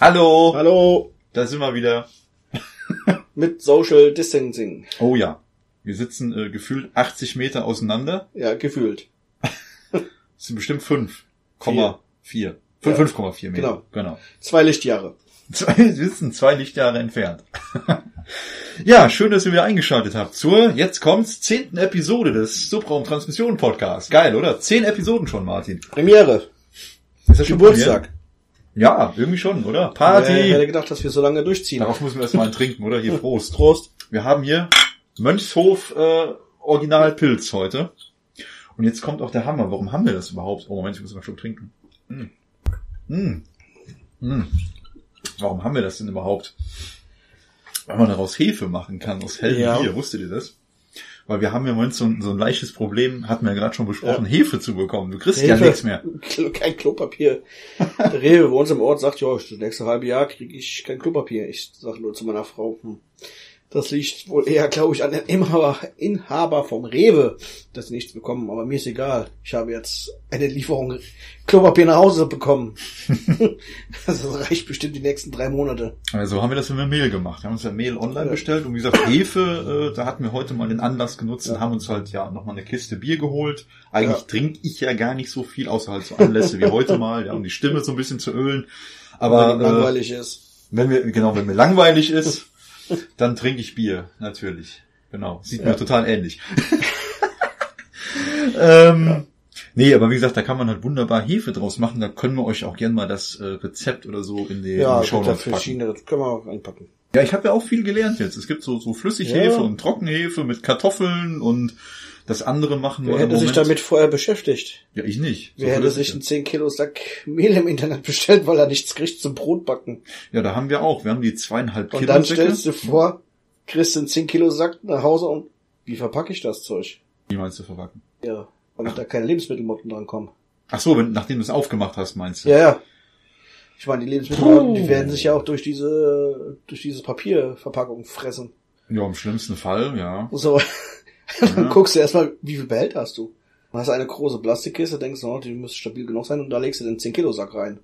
Hallo, Hallo. da sind wir wieder. Mit Social Distancing. Oh ja, wir sitzen äh, gefühlt 80 Meter auseinander. Ja, gefühlt. Das sind bestimmt 5,4. Ja. 5,4 Meter. Genau. genau. Zwei Lichtjahre. Zwei, wir sitzen zwei Lichtjahre entfernt. ja, schön, dass ihr wieder eingeschaltet habt zur, jetzt kommt's, zehnten Episode des Subraum-Transmission Podcasts. Geil, oder? Zehn Episoden schon, Martin. Premiere. Ist das Geburtstag. Premiere? Ja, irgendwie schon, oder? Wer Party. hätte gedacht, dass wir so lange durchziehen. Darauf müssen wir erstmal trinken, oder? Hier, Prost. Prost. Wir haben hier Mönchshof äh, Original Pilz heute. Und jetzt kommt auch der Hammer. Warum haben wir das überhaupt? Oh Moment, ich muss mal schon trinken. Mm. Mm. Mm. Warum haben wir das denn überhaupt? Weil man daraus Hefe machen kann aus hellem Ja. Bier. Wusstet ihr das? Weil wir haben ja im Moment so ein, so ein leichtes Problem, hatten wir ja gerade schon besprochen, Hefe zu bekommen. Du kriegst ja Hilfe. nichts mehr. Kein Klopapier. Der Rewe bei uns im Ort sagt, ja, das nächste halbe Jahr kriege ich kein Klopapier. Ich sag nur zu meiner Frau, hm, das liegt wohl eher, glaube ich, an den Inhaber, Inhaber vom Rewe, dass sie nichts bekommen. Aber mir ist egal. Ich habe jetzt eine Lieferung Klopapier nach Hause bekommen. das reicht bestimmt die nächsten drei Monate. Also haben wir das mit Mehl gemacht. Wir haben uns ja Mehl online Ja. bestellt und wie gesagt, Hefe, äh, da hatten wir heute mal den Anlass genutzt und Ja. haben uns halt ja nochmal eine Kiste Bier geholt. Eigentlich Ja. trinke ich ja gar nicht so viel, außer halt so Anlässe wie heute mal, ja, um die Stimme so ein bisschen zu ölen. Aber Wenn äh, langweilig ist. wenn mir, genau, wenn mir langweilig ist, dann trinke ich Bier, natürlich. Genau. Sieht mir Ja. total ähnlich. ähm, Nee, aber wie gesagt, da kann man halt wunderbar Hefe draus machen. Da können wir euch auch gern mal das äh, Rezept oder so in die, Ja, in die Show ja verschiedene, das können wir auch einpacken. Ja, ich habe ja auch viel gelernt jetzt. Es gibt so, so Flüssighefe Ja. und Trockenhefe mit Kartoffeln und das andere machen wir Wer hätte sich Moment- damit vorher beschäftigt? Ja, ich nicht. So Wer hätte sich einen 10 Kilo Sack Mehl im Internet bestellt, weil er nichts kriegt zum Brotbacken? Ja, da haben wir auch. Wir haben die zweieinhalb Und Kilo dann Säcke. stellst du vor, kriegst einen 10 Kilo Sack nach Hause und wie verpacke ich das Zeug? Wie meinst du verpacken? Ja, weil da keine Lebensmittelmotten dran kommen. Ach so, wenn, nachdem du es aufgemacht hast, meinst du? Ja, ja. Ich meine, die Lebensmittelmotten, die werden sich ja auch durch diese, durch diese Papierverpackung fressen. Ja, im schlimmsten Fall, ja. So. Dann Ja. guckst du erstmal, wie viel Behälter hast du? Du hast eine große Plastikkiste, denkst du, oh, die müsste stabil genug sein und da legst du den 10 Kilo Sack rein.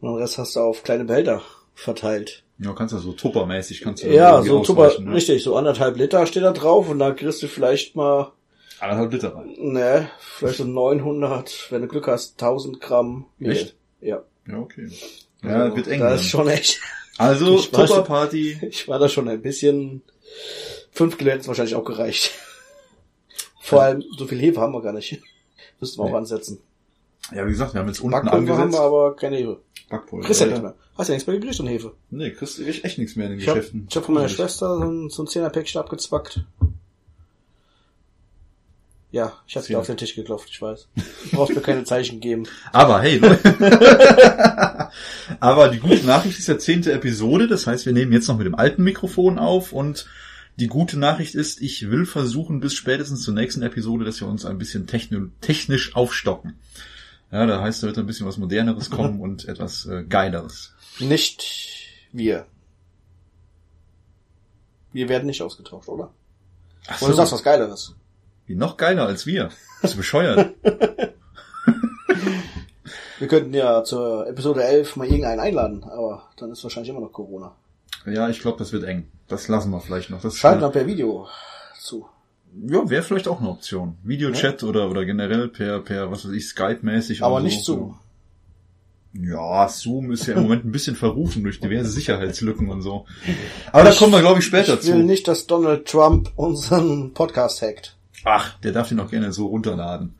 Und den Rest hast du auf kleine Behälter verteilt. Ja, kannst du so tuppermäßig kannst du Ja, so ausweichen, ne? richtig, so anderthalb Liter steht da drauf und da kriegst du vielleicht mal, Anderthalb Liter rein. ne, vielleicht so 900, wenn du Glück hast, 1000 Gramm Mehl. Echt? Ja. Ja, okay. Ja, Also, wird eng. Da dann. ist schon echt, also, Tupperparty. ich war da schon ein bisschen, fünf Kilo hätten wahrscheinlich auch gereicht. Vor allem, so viel Hefe haben wir gar nicht. Müssten wir auch Nee. ansetzen. Ja, wie gesagt, wir haben jetzt unten Backpulver haben angesetzt. wir aber keine Hefe. Backpulver. Kriegst ja nicht mehr. Hast ja nichts mehr gekriegt und Hefe. Nee, kriegst du echt echt nichts mehr in den Ich hab, Geschäften. ich hab von meiner. Schwester so ein, so ein 10er Päckchen abgezwackt. Ja, ich hab dir auf den Tisch geklopft, ich weiß. Du brauchst mir keine Zeichen geben. Aber hey, aber die gute Nachricht ist ja zehnte Episode, das heißt, wir nehmen jetzt noch mit dem alten Mikrofon auf und die gute Nachricht ist, ich will versuchen bis spätestens zur nächsten Episode, dass wir uns ein bisschen techni technisch aufstocken. Ja, da heißt, da wird ein bisschen was Moderneres kommen und etwas äh, Geileres. Nicht wir. Wir werden nicht ausgetauscht, oder? Ach Oder du sagst was Geileres. wie noch geiler als wir. Bist du bescheuert? Wir könnten ja zur Episode 11 mal irgendeinen einladen, aber dann ist wahrscheinlich immer noch Corona. Ja, ich glaube, das wird eng. Das lassen wir vielleicht noch. Das Schalten wir per Video zu. Ja, wäre vielleicht auch eine Option. Videochat oder, oder generell per, per, was weiß ich, Skype-mäßig. Aber oder nicht so. Zoom. Ja, Zoom ist ja im Moment ein bisschen verrufen durch diverse Sicherheitslücken und so. Aber da kommen wir, glaube ich, später Ich will zu. nicht, dass Donald Trump unseren Podcast hackt. Ach, der darf den auch gerne so runterladen.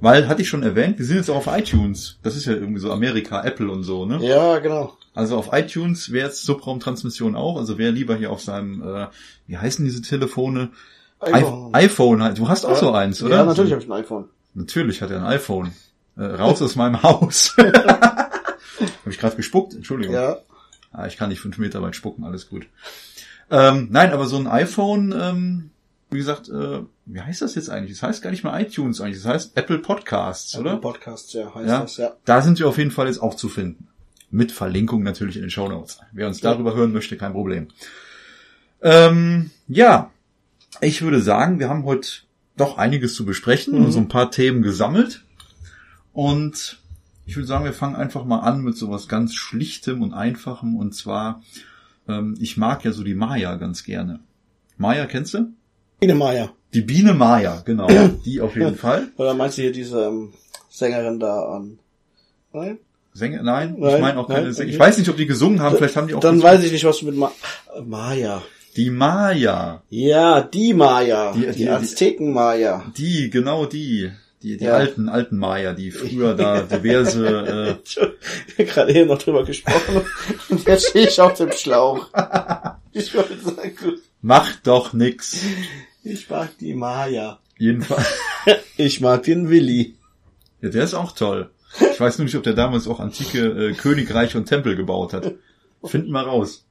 Weil, hatte ich schon erwähnt, wir sind jetzt auch auf iTunes. Das ist ja irgendwie so Amerika, Apple und so, ne? Ja, genau. Also auf iTunes wäre jetzt Subraumtransmission auch. Also wer lieber hier auf seinem, äh, wie heißen diese Telefone? iPhone. I iPhone halt. Du hast auch so eins, oder? Ja, natürlich habe ich ein iPhone. Natürlich hat er ein iPhone. Äh, raus aus meinem Haus. Habe ich gerade gespuckt? Entschuldigung. Ja. Ah, ich kann nicht fünf Meter weit spucken, alles gut. Ähm, nein, aber so ein iPhone, ähm, wie gesagt, äh, wie heißt das jetzt eigentlich? Das heißt gar nicht mehr iTunes eigentlich, das heißt Apple Podcasts, oder? Podcast, ja, heißt Ja. das, ja. Da sind wir auf jeden Fall jetzt auch zu finden. Mit Verlinkung natürlich in den Show Notes. Wer uns darüber hören möchte, kein Problem. Ähm, ja, ich würde sagen, wir haben heute doch einiges zu besprechen Mhm. und so ein paar Themen gesammelt. Und ich würde sagen, wir fangen einfach mal an mit sowas ganz Schlichtem und Einfachem. Und zwar, ähm, ich mag ja so die Maya ganz gerne. Maya kennst du? Ine Maya. Die Biene Maya, genau. Die auf jeden Fall. Oder meinst du hier diese ähm, Sängerin da an? Nein? Sänger, nein, ich Nein, meine auch keine nein, Sänger. Ich weiß nicht, ob die gesungen haben, vielleicht haben die auch Dann gesungen. weiß ich nicht, was du mit Ma Maya. Die Maya. Ja, die Maya. Die- Die, die- Azteken-Maya. Die, genau die. Die, die Ja. alten, alten Maya, die früher da diverse, äh, Gerade eben noch drüber gesprochen und jetzt stehe ich auf dem Schlauch. Ich wollte sagen, gut, macht doch nix. Ich mag die Maya. Jedenfalls. Ich mag den Willi. Ja, der ist auch toll. Ich weiß nur nicht, ob der damals auch antike äh, Königreiche und Tempel gebaut hat. Finden wir raus.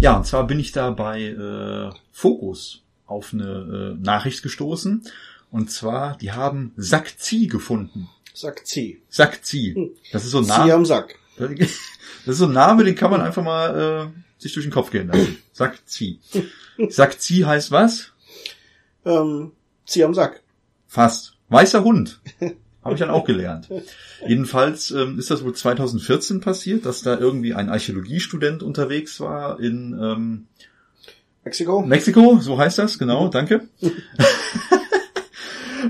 Ja, und zwar bin ich da bei äh, Focus auf eine äh, Nachricht gestoßen. Und zwar, die haben Sakzi gefunden. Sie. Sakzi. Das ist so ein Sie Name. am Sack. Das ist so ein Name, den kann man einfach mal äh, sich durch den Kopf gehen lassen. Sakzi. Sakzi heißt was? Ähm, sie am Sack. Fast. Weißer Hund. Habe ich dann auch gelernt. Jedenfalls ähm, ist das wohl 2014 passiert, dass da irgendwie ein Archäologiestudent unterwegs war in ähm, Mexiko? Mexiko, so heißt das, genau, danke.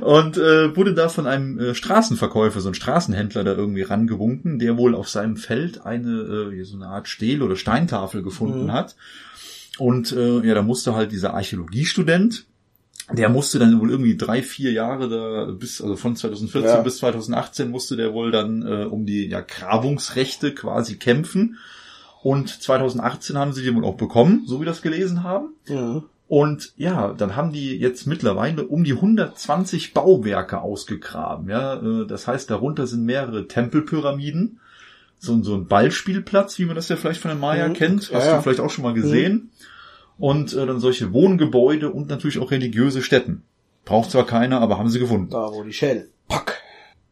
Und äh, wurde da von einem äh, Straßenverkäufer, so ein Straßenhändler da irgendwie rangewunken, der wohl auf seinem Feld eine äh, so eine Art Stehl- oder Steintafel gefunden Mhm. hat. Und äh, ja, da musste halt dieser Archäologiestudent, der musste dann wohl irgendwie drei, vier Jahre da bis, also von 2014 Ja. bis 2018 musste der wohl dann äh, um die ja, Grabungsrechte quasi kämpfen. Und 2018 haben sie die wohl auch bekommen, so wie wir das gelesen haben. Mhm. Und ja, dann haben die jetzt mittlerweile um die 120 Bauwerke ausgegraben. Ja, äh, das heißt, darunter sind mehrere Tempelpyramiden, so, ein- so ein Ballspielplatz, wie man das ja vielleicht von den Maya Mhm. kennt, hast ja. du vielleicht auch schon mal gesehen. Und äh, dann solche Wohngebäude und natürlich auch religiöse Stätten. Braucht zwar keiner, aber haben sie gefunden. Da, wo die Schädel. Pack.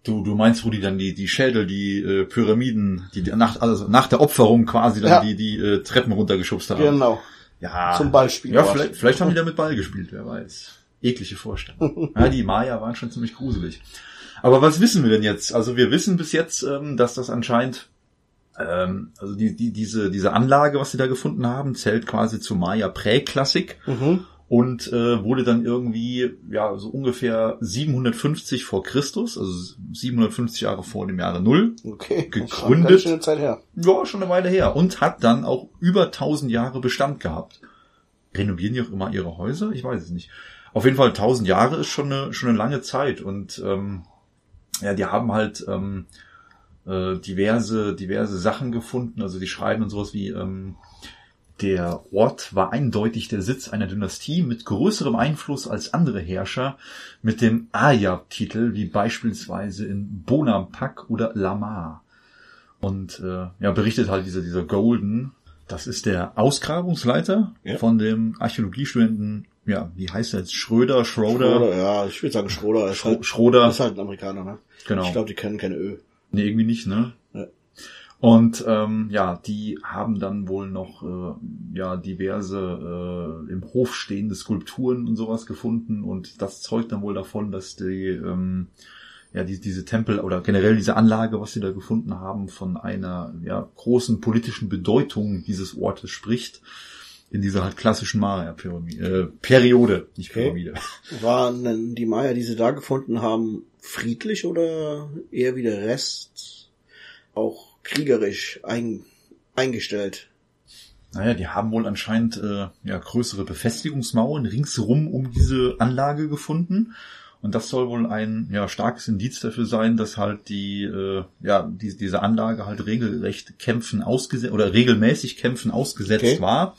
Du, du meinst, wo die dann die, die Schädel, die äh, Pyramiden, die, die nach, also nach der Opferung quasi dann Ja. die, die äh, Treppen runtergeschubst haben. Genau. Ja. Zum Ballspiel. Ja, vielleicht, vielleicht haben die damit Ball gespielt, wer weiß. Eklige Vorstellung. Ja, die Maya waren schon ziemlich gruselig. Aber was wissen wir denn jetzt? Also wir wissen bis jetzt, ähm, dass das anscheinend, ähm, also die, die, diese, diese Anlage, was sie da gefunden haben, zählt quasi zur Maya Präklassik Mhm. Und äh, wurde dann irgendwie, ja, so ungefähr 750 vor Christus, also 750 Jahre vor dem Jahre Null, Okay. Gegründet. Ganz schöne Zeit her. ja, schon eine Weile her. Und hat dann auch über 1000 Jahre Bestand gehabt. Renovieren die auch immer ihre Häuser? Ich weiß es nicht. Auf jeden Fall 1000 Jahre ist schon eine, schon eine lange Zeit. Und ähm, ja, die haben halt ähm, äh, diverse, diverse Sachen gefunden. Also die schreiben und sowas wie, ähm, der Ort war eindeutig der Sitz einer Dynastie mit größerem Einfluss als andere Herrscher mit dem Ayab-Titel, wie beispielsweise in Bonampak oder Lamar. Und äh, ja, berichtet halt dieser, dieser Golden, das ist der Ausgrabungsleiter Ja. von dem Archäologiestudenten, ja, wie heißt er jetzt? Schröder, Schroeder, Schroeder, ja, ich würde sagen Schroeder ist Schro halt, Schroeder. ist halt ein Amerikaner, ne? Genau. Ich glaube, die kennen keine Ö. Nee, irgendwie nicht, ne? Und ähm, ja, die haben dann wohl noch äh, ja diverse äh, im Hof stehende Skulpturen und sowas gefunden und das zeugt dann wohl davon, dass die ähm, ja die, diese Tempel oder generell diese Anlage, was sie da gefunden haben, von einer ja großen politischen Bedeutung dieses Ortes spricht in dieser halt klassischen Maya-Pyramide, äh, Periode, nicht Okay. Pyramide. Waren denn die Maya, die sie da gefunden haben, friedlich oder eher wie der Rest auch kriegerisch ein, eingestellt? Naja, die haben wohl anscheinend äh, ja, größere Befestigungsmauern ringsherum um diese Anlage gefunden. Und das soll wohl ein ja, starkes Indiz dafür sein, dass halt die, äh, ja, die, diese Anlage halt regelrecht Kämpfen ausgesetzt oder regelmäßig Kämpfen ausgesetzt Okay. war.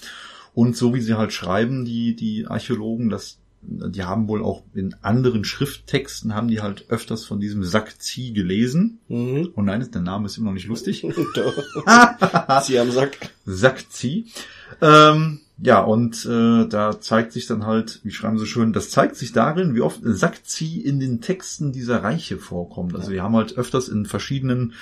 Und so wie sie halt schreiben, die, die Archäologen, dass die haben wohl auch in anderen Schrifttexten haben die halt öfters von diesem Sakzi gelesen. Mhm. Und nein, der Name ist immer noch nicht lustig. Sie am Sack. Sakzi. Ähm, ja, und äh, da zeigt sich dann halt, wie schreiben sie schön, das zeigt sich darin, wie oft Sakzi in den Texten dieser Reiche vorkommt. Also wir haben halt öfters in verschiedenen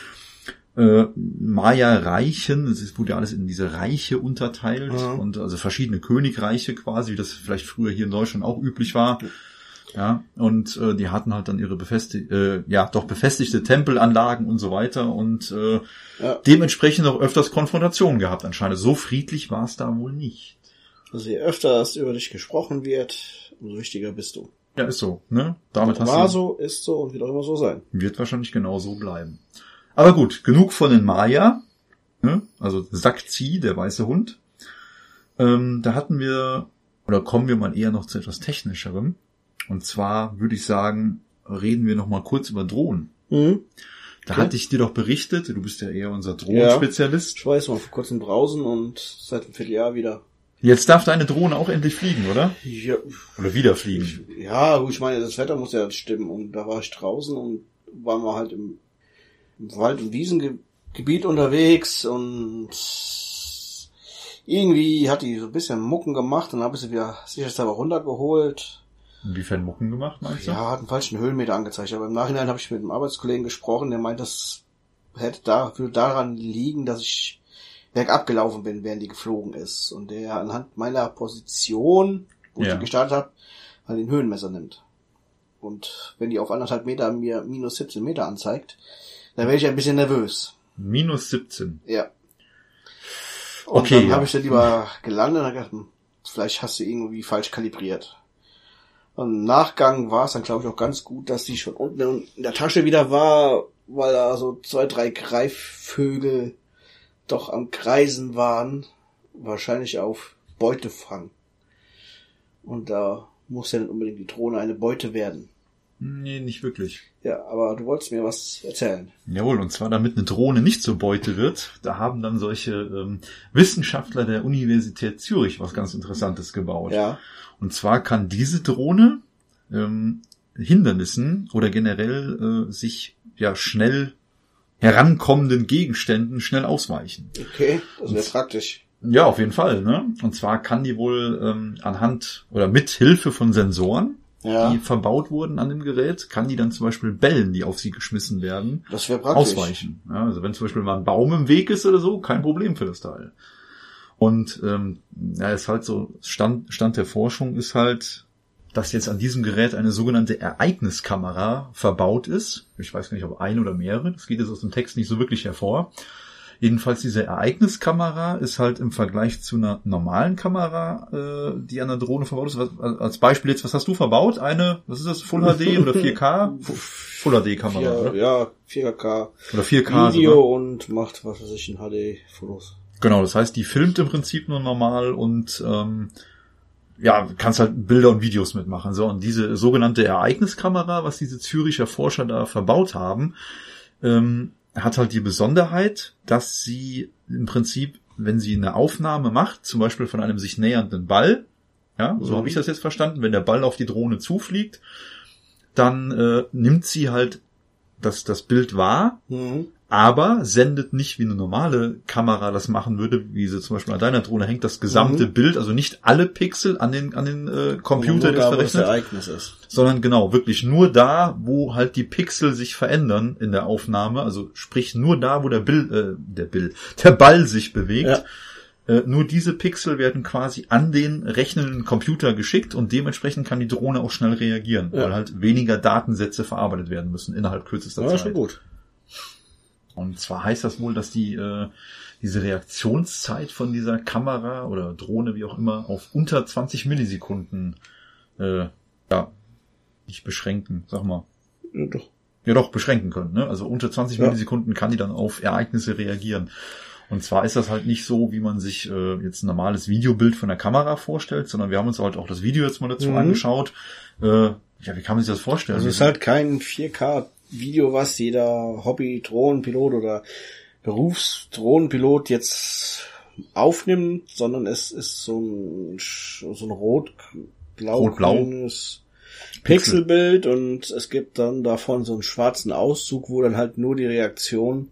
äh, Maya-Reichen, es wurde ja alles in diese Reiche unterteilt Mhm. und also verschiedene Königreiche quasi, wie das vielleicht früher hier in Deutschland auch üblich war. Ja, und äh, die hatten halt dann ihre befestig äh, ja, doch befestigte Tempelanlagen und so weiter und äh, Ja. dementsprechend auch öfters Konfrontationen gehabt anscheinend. So friedlich war es da wohl nicht. Also je öfter es über dich gesprochen wird, umso wichtiger bist du. Ja, ist so, ne? Damit hast War du, so, ist so und wird auch immer so sein. wird wahrscheinlich genau so bleiben. Aber gut, genug von den Maya, ne? Also Sakzi, der weiße Hund. Ähm, da hatten wir, oder kommen wir mal eher noch zu etwas Technischerem. Und zwar würde ich sagen, reden wir noch mal kurz über Drohnen. Mhm. Da Okay. hatte ich dir doch berichtet, du bist ja eher unser Drohnenspezialist. Ich weiß mal vor kurzem brausen und seit einem Vierteljahr wieder. Jetzt darf deine Drohne auch endlich fliegen, oder? Ja, Oder wieder fliegen. ja, gut, ich meine, das Wetter muss ja stimmen. Und da war ich draußen und waren wir halt im Wald- und Wiesengebiet unterwegs und irgendwie hat die so ein bisschen Mucken gemacht und habe ich sie wieder sicherheitshalber runtergeholt. Inwiefern Mucken gemacht, meinst du? Ja, hat einen falschen Höhenmeter angezeigt. Aber im Nachhinein habe ich mit einem Arbeitskollegen gesprochen, der meint, das hätte da, würde daran liegen, dass ich bergab gelaufen bin, während die geflogen ist. Und der anhand meiner Position, wo ich Ja. die gestartet habe, halt den Höhenmesser nimmt. Und wenn die auf anderthalb Meter mir minus 17 Meter anzeigt, dann werde ich ein bisschen nervös. Minus 17. Ja. Und Okay, dann ja. habe ich dann lieber gelandet und gedacht, hm, vielleicht hast du irgendwie falsch kalibriert. Und im Nachgang war es dann, glaube ich, auch ganz gut, dass die schon unten in der Tasche wieder war, weil da so zwei, drei Greifvögel doch am Kreisen waren. Wahrscheinlich auf Beutefang. Und da muss ja nicht unbedingt die Drohne eine Beute werden. Nee, nicht wirklich. Ja, aber du wolltest mir was erzählen. Jawohl, und zwar damit eine Drohne nicht zur Beute wird, da haben dann solche ähm, Wissenschaftler der Universität Zürich was ganz Interessantes gebaut. Ja. Und zwar kann diese Drohne ähm, Hindernissen oder generell äh, sich ja schnell herankommenden Gegenständen schnell ausweichen. Okay, das wäre praktisch. Ja, auf jeden Fall. Ne? Und zwar kann die wohl ähm, anhand oder mit Hilfe von Sensoren, Ja, die verbaut wurden an dem Gerät, kann die dann zum Beispiel Bällen, die auf sie geschmissen werden, das praktisch. ausweichen. Ja, also wenn zum Beispiel mal ein Baum im Weg ist oder so, kein Problem für das Teil. Und ähm, ja, ist halt so, Stand, Stand der Forschung ist halt, dass jetzt an diesem Gerät eine sogenannte Ereigniskamera verbaut ist. Ich weiß nicht, ob eine oder mehrere, das geht jetzt aus dem Text nicht so wirklich hervor. Jedenfalls diese Ereigniskamera ist halt im Vergleich zu einer normalen Kamera, äh, die an der Drohne verbaut ist. Was, als Beispiel jetzt, was hast du verbaut? Eine, was ist das, Full HD oder 4K? Fu- Full HD Kamera, Ja, oder? ja, 4K Oder 4K Video sogar. und macht, was weiß ich, in HD-Fotos. Genau, das heißt, die filmt im Prinzip nur normal und ähm, ja, kannst halt Bilder und Videos mitmachen. So, und diese sogenannte Ereigniskamera, was diese Züricher Forscher da verbaut haben, ähm, hat halt die Besonderheit, dass sie im Prinzip, wenn sie eine Aufnahme macht, zum Beispiel von einem sich nähernden Ball, ja, so Mhm. habe ich das jetzt verstanden, wenn der Ball auf die Drohne zufliegt, dann äh, nimmt sie halt das, das Bild wahr Mhm. Aber sendet nicht wie eine normale Kamera das machen würde, wie sie zum Beispiel an deiner Drohne hängt, das gesamte Mhm. Bild, also nicht alle Pixel an den, an den äh, Computer, der wo das verrechnet, Ereignis ist. sondern genau, wirklich nur da, wo halt die Pixel sich verändern in der Aufnahme, also sprich nur da, wo der Bild, äh, der Bild, der Ball sich bewegt. Ja. Äh, nur diese Pixel werden quasi an den rechnenden Computer geschickt und dementsprechend kann die Drohne auch schnell reagieren, Ja. weil halt weniger Datensätze verarbeitet werden müssen innerhalb kürzester Ja, Zeit. schon gut. Und zwar heißt das wohl, dass die äh, diese Reaktionszeit von dieser Kamera oder Drohne, wie auch immer, auf unter 20 Millisekunden äh, ja, nicht beschränken, sag mal. Ja, doch. Ja doch, beschränken können. Ne? Also unter 20 Ja. Millisekunden kann die dann auf Ereignisse reagieren. Und zwar ist das halt nicht so, wie man sich äh, jetzt ein normales Videobild von der Kamera vorstellt, sondern wir haben uns halt auch das Video jetzt mal dazu Mhm. angeschaut. Äh, ja, wie kann man sich das vorstellen? Also es ist halt kein 4K-Video, was jeder Hobby-Drohnenpilot oder Berufsdrohnenpilot jetzt aufnimmt, sondern es ist so ein, so ein rot-blau Rot-blau. grünes Pixelbild und es gibt dann davon so einen schwarzen Auszug, wo dann halt nur die Reaktion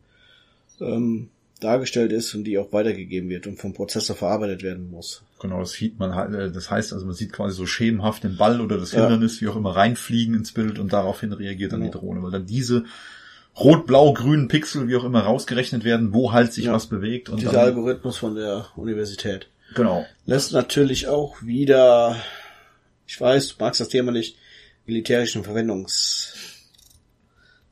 ähm, dargestellt ist und die auch weitergegeben wird und vom Prozessor verarbeitet werden muss. Genau, das sieht man halt, äh, das heißt also, man sieht quasi so schemenhaft den Ball oder das Ja. Hindernis, wie auch immer, reinfliegen ins Bild und daraufhin reagiert dann Ja. die Drohne, weil dann diese rot, blau, grün Pixel, wie auch immer, rausgerechnet werden, wo halt sich Ja. was bewegt. Und Dieser dann, Algorithmus von der Universität. genau. Lässt natürlich auch wieder, ich weiß, du magst das Thema nicht, militärischen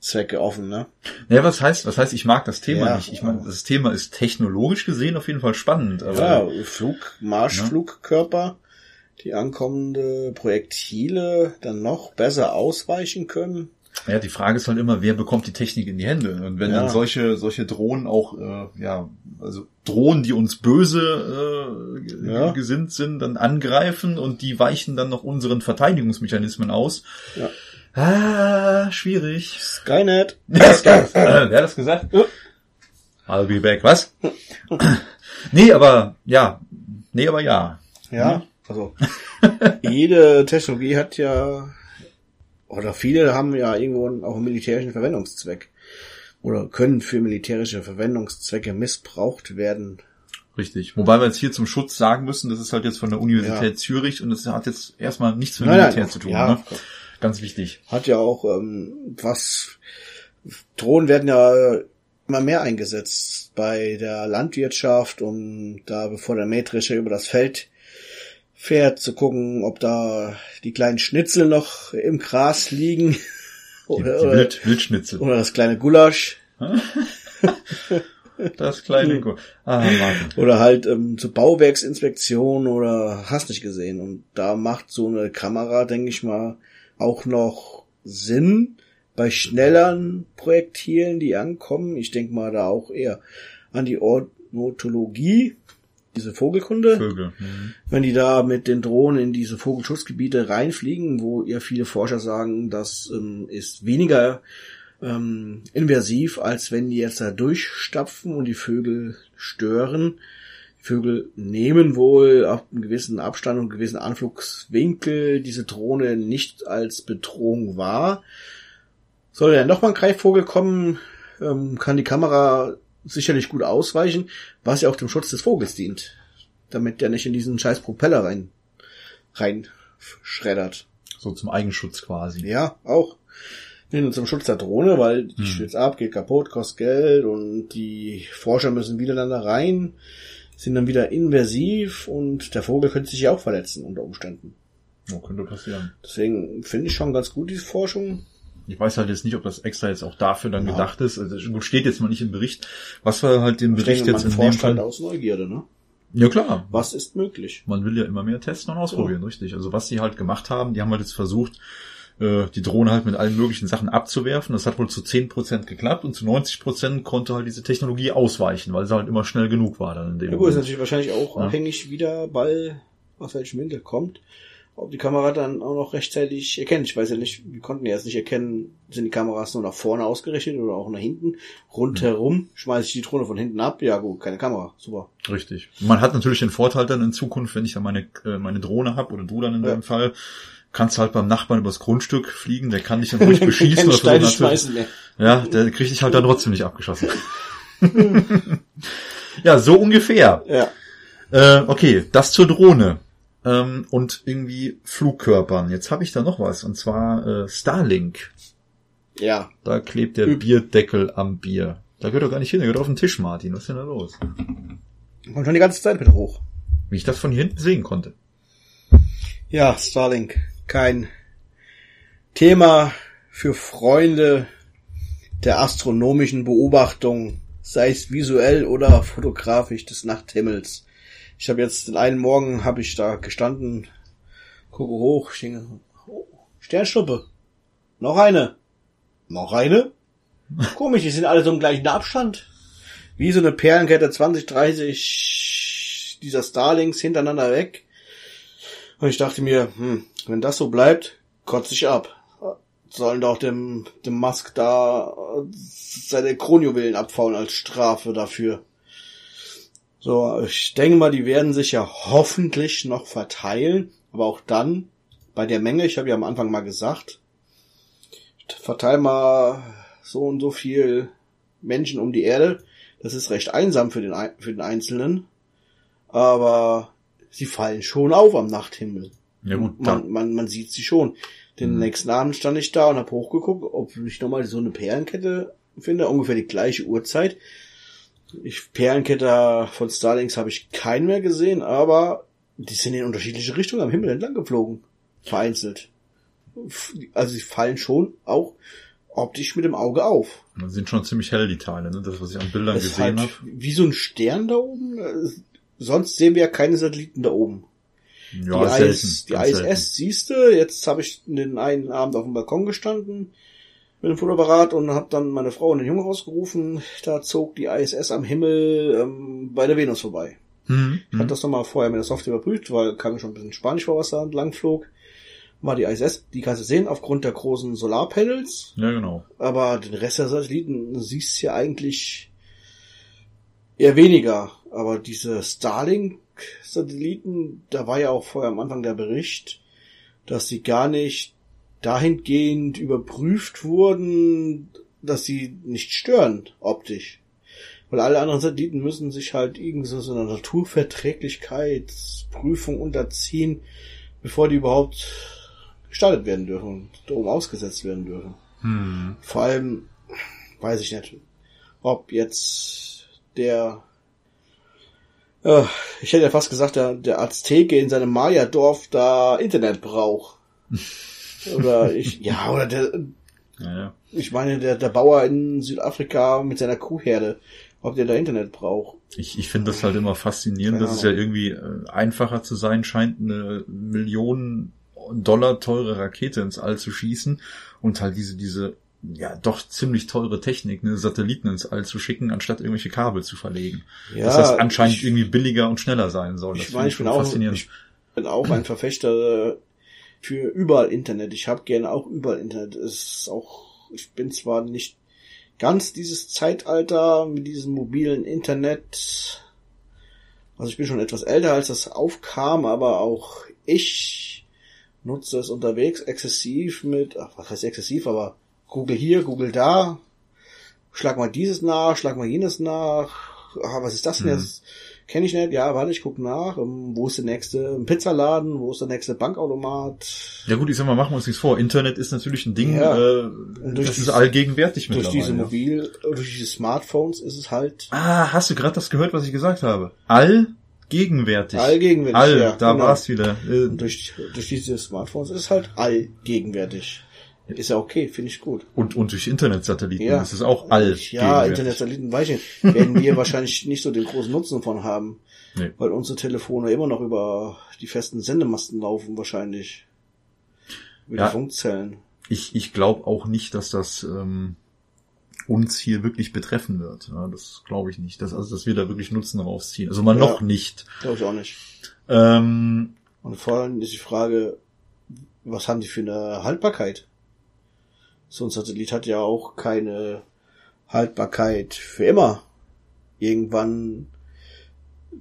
Verwendungszwecke offen, ne? Ja, was heißt, was heißt, ich mag das Thema Ja. nicht. Ich meine, das Thema ist technologisch gesehen auf jeden Fall spannend, aber Ja, Flug, Marschflugkörper, die ankommende Projektile dann noch besser ausweichen können. Ja, die Frage ist halt immer, wer bekommt die Technik in die Hände? Und wenn Ja. dann solche, solche Drohnen auch, äh, ja, also Drohnen, die uns böse äh, Ja. gesinnt sind, dann angreifen und die weichen dann noch unseren Verteidigungsmechanismen aus. Ja. Ah, schwierig. Skynet. wer hat das gesagt? I'll be back. Was? nee, aber ja. Nee, aber ja. Ja, also jede Technologie hat ja, oder viele haben ja irgendwo auch einen militärischen Verwendungszweck. Oder können für militärische Verwendungszwecke missbraucht werden. Richtig. Wobei wir jetzt hier zum Schutz sagen müssen, das ist halt jetzt von der Universität Ja. Zürich und das hat jetzt erstmal nichts mit Nein, nein, Militär zu tun. ja. Ne? Ganz wichtig. Hat ja auch ähm, was Drohnen werden ja immer mehr eingesetzt bei der Landwirtschaft, um da bevor der Mähdrescher über das Feld fährt, zu gucken, ob da die kleinen Schnitzel noch im Gras liegen. Die, Oder, die Wild, Wildschnitzel. oder das kleine Gulasch. Das kleine Gu- Ah, Martin. Oder halt ähm, zur Bauwerksinspektion oder hast nicht gesehen. Und da macht so eine Kamera, denke ich mal, auch noch Sinn bei schnelleren Projektilen, die ankommen. Ich denke mal da auch eher an die Ornithologie, diese Vogelkunde. Vögel. Mhm. Wenn die da mit den Drohnen in diese Vogelschutzgebiete reinfliegen, wo ja viele Forscher sagen, das ähm, ist weniger ähm, invasiv, als wenn die jetzt da durchstapfen und die Vögel stören. Die Vögel nehmen wohl ab einem gewissen Abstand und einem gewissen Anflugswinkel diese Drohne nicht als Bedrohung wahr. Soll dann noch mal ein Greifvogel kommen, ähm, kann die Kamera sicherlich gut ausweichen, was ja auch dem Schutz des Vogels dient. Damit der nicht in diesen scheiß Propeller rein, rein schreddert. So zum Eigenschutz quasi. Ja, auch. Nicht nur zum Schutz der Drohne, weil die Hm. stürzt ab, geht kaputt, kostet Geld und die Forscher müssen wieder dann da rein, sind dann wieder invasiv und der Vogel könnte sich ja auch verletzen unter Umständen. Oh, könnte passieren. Deswegen finde ich schon ganz gut diese Forschung. Ich weiß halt jetzt nicht, ob das extra jetzt auch dafür dann Ja. gedacht ist. Also gut, steht jetzt mal nicht im Bericht. Was war halt Ich Bericht denke, jetzt in dem halt Fall? aus Neugierde, ne? Ja klar. Was ist möglich? Man will ja immer mehr testen und ausprobieren, richtig. Also was die halt gemacht haben, die haben halt jetzt versucht, äh, die Drohne halt mit allen möglichen Sachen abzuwerfen. Das hat wohl zu 10% geklappt und zu 90% konnte halt diese Technologie ausweichen, weil sie halt immer schnell genug war dann in dem Ja gut, ist natürlich wahrscheinlich auch Ja. abhängig, wie der Ball aus welchem Winkel kommt. Ob die Kamera dann auch noch rechtzeitig erkennt. Ich weiß ja nicht, wir konnten ja jetzt nicht erkennen, sind die Kameras nur nach vorne ausgerichtet oder auch nach hinten. Rundherum schmeiße ich die Drohne von hinten ab. Ja gut, keine Kamera. Super. Richtig. Man hat natürlich den Vorteil dann in Zukunft, wenn ich dann meine, äh, meine Drohne hab oder du dann in Ja. deinem Fall, kannst halt beim Nachbarn übers Grundstück fliegen, der kann dich dann ruhig beschießen. oder Steine schmeißen mehr. Ja, der kriegt dich halt dann trotzdem nicht abgeschossen. ja, so ungefähr. Ja. Äh, okay, das zur Drohne. Ähm, und irgendwie Flugkörpern. Jetzt habe ich da noch was, und zwar äh, Starlink. Ja. Da klebt der Üb. Bierdeckel am Bier. Da gehört doch gar nicht hin, der gehört auf den Tisch, Martin. Was ist denn da los? Kommt schon die ganze Zeit bitte hoch. Wie ich das von hier hinten sehen konnte. Ja, Starlink. Kein Thema für Freunde der astronomischen Beobachtung, sei es visuell oder fotografisch des Nachthimmels. Ich habe jetzt den einen Morgen habe ich da gestanden, gucke hoch, ich denke, oh, Sternschnuppe. Noch eine. Noch eine? Komisch, die sind alle so im gleichen Abstand. Wie so eine Perlenkette 20, 30 dieser Starlinks hintereinander weg. Und ich dachte mir, hm, wenn das so bleibt, kotze ich ab. Sollen doch dem, dem Musk da äh, seine Kronjuwelen abfaulen als Strafe dafür. So, ich denke mal, die werden sich ja hoffentlich noch verteilen, aber auch dann bei der Menge, ich habe ja am Anfang mal gesagt, verteil mal so und so viel Menschen um die Erde. Das ist recht einsam für den, für den Einzelnen, aber sie fallen schon auf am Nachthimmel. Ja gut, Man, man, man sieht sie schon. Den Mhm. nächsten Abend stand ich da und hab hochgeguckt, ob ich nochmal so eine Perlenkette finde, ungefähr die gleiche Uhrzeit. Ich, Perlenketter von Starlings habe ich keinen mehr gesehen, aber die sind in unterschiedliche Richtungen am Himmel entlang geflogen. Vereinzelt. Also sie fallen schon auch optisch mit dem Auge auf. Das sind schon ziemlich hell, die Teile, ne? Das, was ich an Bildern Das gesehen halt habe. wie so ein Stern da oben. Äh, Sonst sehen wir ja keine Satelliten da oben. Ja, die, selten. IS, die ISS siehst du, jetzt habe ich den einen Abend auf dem Balkon gestanden mit dem Fotoapparat und habe dann meine Frau und den Jungen rausgerufen. Da zog die ISS am Himmel ähm, bei der Venus vorbei. selten. Ich hatte das nochmal vorher mit der Software überprüft, weil kam mir schon ein bisschen Spanisch vor, was da entlang flog. War die ISS, die kannst du sehen aufgrund der großen Solarpanels, Ja, genau. aber den Rest der Satelliten siehst du ja eigentlich eher weniger. Aber diese Starlink-Satelliten, da war ja auch vorher am Anfang der Bericht, dass sie gar nicht dahingehend überprüft wurden, dass sie nicht stören optisch. Weil alle anderen Satelliten müssen sich halt irgendwie so einer Naturverträglichkeitsprüfung unterziehen, bevor die überhaupt gestartet werden dürfen und oben ausgesetzt werden dürfen. Hm. Vor allem weiß ich nicht, ob jetzt der ich hätte ja fast gesagt, der, der Azteke in seinem Maya-Dorf da Internet braucht. Oder ich, ja, oder der, Ja, ja. ich meine, der, der Bauer in Südafrika mit seiner Kuhherde, ob der da Internet braucht. Ich, ich finde das halt immer faszinierend, Keine dass es ja irgendwie äh, einfacher zu sein scheint, eine Millionen Dollar teure Rakete ins All zu schießen und halt diese, diese, ja, doch ziemlich teure Technik, ne, Satelliten ins All zu schicken, anstatt irgendwelche Kabel zu verlegen. Ja, dass das anscheinend ich, irgendwie billiger und schneller sein soll. Das ich meine, ich bin auch, faszinierend. ich bin auch ein Verfechter äh, für überall Internet. Ich habe gerne auch überall Internet. Es ist auch, ich bin zwar nicht ganz dieses Zeitalter mit diesem mobilen Internet. Also ich bin schon etwas älter, als das aufkam, aber auch ich nutze es unterwegs exzessiv mit, ach, was heißt exzessiv, aber Google hier, Google da, schlag mal dieses nach, schlag mal jenes nach, ah, was ist das denn Mhm. jetzt? Kenne ich nicht, ja, warte, ich guck nach, ähm, wo ist der nächste Pizzaladen, wo ist der nächste Bankautomat? Ja gut, ich sag mal, machen wir uns nichts vor. Internet ist natürlich ein Ding, Ja. äh, durch das ist allgegenwärtig Durch mittlerweile. diese ja. Mobil, durch diese Smartphones ist es halt Ah, hast du gerade das gehört, was ich gesagt habe? Allgegenwärtig. allgegenwärtig. All, ja, da genau. war's wieder. Äh, durch, durch diese Smartphones ist es halt allgegenwärtig. Ist ja okay, finde ich gut. Und, und durch Internetsatelliten. Ja. Das ist auch all. Ja, Internetsatelliten weiß ich nicht. Werden wir wahrscheinlich nicht so den großen Nutzen von haben. Nee. Weil unsere Telefone immer noch über die festen Sendemasten laufen wahrscheinlich. Über Ja. die Funkzellen. Ich, ich glaube auch nicht, dass das ähm, uns hier wirklich betreffen wird. Ja, das glaube ich nicht. Dass, also, dass wir da wirklich Nutzen rausziehen. Also mal Ja. noch nicht. Glaube ich auch nicht. Ähm, Und vor allem ist die Frage, was haben die für eine Haltbarkeit? So ein Satellit hat ja auch keine Haltbarkeit für immer. Irgendwann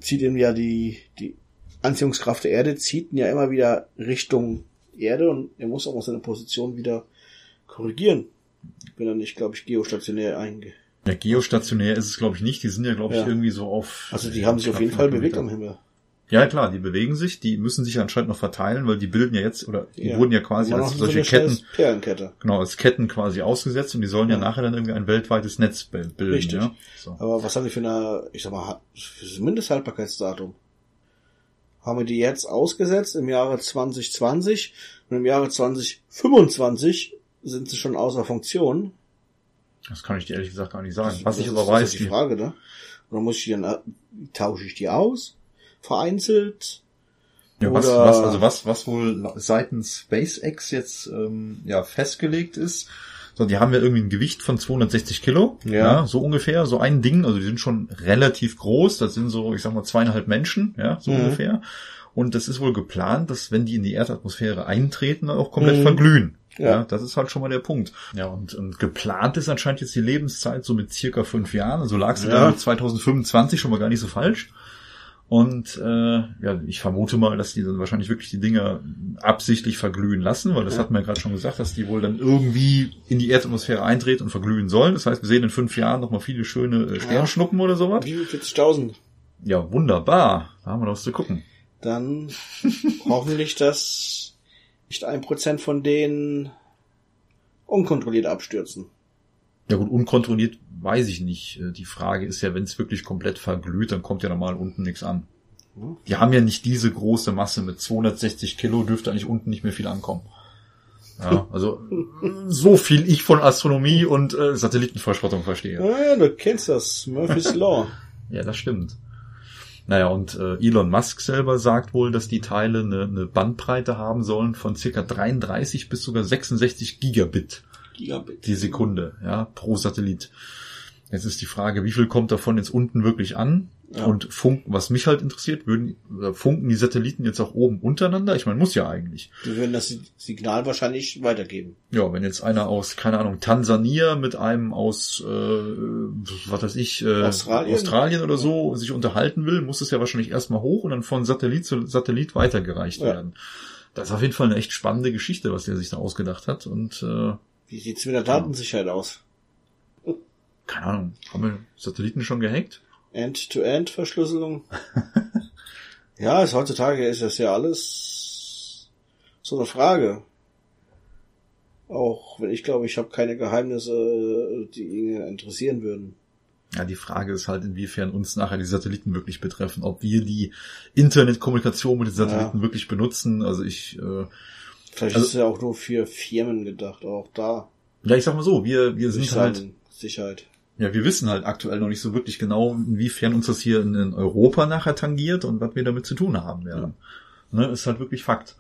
zieht ihn ja die, die Anziehungskraft der Erde zieht ihn ja immer wieder Richtung Erde und er muss auch seine Position wieder korrigieren. Wenn er nicht, glaube ich, geostationär einge... ja, geostationär ist es glaube ich nicht. Die sind ja glaube ich Ja. irgendwie so auf. Also die haben sich auf jeden Fall bewegt am Himmel. Ja klar, die bewegen sich. Die müssen sich anscheinend noch verteilen, weil die bilden ja jetzt oder die Ja. wurden ja quasi als solche so Ketten Perlenkette. genau als Ketten quasi ausgesetzt und die sollen ja, Ja. nachher dann irgendwie ein weltweites Netz bilden. Richtig. Ja? So. Aber was haben die für eine, ich sag mal, das Mindesthaltbarkeitsdatum? Haben wir die jetzt ausgesetzt im Jahre 2020 und im Jahre 2025 sind sie schon außer Funktion. Das kann ich dir ehrlich gesagt gar nicht sagen. Was Das ich ist- aber das weiß, ist die die, Frage, ne? Oder muss ich die dann, äh, tausche ich die aus? Vereinzelt? Ja, was, was, also was, was wohl seitens SpaceX jetzt ähm, ja festgelegt ist, so, die haben ja irgendwie ein Gewicht von 260 Kilo, Ja. ja. so ungefähr, so ein Ding, also die sind schon relativ groß, das sind so, ich sag mal, zweieinhalb Menschen, ja, so Mhm. ungefähr. Und das ist wohl geplant, dass wenn die in die Erdatmosphäre eintreten, dann auch komplett Mhm. verglühen. Ja. Ja. das ist halt schon mal der Punkt. Ja, und, und geplant ist anscheinend jetzt die Lebenszeit so mit circa fünf Jahren. Also lag sie Ja. dann 2025 schon mal gar nicht so falsch. Und äh, ja, ich vermute mal, dass die dann wahrscheinlich wirklich die Dinger absichtlich verglühen lassen, weil das Ja. hat man ja gerade schon gesagt, dass die wohl dann irgendwie in die Erdatmosphäre eintreten und verglühen sollen. Das heißt, wir sehen in fünf Jahren noch mal viele schöne äh, Sternschnuppen oder sowas. Wie viel? 40.000? Ja, wunderbar. Da haben wir noch was zu gucken. Dann hoffentlich, dass nicht ein Prozent von denen unkontrolliert abstürzen. Ja gut, unkontrolliert weiß ich nicht. Äh, Die Frage ist ja, wenn es wirklich komplett verglüht, dann kommt ja normal unten nichts an. Die haben ja nicht diese große Masse mit 260 Kilo, dürfte eigentlich unten nicht mehr viel ankommen. Ja, also so viel ich von Astronomie und äh, Satellitenverschrottung verstehe. Ah, du kennst das, Murphy's Law. Ja, das stimmt. Naja, und äh, Elon Musk selber sagt wohl, dass die Teile eine, eine Bandbreite haben sollen von circa 33 bis sogar 66 Gigabit Gigabit. die Sekunde, ja, pro Satellit. Jetzt ist die Frage, wie viel kommt davon jetzt unten wirklich an? Ja. Und funken, was mich halt interessiert, würden oder funken die Satelliten jetzt auch oben untereinander? Ich meine, muss ja eigentlich. Die würden das Signal wahrscheinlich weitergeben. Ja, wenn jetzt einer aus, keine Ahnung, Tansania mit einem aus, äh, was weiß ich, äh, Australien? Australien oder so sich unterhalten will, muss es ja wahrscheinlich erstmal hoch und dann von Satellit zu Satellit weitergereicht Ja. werden. Das ist auf jeden Fall eine echt spannende Geschichte, was er sich da ausgedacht hat. Und äh, Wie sieht's mit der Datensicherheit aus? Keine Ahnung, haben wir Satelliten schon gehackt? End-to-End-Verschlüsselung. ja, ist, heutzutage ist das ja alles so eine Frage. Auch wenn ich glaube, ich habe keine Geheimnisse, die ihn interessieren würden. Ja, die Frage ist halt, inwiefern uns nachher die Satelliten wirklich betreffen, ob wir die Internetkommunikation mit den Satelliten wirklich benutzen. Also ich, äh, Vielleicht Also- ist es ja auch nur für Firmen gedacht, auch da. ja, ich sag mal so, wir, wir sind Sicherheit. halt, Sicherheit. Ja, wir wissen halt aktuell noch nicht so wirklich genau, inwiefern uns das hier in, in Europa nachher tangiert und was wir damit zu tun haben werden. Ne, ist halt wirklich Fakt.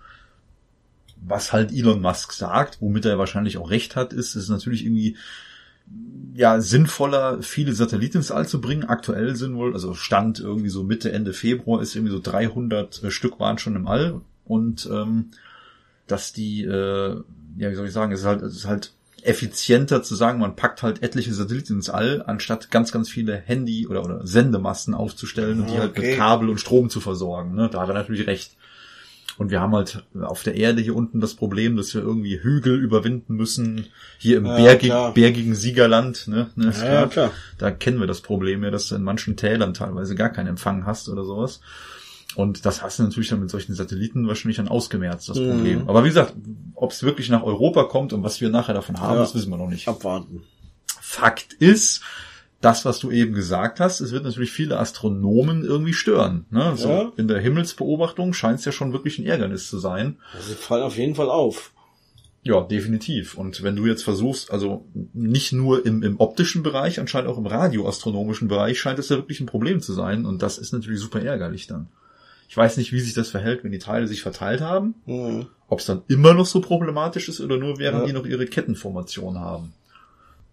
Was halt Elon Musk sagt, womit er wahrscheinlich auch recht hat, ist, ist natürlich irgendwie ja sinnvoller, viele Satelliten ins All zu bringen. Aktuell sind wohl, also Stand irgendwie so Mitte, Ende Februar ist irgendwie so 300 Stück waren schon im All und ähm, dass die, äh, ja, wie soll ich sagen, es ist halt, es ist halt effizienter zu sagen, man packt halt etliche Satelliten ins All, anstatt ganz, ganz viele Handy- oder, oder Sendemasten aufzustellen und die halt mit Kabel und Strom zu versorgen. Ne? Da hat er natürlich recht. Und wir haben halt auf der Erde hier unten das Problem, dass wir irgendwie Hügel überwinden müssen. Hier im Ja, bergig, bergigen Siegerland, ne? ne ja, klar. Da kennen wir das Problem ja, dass du in manchen Tälern teilweise gar keinen Empfang hast oder sowas. Und das hast du natürlich dann mit solchen Satelliten wahrscheinlich dann ausgemerzt, das Mhm. Problem. Aber wie gesagt, ob es wirklich nach Europa kommt und was wir nachher davon haben, Ja. das wissen wir noch nicht. Abwarten. Fakt ist, das, was du eben gesagt hast, es wird natürlich viele Astronomen irgendwie stören. Ne? So Ja. In der Himmelsbeobachtung scheint es ja schon wirklich ein Ärgernis zu sein. Also sie fallen auf jeden Fall auf. Ja, definitiv. Und wenn du jetzt versuchst, also nicht nur im, im optischen Bereich, anscheinend auch im radioastronomischen Bereich scheint es ja wirklich ein Problem zu sein. Und das ist natürlich super ärgerlich dann. Ich weiß nicht, wie sich das verhält, wenn die Teile sich verteilt haben. Mhm. Ob es dann immer noch so problematisch ist oder nur während Ja. die noch ihre Kettenformation haben.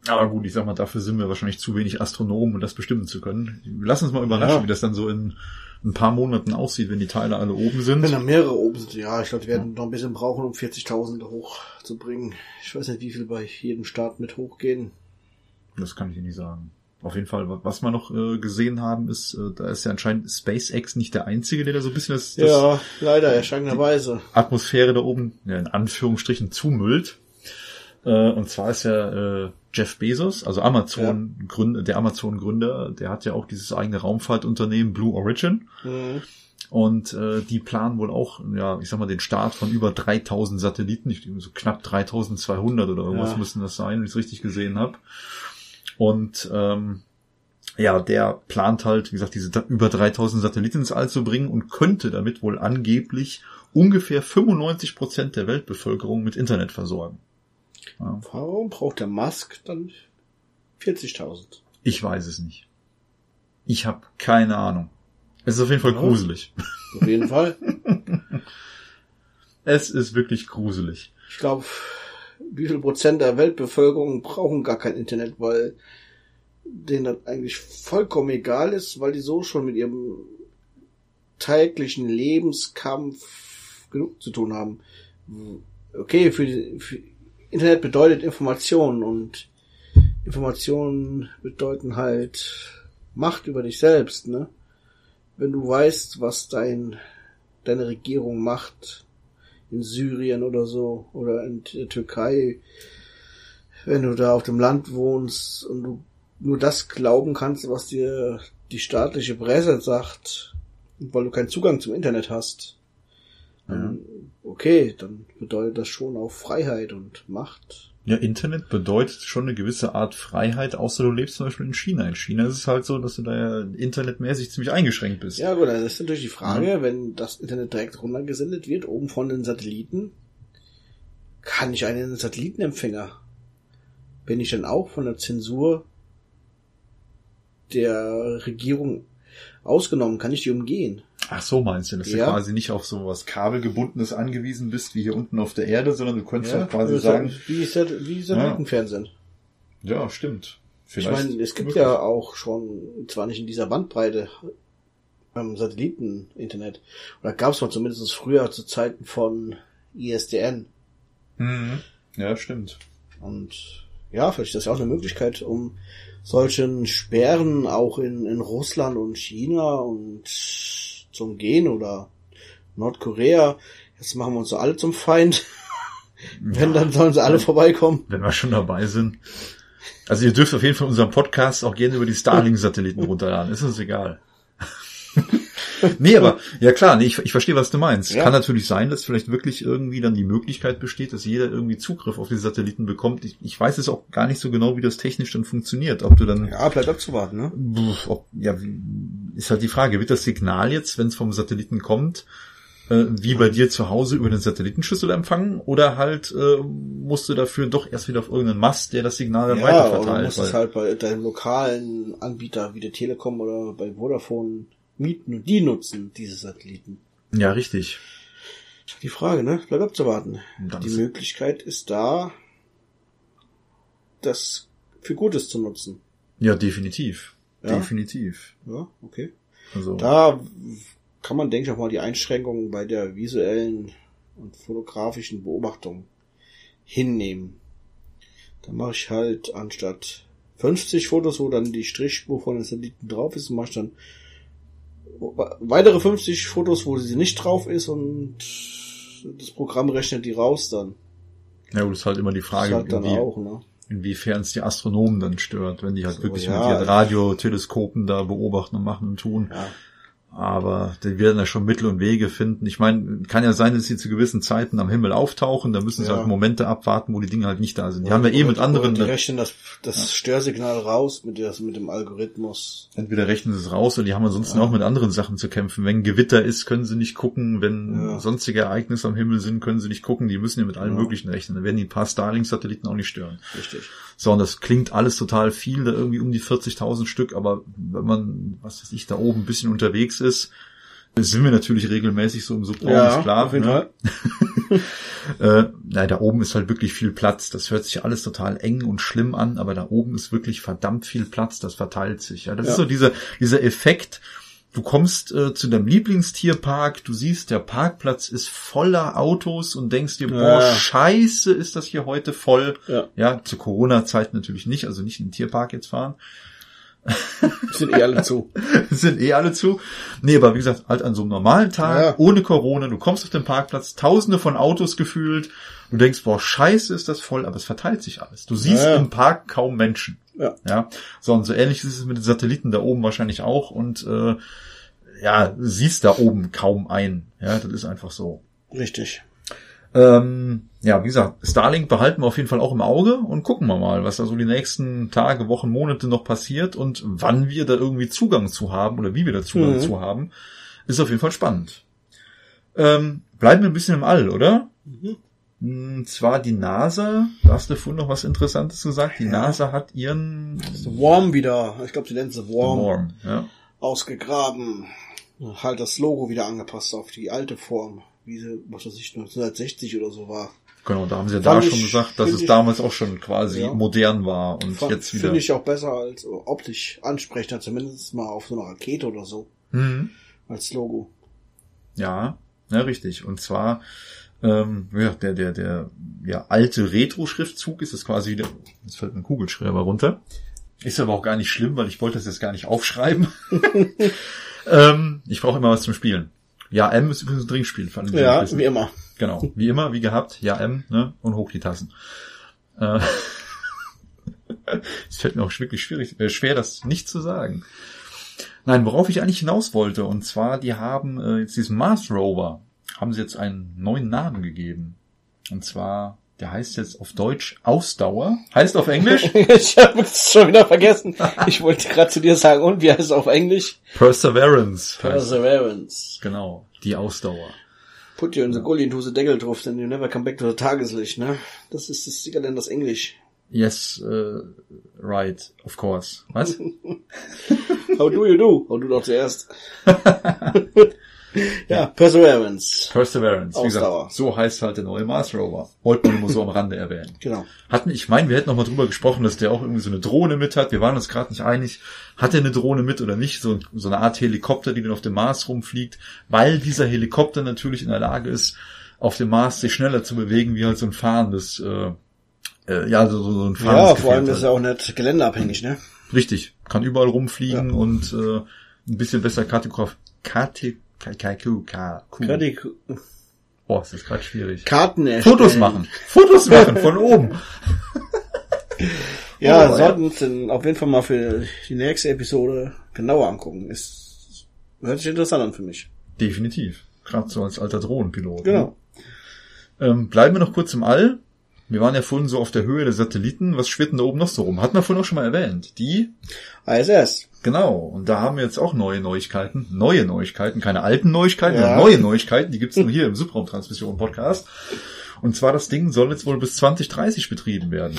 Aber gut, ich sag mal, dafür sind wir wahrscheinlich zu wenig Astronomen, um das bestimmen zu können. Lass uns mal überraschen, Ja. wie das dann so in ein paar Monaten aussieht, wenn die Teile alle oben sind. Wenn da mehrere oben sind, ja, ich glaube, die werden noch ein bisschen brauchen, um 40.000 hochzubringen. Ich weiß nicht, wie viel bei jedem Start mit hochgehen. Das kann ich dir nicht sagen. Auf jeden Fall, was wir noch äh, gesehen haben, ist, äh, da ist ja anscheinend SpaceX nicht der einzige, der da so ein bisschen das, das ja, leider, erschreckenderweise. Atmosphäre da oben, ja, in Anführungsstrichen, zumüllt. Äh, und zwar ist ja äh, Jeff Bezos, also Amazon Gründer, der Amazon Gründer, der hat ja auch dieses eigene Raumfahrtunternehmen Blue Origin. Mhm. Und äh, die planen wohl auch, ja, ich sag mal, den Start von über 3000 Satelliten, ich so knapp 3200 oder irgendwas Ja. müssen das sein, wenn ich es richtig gesehen habe. Und ähm, ja, der plant halt, wie gesagt, diese über 3000 Satelliten ins All zu bringen und könnte damit wohl angeblich ungefähr 95 Prozent der Weltbevölkerung mit Internet versorgen. Ja, Warum braucht der Musk dann 40.000? ich weiß es nicht. Ich habe keine Ahnung. Es ist auf jeden Fall Ja. gruselig. Auf jeden Fall. Es ist wirklich gruselig. Ich glaube, wie viel Prozent der Weltbevölkerung brauchen gar kein Internet, weil denen das eigentlich vollkommen egal ist, weil die so schon mit ihrem täglichen Lebenskampf genug zu tun haben. Okay, für, für Internet bedeutet Information und Informationen bedeuten halt Macht über dich selbst, ne? Wenn du weißt, was dein, deine Regierung macht, in Syrien oder so oder in der Türkei, wenn du da auf dem Land wohnst und du nur das glauben kannst, was dir die staatliche Presse sagt, weil du keinen Zugang zum Internet hast, dann, okay, dann bedeutet das schon auch Freiheit und Macht. Ja, Internet bedeutet schon eine gewisse Art Freiheit, außer du lebst zum Beispiel in China. In China ist es halt so, dass du da ja internetmäßig ziemlich eingeschränkt bist. Ja gut, das ist natürlich die Frage, ja. wenn das Internet direkt runtergesendet wird, oben von den Satelliten, kann ich einen Satellitenempfänger? Bin ich dann auch von der Zensur der Regierung ausgenommen? Kann ich die umgehen? Ach so meinst du, dass ja. du quasi nicht auf so was kabelgebundenes angewiesen bist, wie hier unten auf der Erde, sondern du könntest ja, halt quasi sagen... Wie, wie Satellitenfernsehen. Ja. ja, stimmt. Vielleicht ich meine, es gibt möglich. ja auch schon, zwar nicht in dieser Bandbreite, beim Satelliten-Internet, oder gab es mal zumindest früher zu Zeiten von ISDN. Mhm. Ja, stimmt. Und ja, vielleicht ist das ja auch eine Möglichkeit, um solchen Sperren auch in, in Russland und China und zum Gehen oder Nordkorea. Jetzt machen wir uns so alle zum Feind. Wenn, dann sollen sie alle vorbeikommen. Wenn wir schon dabei sind. Also ihr dürft auf jeden Fall unseren Podcast auch gerne über die Starlink-Satelliten runterladen. Ist uns egal. nee, aber ja klar, nee, ich, ich verstehe, was du meinst. Ja. Kann natürlich sein, dass vielleicht wirklich irgendwie dann die Möglichkeit besteht, dass jeder irgendwie Zugriff auf die Satelliten bekommt. Ich, ich weiß es auch gar nicht so genau, wie das technisch dann funktioniert. Ob du dann. Ja, bleibt abzuwarten, ne? Ob, ja, ist halt die Frage, wird das Signal jetzt, wenn es vom Satelliten kommt, äh, wie bei dir zu Hause über den Satellitenschüssel empfangen oder halt äh, musst du dafür doch erst wieder auf irgendeinen Mast, der das Signal dann ja, weiterverteilt. Ja, du musst es halt bei deinem lokalen Anbieter wie der Telekom oder bei Vodafone mieten und die nutzen diese Satelliten. Ja, richtig. Die Frage, ne? Bleibt abzuwarten. Die Möglichkeit ist da, das für Gutes zu nutzen. Ja, definitiv. Ja? Definitiv. Ja, okay. Also. Da kann man, denke ich, auch mal die Einschränkungen bei der visuellen und fotografischen Beobachtung hinnehmen. Da mache ich halt anstatt 50 Fotos, wo dann die Strichspur von den Satelliten drauf ist, mache ich dann weitere 50 Fotos, wo sie nicht drauf ist und das Programm rechnet die raus dann. Ja, das ist halt immer die Frage, halt inwie auch, ne? Inwiefern es die Astronomen dann stört, wenn die halt so, wirklich ja, mit ihren Radioteleskopen da beobachten und machen und tun. Ja. Aber die werden da schon Mittel und Wege finden. Ich meine, kann ja sein, dass sie zu gewissen Zeiten am Himmel auftauchen. Da müssen sie ja. halt Momente abwarten, wo die Dinge halt nicht da sind. Die oder, haben ja eh mit anderen. Die rechnen das, das ja. Störsignal raus mit, das, mit dem Algorithmus. Entweder rechnen sie es raus oder die haben ansonsten ja. auch mit anderen Sachen zu kämpfen. Wenn Gewitter ist, können sie nicht gucken. Wenn sonstige Ereignisse am Himmel sind, können sie nicht gucken. Die müssen ja mit allem Möglichen rechnen. Da werden die paar Starlink-Satelliten auch nicht stören. Richtig. So, und das klingt alles total viel, da irgendwie um die 40.000 Stück, aber wenn man, was weiß ich, da oben ein bisschen unterwegs ist, sind wir natürlich regelmäßig so im Subraum, ja, ist klar. Auf jeden ne? Fall. äh, na, da oben ist halt wirklich viel Platz. Das hört sich alles total eng und schlimm an, aber da oben ist wirklich verdammt viel Platz. Das verteilt sich. Ja, das ja. ist so dieser dieser Effekt. Du kommst äh, zu deinem Lieblingstierpark, du siehst, der Parkplatz ist voller Autos und denkst dir, boah, ja. scheiße, ist das hier heute voll. Ja, ja zu Corona-Zeit natürlich nicht, also nicht in den Tierpark jetzt fahren. sind eh alle zu. sind eh alle zu. Nee, aber wie gesagt, halt an so einem normalen Tag, ja. ohne Corona, du kommst auf den Parkplatz, tausende von Autos gefühlt, du denkst, boah, scheiße ist das voll, aber es verteilt sich alles. Du siehst im Park kaum Menschen. Ja. ja. So, und so ähnlich ist es mit den Satelliten da oben wahrscheinlich auch und äh, ja, siehst da oben kaum ein. Ja, das ist einfach so. Richtig. Ähm, ja, wie gesagt, Starlink behalten wir auf jeden Fall auch im Auge und gucken wir mal, was da so die nächsten Tage, Wochen, Monate noch passiert und wann wir da irgendwie Zugang zu haben oder wie wir da Zugang mhm. zu haben, ist auf jeden Fall spannend. Ähm, bleiben wir ein bisschen im All, oder? Mhm. Und zwar die NASA, da hast du vorhin noch was Interessantes gesagt, die ja. NASA hat ihren Worm wieder, ich glaube, sie nennt sie Worm, Worm ja. ausgegraben. Halt das Logo wieder angepasst auf die alte Form wie sie, was weiß ich, 1960 oder so war. Genau, da haben sie ja da schon gesagt, dass es ich, damals auch schon quasi ja, modern war und fand, jetzt wieder. Finde ich auch besser als optisch ansprechender, zumindest mal auf so einer Rakete oder so. Mhm. Als Logo. Ja, ja, richtig. Und zwar, ähm, ja, der, der, der, ja, alte Retro-Schriftzug ist es quasi wieder, jetzt fällt ein Kugelschreiber runter. Ist aber auch gar nicht schlimm, weil ich wollte das jetzt gar nicht aufschreiben. ähm, ich brauche immer was zum Spielen. Ja, M ist übrigens ein Trinkspiel. Fand ich ja, wie immer. Genau, wie immer, wie gehabt. Ja, M, ne? Und hoch die Tassen. Äh, es fällt mir auch wirklich schwierig, äh, schwer, das nicht zu sagen. Nein, worauf ich eigentlich hinaus wollte, und zwar, die haben äh, jetzt diesen Mars Rover, haben sie jetzt einen neuen Namen gegeben. Und zwar Der heißt jetzt auf Deutsch Ausdauer. Heißt auf Englisch ich habe es schon wieder vergessen. Ich wollte gerade zu dir sagen, und wie heißt es auf Englisch? Perseverance. Perseverance. Genau, die Ausdauer. Put you in the gully and the Deckel drauf, then you never come back to the Tageslicht, ne? Das ist das sicher denn das Englisch. Yes, äh, right, of course. Was? How do you do? How du doch zuerst. ja, Perseverance. Perseverance. Wie Ausdauer. gesagt, so heißt halt der neue Mars Rover. Wollte man nur so am Rande erwähnen. Genau. Hatten, ich meine, wir hätten noch mal drüber gesprochen, dass der auch irgendwie so eine Drohne mit hat. Wir waren uns gerade nicht einig, hat er eine Drohne mit oder nicht? So, so eine Art Helikopter, die dann auf dem Mars rumfliegt, weil dieser Helikopter natürlich in der Lage ist, auf dem Mars sich schneller zu bewegen, wie halt so ein fahrendes, äh, äh, ja, so, so ein fahrendes Ja, vor allem ist er halt. auch nicht geländeabhängig, ne? Richtig, kann überall rumfliegen Ja. und äh, ein bisschen besser Kartograf... Karte... KQ. Gerade die Boah, ist das gerade schwierig. Karten erstellen. Fotos machen. Fotos machen von oben. Ja, Oh, sollten uns dann auf jeden Fall mal für die nächste Episode genauer angucken. Ist, hört sich interessant an für mich. Definitiv. Gerade so als alter Drohnenpilot. Genau. Ne? Ähm, bleiben wir noch kurz im All. Wir waren ja vorhin so auf der Höhe der Satelliten. Was schwirrt denn da oben noch so rum? Hatten wir vorhin auch schon mal erwähnt. Die, ISS. Genau. Und da haben wir jetzt auch neue Neuigkeiten. Neue Neuigkeiten, keine alten Neuigkeiten, Ja. neue Neuigkeiten. Die gibt's nur hier im Subraumtransmission-Podcast. Und zwar das Ding soll jetzt wohl bis 2030 betrieben werden.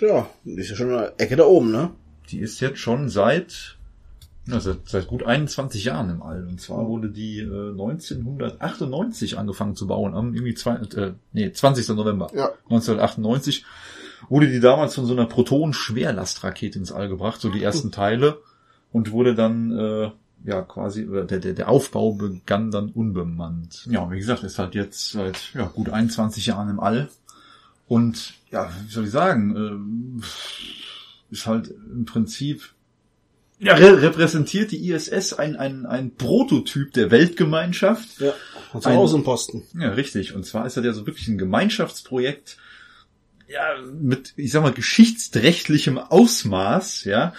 Ja, ist ja schon eine Ecke da oben, ne? Die ist jetzt schon seit, ja, seit, seit gut 21 Jahren im All. Und zwar wurde die äh, 1998 angefangen zu bauen, am irgendwie zwei, äh, nee, 20. November Ja. 1998 wurde die damals von so einer Proton-Schwerlastrakete ins All gebracht, so die ersten Teile, und wurde dann äh, ja quasi oder der, der, der Aufbau begann dann unbemannt. Ja, wie gesagt, ist halt jetzt seit ja, gut 21 Jahren im All. Und ja, wie soll ich sagen, ähm, ist halt im Prinzip ja, re repräsentiert die ISS ein, ein, ein Prototyp der Weltgemeinschaft. Ja. Und zu Ein- Außenposten. Ja, richtig. Und zwar ist das ja so wirklich ein Gemeinschaftsprojekt, ja, mit, ich sag mal, geschichtsrechtlichem Ausmaß, ja,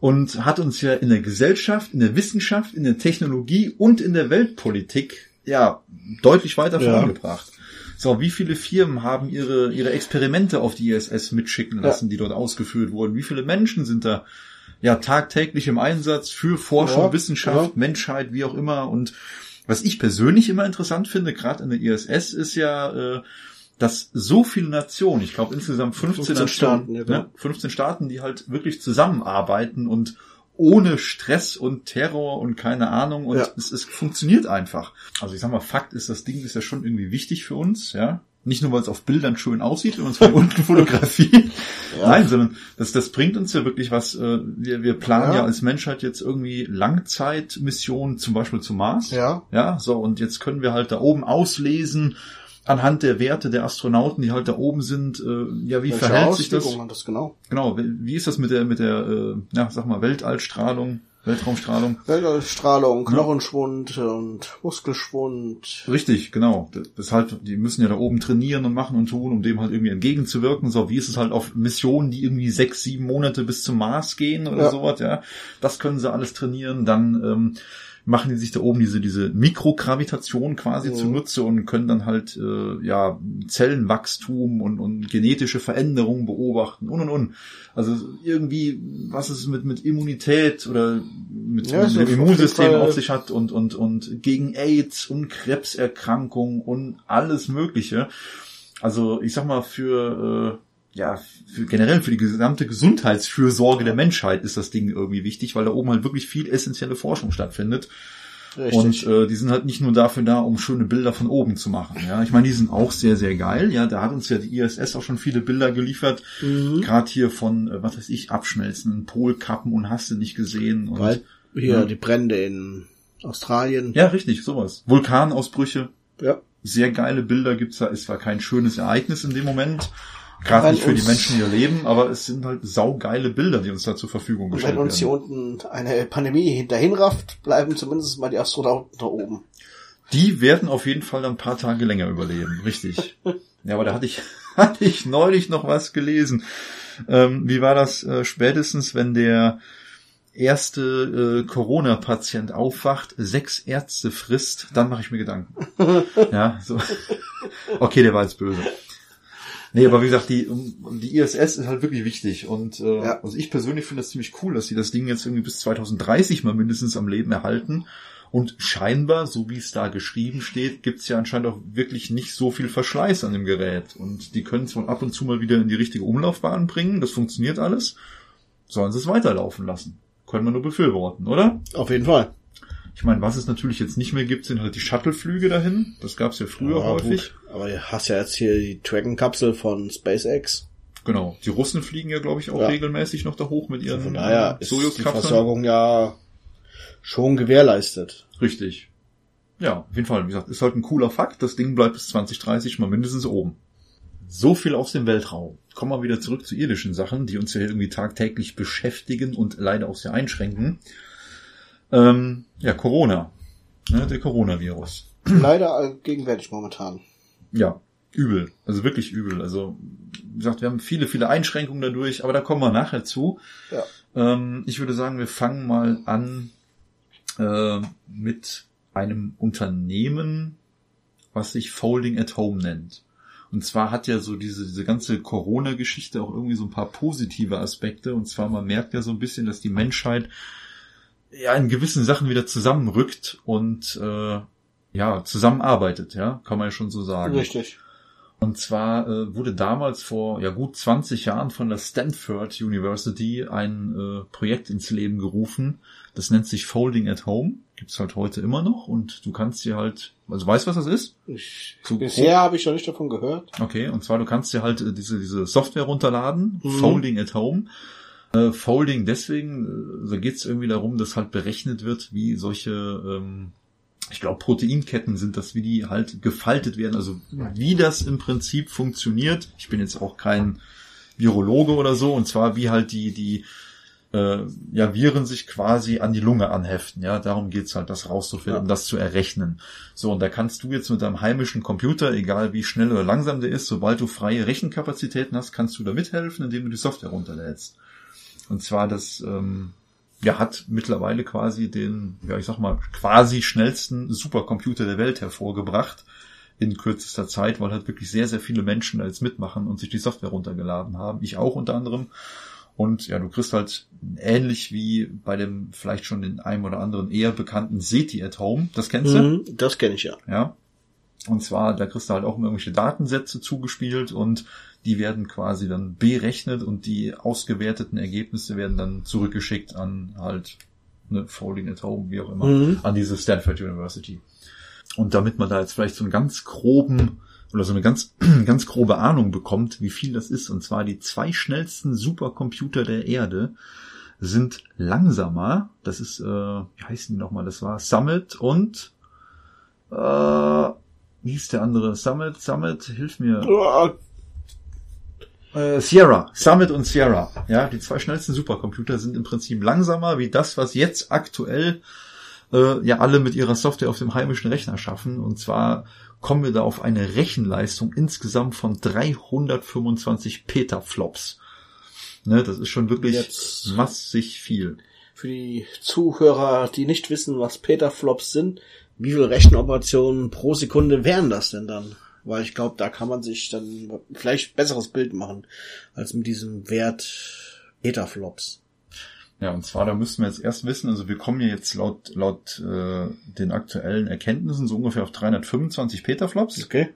und hat uns ja in der Gesellschaft, in der Wissenschaft, in der Technologie und in der Weltpolitik, ja, deutlich weiter Ja. vorangebracht. So, wie viele Firmen haben ihre, ihre Experimente auf die ISS mitschicken lassen, die dort ausgeführt wurden? Wie viele Menschen sind da, ja, tagtäglich im Einsatz für Forschung, Ja, Wissenschaft, ja. Menschheit, wie auch immer und was ich persönlich immer interessant finde, gerade in der ISS, ist ja, äh, dass so viele Nationen, ich glaube insgesamt 15, 15 Nationen, Staaten, ja, genau. ne, 15 Staaten, die halt wirklich zusammenarbeiten und ohne Stress und Terror und keine Ahnung und Ja. es, es funktioniert einfach. Also ich sag mal, Fakt ist, das Ding ist ja schon irgendwie wichtig für uns, ja. Nicht nur, weil es auf Bildern schön aussieht, wenn man es von unten fotografiert. Ja. Nein, sondern das, das bringt uns ja wirklich was. äh, Wir, wir planen ja. Ja. als Menschheit jetzt irgendwie Langzeitmissionen, zum Beispiel zum Mars. Ja. Ja, so, und jetzt können wir halt da oben auslesen, anhand der Werte der Astronauten, die halt da oben sind, äh, ja, wie Welche verhält sich das? Das genau? Genau, wie ist das mit der, mit der, äh, ja, sag mal, Weltallstrahlung, Weltraumstrahlung? Weltstrahlung, Knochenschwund und Muskelschwund. Richtig, genau. Deshalb, die müssen ja da oben trainieren und machen und tun, um dem halt irgendwie entgegenzuwirken. So, wie ist es halt auf Missionen, die irgendwie sechs, sieben Monate bis zum Mars gehen oder Ja. sowas, ja. Das können sie alles trainieren. Dann ähm, machen die sich da oben diese, diese Mikrogravitation quasi Mhm. zunutze und können dann halt äh, ja Zellenwachstum und, und genetische Veränderungen beobachten und und und. Also irgendwie, was es mit, mit Immunität oder mit, Ja, mit dem Immunsystem auf sich hat und, und, und gegen AIDS und Krebserkrankungen und alles Mögliche. Also ich sag mal, für, äh, ja, für generell für die gesamte Gesundheitsfürsorge der Menschheit ist das Ding irgendwie wichtig, weil da oben halt wirklich viel essentielle Forschung stattfindet. Richtig. Und äh, die sind halt nicht nur dafür da, um schöne Bilder von oben zu machen. Ja, ich meine, die sind auch sehr, sehr geil. Ja, da hat uns ja die ISS auch schon viele Bilder geliefert. Mhm. Gerade hier von, äh, was weiß ich, abschmelzenden Polkappen und hast du nicht gesehen. Und, Weil hier Ja. die Brände in Australien. Ja, richtig, sowas. Vulkanausbrüche, Ja. sehr geile Bilder gibt's da. Es war kein schönes Ereignis in dem Moment. Gerade nicht für die Menschen, die hier leben, aber es sind halt saugeile Bilder, die uns da zur Verfügung gestellt wenn uns hier werden. unten eine Pandemie hinterhin rafft, bleiben zumindest mal die Astronauten da oben. Die werden auf jeden Fall ein paar Tage länger überleben, richtig. ja, aber da hatte ich, hatte ich neulich noch was gelesen. Ähm, wie war das äh, spätestens, wenn der erste äh, Corona-Patient aufwacht, sechs Ärzte frisst, dann mache ich mir Gedanken. ja, so. Okay, der war jetzt böse. Nee, aber wie gesagt, die, die ISS ist halt wirklich wichtig. Und äh, Ja. also ich persönlich finde das ziemlich cool, dass sie das Ding jetzt irgendwie bis 2030 mal mindestens am Leben erhalten. Und scheinbar, so wie es da geschrieben steht, gibt's ja anscheinend auch wirklich nicht so viel Verschleiß an dem Gerät. Und die können es wohl ab und zu mal wieder in die richtige Umlaufbahn bringen. Das funktioniert alles. Sollen sie es weiterlaufen lassen. Können wir nur befürworten, oder? Auf jeden Fall. Ich meine, was es natürlich jetzt nicht mehr gibt, sind halt die Shuttle-Flüge dahin. Das gab's ja früher Ja, häufig. gut. Aber du hast ja jetzt hier die Dragon-Kapsel von SpaceX. Genau. Die Russen fliegen ja, glaube ich, auch Ja. regelmäßig noch da hoch mit ihren Von daher ist die. Versorgung ja schon gewährleistet. Richtig. Ja, auf jeden Fall. Wie gesagt, ist halt ein cooler Fakt. Das Ding bleibt bis 2030 mal mindestens oben. So viel aus dem Weltraum. Kommen wir wieder zurück zu irdischen Sachen, die uns ja irgendwie tagtäglich beschäftigen und leider auch sehr einschränken. Ähm, ja, Corona. Ne, der Coronavirus. Leider allgegenwärtig momentan. Ja, übel. Also wirklich übel. Also, wie gesagt, wir haben viele, viele Einschränkungen dadurch, aber da kommen wir nachher zu. Ja. Ähm, ich würde sagen, wir fangen mal an äh, mit einem Unternehmen, was sich Folding at Home nennt. Und zwar hat ja so diese, diese ganze Corona-Geschichte auch irgendwie so ein paar positive Aspekte. Und zwar, man merkt ja so ein bisschen, dass die Menschheit ja in gewissen Sachen wieder zusammenrückt und äh, ja, zusammenarbeitet, ja, kann man ja schon so sagen. Richtig. Und zwar äh, wurde damals vor ja gut 20 Jahren von der Stanford University ein äh, Projekt ins Leben gerufen. Das nennt sich Folding at Home. Gibt's halt heute immer noch und du kannst dir halt, also weißt du, was das ist? Ich, So bisher habe ich noch nicht davon gehört. Okay, und zwar du kannst dir halt äh, diese, diese Software runterladen, Mhm. Folding at Home. Äh, Folding deswegen, äh, da geht's irgendwie darum, dass halt berechnet wird, wie solche, ähm, ich glaube Proteinketten sind das, wie die halt gefaltet werden, also wie das im Prinzip funktioniert. Ich bin jetzt auch kein Virologe oder so, und zwar wie halt die, die äh, ja, Viren sich quasi an die Lunge anheften. Ja, darum geht's halt, das rauszufinden, Ja. um das zu errechnen. So, und da kannst du jetzt mit deinem heimischen Computer, egal wie schnell oder langsam der ist, sobald du freie Rechenkapazitäten hast, kannst du da mithelfen, indem du die Software runterlädst. Und zwar das, ähm, ja, hat mittlerweile quasi den, ja, ich sag mal, quasi schnellsten Supercomputer der Welt hervorgebracht in kürzester Zeit, weil halt wirklich sehr, sehr viele Menschen da jetzt mitmachen und sich die Software runtergeladen haben. Ich auch unter anderem. Und ja, du kriegst halt ähnlich wie bei dem vielleicht schon den einem oder anderen eher bekannten SETI at Home. Das kennst du? Mhm, das kenne ich ja. Ja. Und zwar, da kriegst du halt auch irgendwelche Datensätze zugespielt und die werden quasi dann berechnet und die ausgewerteten Ergebnisse werden dann zurückgeschickt an halt ne, Folding at Home, wie auch immer, Mhm. an diese Stanford University. Und damit man da jetzt vielleicht so einen ganz groben oder so eine ganz, ganz grobe Ahnung bekommt, wie viel das ist, und zwar die zwei schnellsten Supercomputer der Erde sind langsamer. Das ist, äh, wie heißen die nochmal? Das war Summit und äh, wie hieß der andere? Summit, Summit, hilf mir. Äh, Sierra, Summit und Sierra. Ja, die zwei schnellsten Supercomputer sind im Prinzip langsamer wie das, was jetzt aktuell äh, ja alle mit ihrer Software auf dem heimischen Rechner schaffen. Und zwar kommen wir da auf eine Rechenleistung insgesamt von 325 Petaflops. Ne, das ist schon wirklich Jetzt- massig viel. Für die Zuhörer, die nicht wissen, was Petaflops sind, wie viele Rechenoperationen pro Sekunde wären das denn dann? Weil ich glaube, da kann man sich dann vielleicht ein besseres Bild machen, als mit diesem Wert Petaflops. Ja, und zwar, da müssten wir jetzt erst wissen, also wir kommen ja jetzt laut, laut äh, den aktuellen Erkenntnissen so ungefähr auf 325 Petaflops. Okay.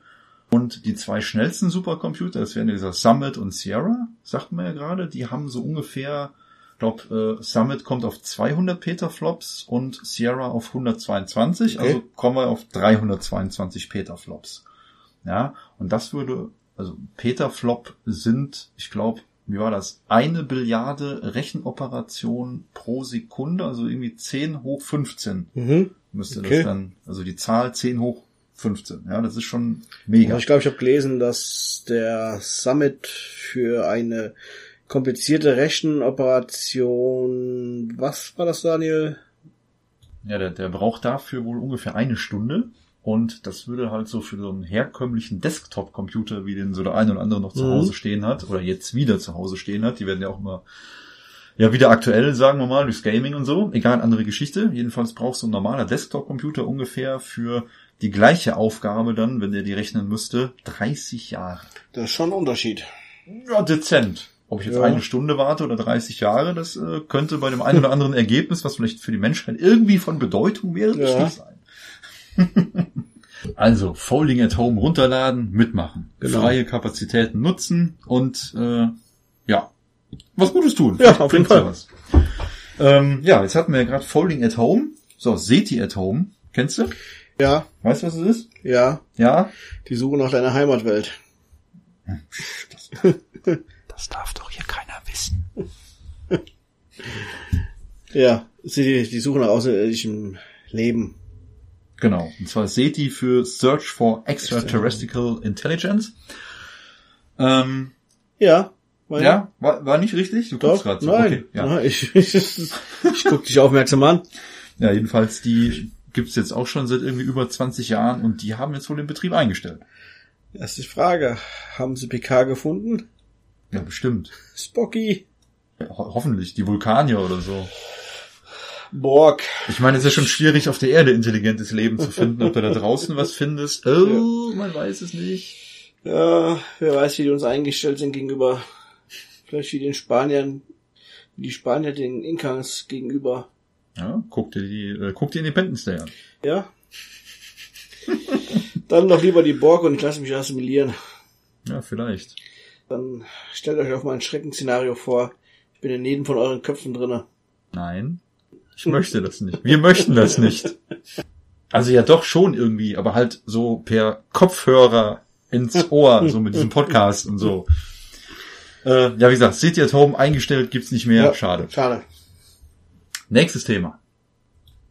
Und die zwei schnellsten Supercomputer, das wären dieser Summit und Sierra, sagten wir ja gerade, die haben so ungefähr, glaube, äh, Summit kommt auf 200 Petaflops und Sierra auf 122, Okay. also kommen wir auf 322 Petaflops. Ja, und das würde, also Petaflop sind, ich glaube, wie war das? Eine Billiarde Rechenoperationen pro Sekunde, also irgendwie 10 hoch 15 Mhm. müsste Okay. das dann, also die Zahl 10 hoch 15. Ja, das ist schon mega. Aber ich glaube, ich habe gelesen, dass der Summit für eine komplizierte Rechenoperation, was war das, Daniel? Ja, der, der braucht dafür wohl ungefähr eine Stunde. Und das würde halt so für so einen herkömmlichen Desktop-Computer, wie den so der eine oder andere noch zu Mhm. Hause stehen hat, oder jetzt wieder zu Hause stehen hat, die werden ja auch immer Ja, wieder aktuell, sagen wir mal, durchs Gaming und so. Egal, andere Geschichte. Jedenfalls brauchst du ein normaler Desktop-Computer ungefähr für die gleiche Aufgabe dann, wenn der die rechnen müsste, 30 Jahre. Das ist schon ein Unterschied. Ja, dezent. Ob ich jetzt Ja. eine Stunde warte oder 30 Jahre, das äh, könnte bei dem einen oder anderen Ergebnis, was vielleicht für die Menschheit irgendwie von Bedeutung wäre, Ja. wichtig sein. also, Folding at Home runterladen, mitmachen. Genau. Freie Kapazitäten nutzen und äh, ja, was Gutes tun. Ja, Vielleicht auf jeden Fall. ja was. Ähm, ja, jetzt hatten wir ja gerade Folding at Home. So, Seti at Home. Kennst du? Ja, Weißt du, was es ist? ja. Ja? Die Suche nach deiner Heimatwelt. Das darf doch hier keiner wissen. Ja, die, die Suche nach außerirdischem Leben. Genau. Und zwar SETI für Search for Extraterrestrial Intelligence. Ähm, Ja. meine- ja, war, war nicht richtig? Du guckst gerade so. nein. Okay, ja. Nein, ich, ich, ich guck dich aufmerksam an. ja, jedenfalls, die gibt's jetzt auch schon seit irgendwie über 20 Jahren und die haben jetzt wohl den Betrieb eingestellt. Erste Frage. Haben Sie PK gefunden? Ja, bestimmt. Spocky. Ho hoffentlich. Die Vulkanier oder so. Borg. Ich meine, es ist ja schon schwierig, auf der Erde intelligentes Leben zu finden. Ob du da draußen was findest? Oh, man weiß es nicht. Ja, wer weiß, wie die uns eingestellt sind gegenüber, vielleicht wie den Spaniern, wie die Spanier den Inkas gegenüber. Ja, guck dir die, äh, guck dir Independence Day an. Ja. Dann doch lieber die Borg und ich lasse mich assimilieren. Ja, vielleicht. Dann stellt euch auf mal ein Schreckensszenario vor. Ich bin in jedem von euren Köpfen drinne. Nein, ich möchte das nicht. Wir möchten das nicht. Also ja doch schon irgendwie, aber halt so per Kopfhörer ins Ohr, so mit diesem Podcast und so. Äh, ja, wie gesagt, City at Home eingestellt, gibt's nicht mehr. Ja. Schade. Schade. Nächstes Thema.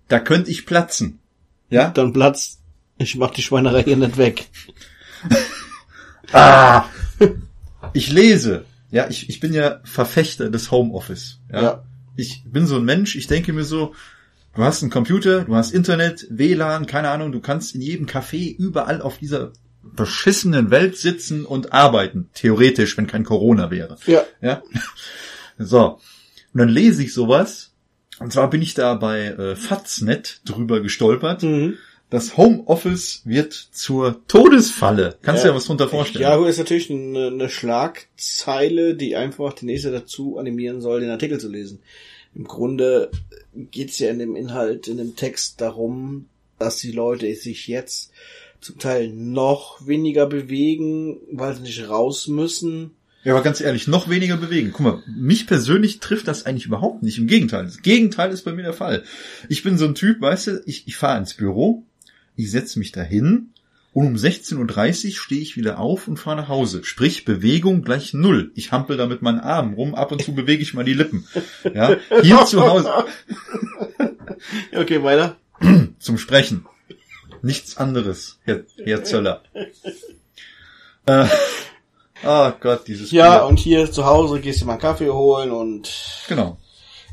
Da könnte ich platzen. Ja? Dann Platz. Ich mach die Schweinerei hier nicht weg. Ah! Ich lese. Ja, ich, ich bin ja Verfechter des Homeoffice. Ja? Ja. Ich bin so ein Mensch, ich denke mir so, du hast einen Computer, du hast Internet, WLAN, keine Ahnung, du kannst in jedem Café überall auf dieser beschissenen Welt sitzen und arbeiten. Theoretisch, wenn kein Corona wäre. Ja. Ja. So. Und dann lese ich sowas. Und zwar bin ich da bei äh, Faznet drüber gestolpert. Mhm. Das Homeoffice wird zur Todesfalle. Kannst du dir was drunter vorstellen? Ja, ist natürlich eine, eine Schlagzeile, die einfach den Nächsten dazu animieren soll, den Artikel zu lesen. Im Grunde geht's ja in dem Inhalt, in dem Text darum, dass die Leute sich jetzt zum Teil noch weniger bewegen, weil sie nicht raus müssen. Ja, aber ganz ehrlich, noch weniger bewegen. Guck mal, mich persönlich trifft das eigentlich überhaupt nicht. Im Gegenteil. Das Gegenteil ist bei mir der Fall. Ich bin so ein Typ, weißt du, ich, ich fahre ins Büro, ich setze mich dahin und um 16.30 Uhr stehe ich wieder auf und fahre nach Hause. Sprich, Bewegung gleich null. Ich hampel da mit meinen Armen rum, ab und zu bewege ich mal die Lippen. Ja, hier zu Hause Okay, weiter. zum Sprechen. Nichts anderes, Herr, Herr Zöller. Äh, oh Gott, dieses Ja, Bier. und hier zu Hause gehst du mal einen Kaffee holen und genau.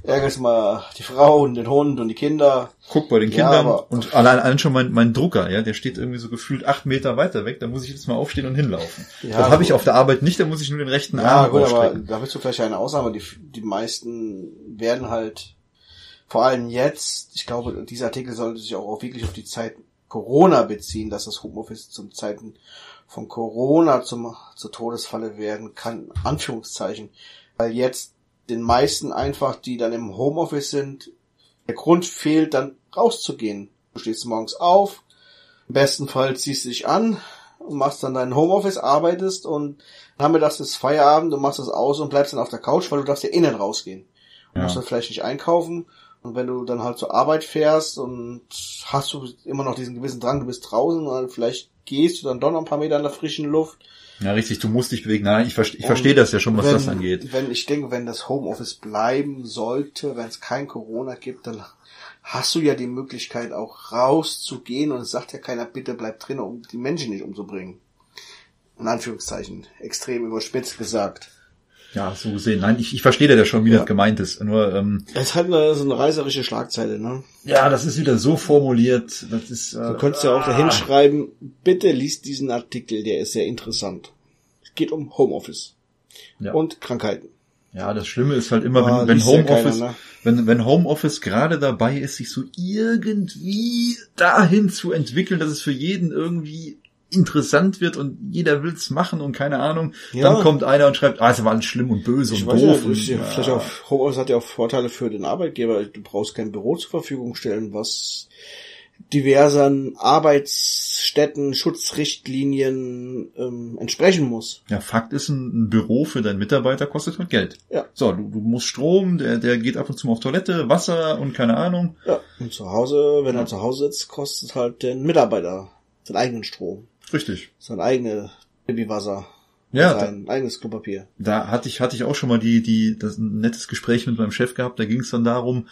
Ärgerst mal die Frau und den Hund und die Kinder. guck bei den Ja, Kindern aber- und allein, allein schon mein, mein Drucker, ja, der steht irgendwie so gefühlt acht Meter weiter weg, da muss ich jetzt mal aufstehen und hinlaufen. Ja, das habe ich auf der Arbeit nicht, da muss ich nur den rechten Ja, Arm gut, aber da bist du vielleicht eine Ausnahme. Die, die meisten werden halt, vor allem jetzt, ich glaube, dieser Artikel sollte sich auch wirklich auf die Zeit Corona beziehen, dass das Homeoffice zum Zeiten von Corona zum, zur Todesfalle werden kann, Anführungszeichen. Weil jetzt den meisten einfach, die dann im Homeoffice sind, der Grund fehlt, dann rauszugehen. Du stehst morgens auf, im besten Fall ziehst du dich an und machst dann dein Homeoffice, arbeitest und nachmittags ist Feierabend, du machst das aus und bleibst dann auf der Couch, weil du darfst ja innen rausgehen. Du Ja. musst dann vielleicht nicht einkaufen und wenn du dann halt zur Arbeit fährst und hast du immer noch diesen gewissen Drang, du bist draußen, und vielleicht gehst du dann doch noch ein paar Meter in der frischen Luft. Ja, richtig, du musst dich bewegen. Nein, ich, verste, ich verstehe das ja schon, was wenn, das angeht. Wenn, ich denke, wenn das Homeoffice bleiben sollte, wenn es kein Corona gibt, dann hast du ja die Möglichkeit auch rauszugehen und es sagt ja keiner, bitte bleib drin, um die Menschen nicht umzubringen. In Anführungszeichen, extrem überspitzt gesagt. Ja, so gesehen. Nein, ich, ich verstehe das ja schon, wie Ja. das gemeint ist. Nur, ähm, Es ist halt eine, so eine reißerische Schlagzeile, ne? ja, das ist wieder so formuliert. Das ist. Äh, Du könntest ja auch dahin schreiben, bitte liest diesen Artikel, der ist sehr interessant. Es geht um Homeoffice Ja. und Krankheiten. Ja, das Schlimme ist halt immer, Ah, wenn, wenn ja Homeoffice, keiner, ne? wenn, wenn Homeoffice gerade dabei ist, sich so irgendwie dahin zu entwickeln, dass es für jeden irgendwie interessant wird und jeder will's machen und keine Ahnung, Ja. dann kommt einer und schreibt, ah, es war alles schlimm und böse Ich und weiß doof. ja, und, vielleicht ja. auch, Homeoffice hat ja auch Vorteile für den Arbeitgeber. Du brauchst kein Büro zur Verfügung stellen, was diversen Arbeitsstätten, Schutzrichtlinien ähm, entsprechen muss. Ja, Fakt ist, ein, Büro für deinen Mitarbeiter kostet halt Geld. Ja. So, du, du musst Strom, der, der geht ab und zu mal auf Toilette, Wasser und keine Ahnung. Ja. Und zu Hause, wenn er zu Hause sitzt, kostet halt den Mitarbeiter seinen eigenen Strom, Richtig. sein eigenes Babywasser, Ja, da, sein eigenes Klopapier. da hatte ich, hatte ich auch schon mal die, die, das ein nettes Gespräch mit meinem Chef gehabt, da ging es dann darum,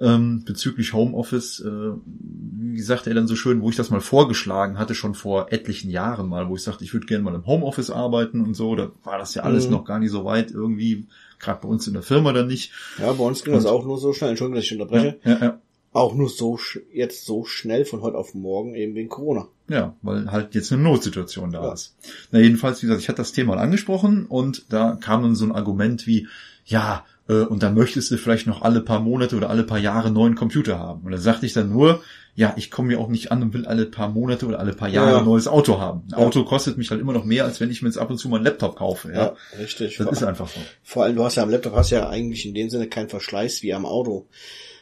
ähm, bezüglich Homeoffice, äh, wie sagte er dann so schön, wo ich das mal vorgeschlagen hatte, schon vor etlichen Jahren mal, wo ich sagte, ich würde gerne mal im Homeoffice arbeiten und so, da war das ja alles Mhm. noch gar nicht so weit, irgendwie, gerade bei uns in der Firma dann nicht. Ja, bei uns ging das auch nur so schnell. Entschuldigung, dass ich unterbreche. Ja, ja. Auch nur so sch- jetzt so schnell von heute auf morgen eben wegen Corona. Ja, weil halt jetzt eine Notsituation da Ja. ist. Na jedenfalls, wie gesagt, ich hatte das Thema mal angesprochen und da kam dann so ein Argument wie, ja, äh, und dann möchtest du vielleicht noch alle paar Monate oder alle paar Jahre einen neuen Computer haben. Und da sagte ich dann nur, ja, ich komme ja auch nicht an und will alle paar Monate oder alle paar Jahre Ja. ein neues Auto haben. Ein Ja. Auto kostet mich halt immer noch mehr, als wenn ich mir jetzt ab und zu mal einen Laptop kaufe. Ja, richtig. das Vor, ist einfach so. vor allem, du hast ja am Laptop hast ja eigentlich in dem Sinne keinen Verschleiß wie am Auto.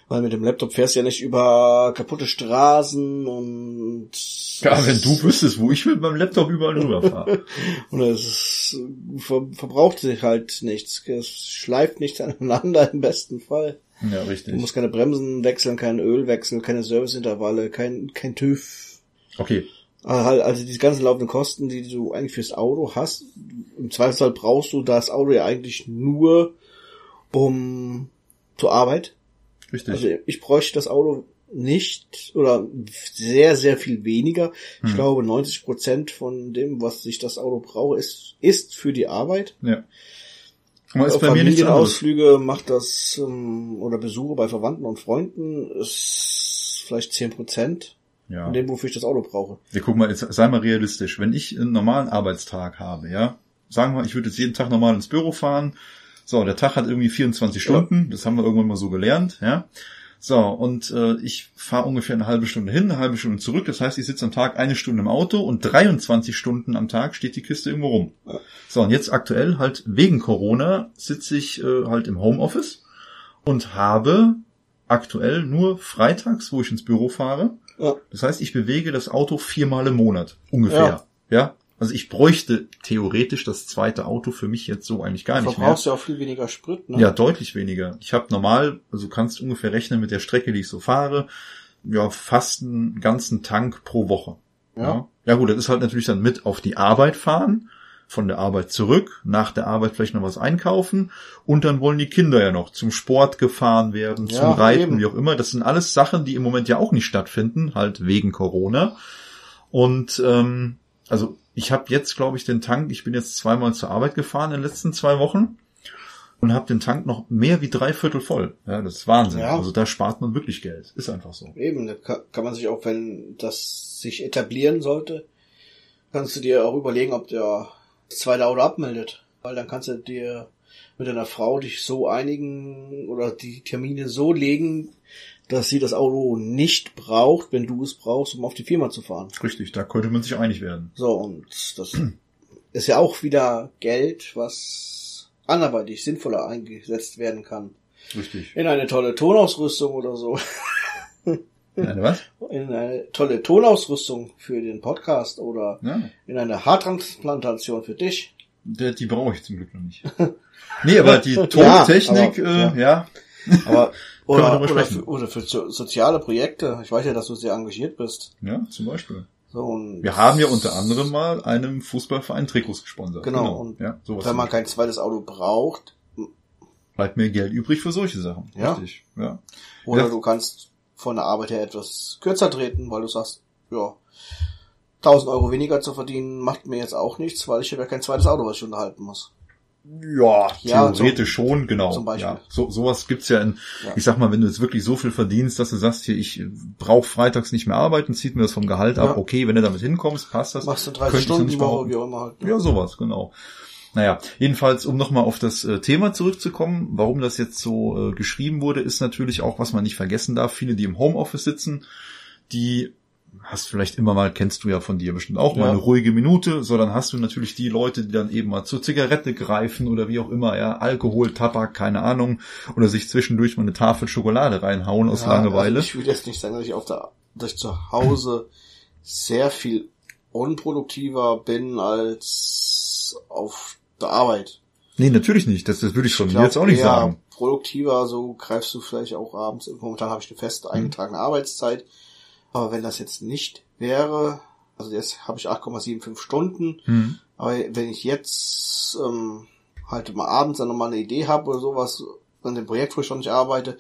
Weil mit dem Laptop fährst du ja nicht über kaputte Straßen und Ja, wenn du wüsstest, wo ich mit meinem Laptop überall drüber fahre. und es ver, verbraucht sich halt nichts. Es schleift nichts aneinander im besten Fall. ja, Du richtig. musst keine Bremsen wechseln, kein Öl wechseln, keine Serviceintervalle, kein, kein TÜV. Okay, Also also diese ganzen laufenden Kosten, die du eigentlich fürs Auto hast, im Zweifelsfall brauchst du das Auto ja eigentlich nur um zur Arbeit. Richtig. Also ich bräuchte das Auto nicht oder sehr, sehr viel weniger. Ich Hm. glaube, 90 Prozent von dem, was ich das Auto brauche, ist, ist für die Arbeit. ja. Aber ist bei mir anderes. Familienausflüge macht das ähm, oder Besuche bei Verwandten und Freunden ist vielleicht 10 Prozent Ja. von dem, wofür ich das Auto brauche. Wir gucken mal, jetzt sei mal realistisch. Wenn ich einen normalen Arbeitstag habe, ja, sagen wir, ich würde jetzt jeden Tag normal ins Büro fahren. So, der Tag hat irgendwie 24 Stunden, das haben wir irgendwann mal so gelernt, ja. So, und äh, ich fahre ungefähr eine halbe Stunde hin, eine halbe Stunde zurück. Das heißt, ich sitze am Tag eine Stunde im Auto und 23 Stunden am Tag steht die Kiste irgendwo rum. Ja. So, und jetzt aktuell halt wegen Corona sitze ich äh, halt im Homeoffice und habe aktuell nur freitags, wo ich ins Büro fahre, Ja. das heißt, ich bewege das Auto viermal im Monat, ungefähr. Ja. Also ich bräuchte theoretisch das zweite Auto für mich jetzt so eigentlich gar Du nicht mehr. verbrauchst ja auch viel weniger Sprit, ne? Ja, deutlich weniger. Ich habe normal, also du kannst ungefähr rechnen mit der Strecke, die ich so fahre, ja, fast einen ganzen Tank pro Woche. Ja. Ja gut, das ist halt natürlich dann mit auf die Arbeit fahren, von der Arbeit zurück, nach der Arbeit vielleicht noch was einkaufen und dann wollen die Kinder ja noch zum Sport gefahren werden, Ja, zum Reiten, eben. wie auch immer. Das sind alles Sachen, die im Moment ja auch nicht stattfinden, halt wegen Corona. Und ähm, also ich habe jetzt, glaube ich, den Tank, ich bin jetzt zweimal zur Arbeit gefahren in den letzten zwei Wochen und habe den Tank noch mehr wie drei Viertel voll. Ja, das ist Wahnsinn. Ja. Also da spart man wirklich Geld. Ist einfach so. Eben, da kann, man sich auch, wenn das sich etablieren sollte, kannst du dir auch überlegen, ob der zweite Auto abmeldet. Weil dann kannst du dir mit deiner Frau dich so einigen oder die Termine so legen, dass sie das Auto nicht braucht, wenn du es brauchst, um auf die Firma zu fahren. Richtig, da könnte man sich einig werden. So, und das ist ja auch wieder Geld, was anderweitig sinnvoller eingesetzt werden kann. Richtig. In eine tolle Tonausrüstung oder so. Eine was? In eine tolle Tonausrüstung für den Podcast oder Ja. in eine Haartransplantation für dich. Die, die brauche ich zum Glück noch nicht. Nee, aber die Ja, Tontechnik, aber- äh, ja. Aber wir oder, oder, für, oder für so, soziale Projekte. Ich weiß ja, dass du sehr engagiert bist. Ja, zum Beispiel. So, und Wir haben ja unter anderem mal einem Fußballverein Trikots gesponsert. Genau, und ja, sowas. wenn man kein zweites Auto braucht, bleibt mehr Geld übrig für solche Sachen. Ja. Richtig. Ja. oder Ja. du kannst von der Arbeit her etwas kürzer treten, weil du sagst, ja, 1000 Euro weniger zu verdienen macht mir jetzt auch nichts, weil ich habe ja kein zweites Auto, was ich unterhalten muss. Ja, Ja, theoretisch schon, genau. zum Beispiel. Ja, so, sowas gibt's ja in, Ja. ich sag mal, wenn du jetzt wirklich so viel verdienst, dass du sagst, hier, ich brauche freitags nicht mehr arbeiten, zieht mir das vom Gehalt ab, Ja. okay, wenn du damit hinkommst, passt das. Machst du Könnte 30 ich so Stunden nicht die Woche, wie auch immer halt. ne? Ja, sowas, genau. Naja, jedenfalls, um nochmal auf das äh, Thema zurückzukommen, warum das jetzt so äh, geschrieben wurde, ist natürlich auch, was man nicht vergessen darf, viele, die im Homeoffice sitzen, die hast vielleicht immer mal, kennst du ja von dir bestimmt auch, Ja. mal eine ruhige Minute, so dann hast du natürlich die Leute, die dann eben mal zur Zigarette greifen oder wie auch immer, ja, Alkohol, Tabak, keine Ahnung, oder sich zwischendurch mal eine Tafel Schokolade reinhauen aus Ja, Langeweile. Also ich würde jetzt nicht sagen, dass ich auf der, dass ich zu Hause sehr viel unproduktiver bin als auf der Arbeit. nee, natürlich nicht, das, das würde ich von mir glaub, jetzt auch nicht sagen. Produktiver, so greifst du vielleicht auch abends. Momentan habe ich eine fest eingetragene Arbeitszeit. Aber wenn das jetzt nicht wäre, also jetzt habe ich 8,75 Stunden, Hm. aber wenn ich jetzt ähm, halt mal abends dann nochmal eine Idee habe oder sowas, an dem Projekt, wo ich schon nicht arbeite,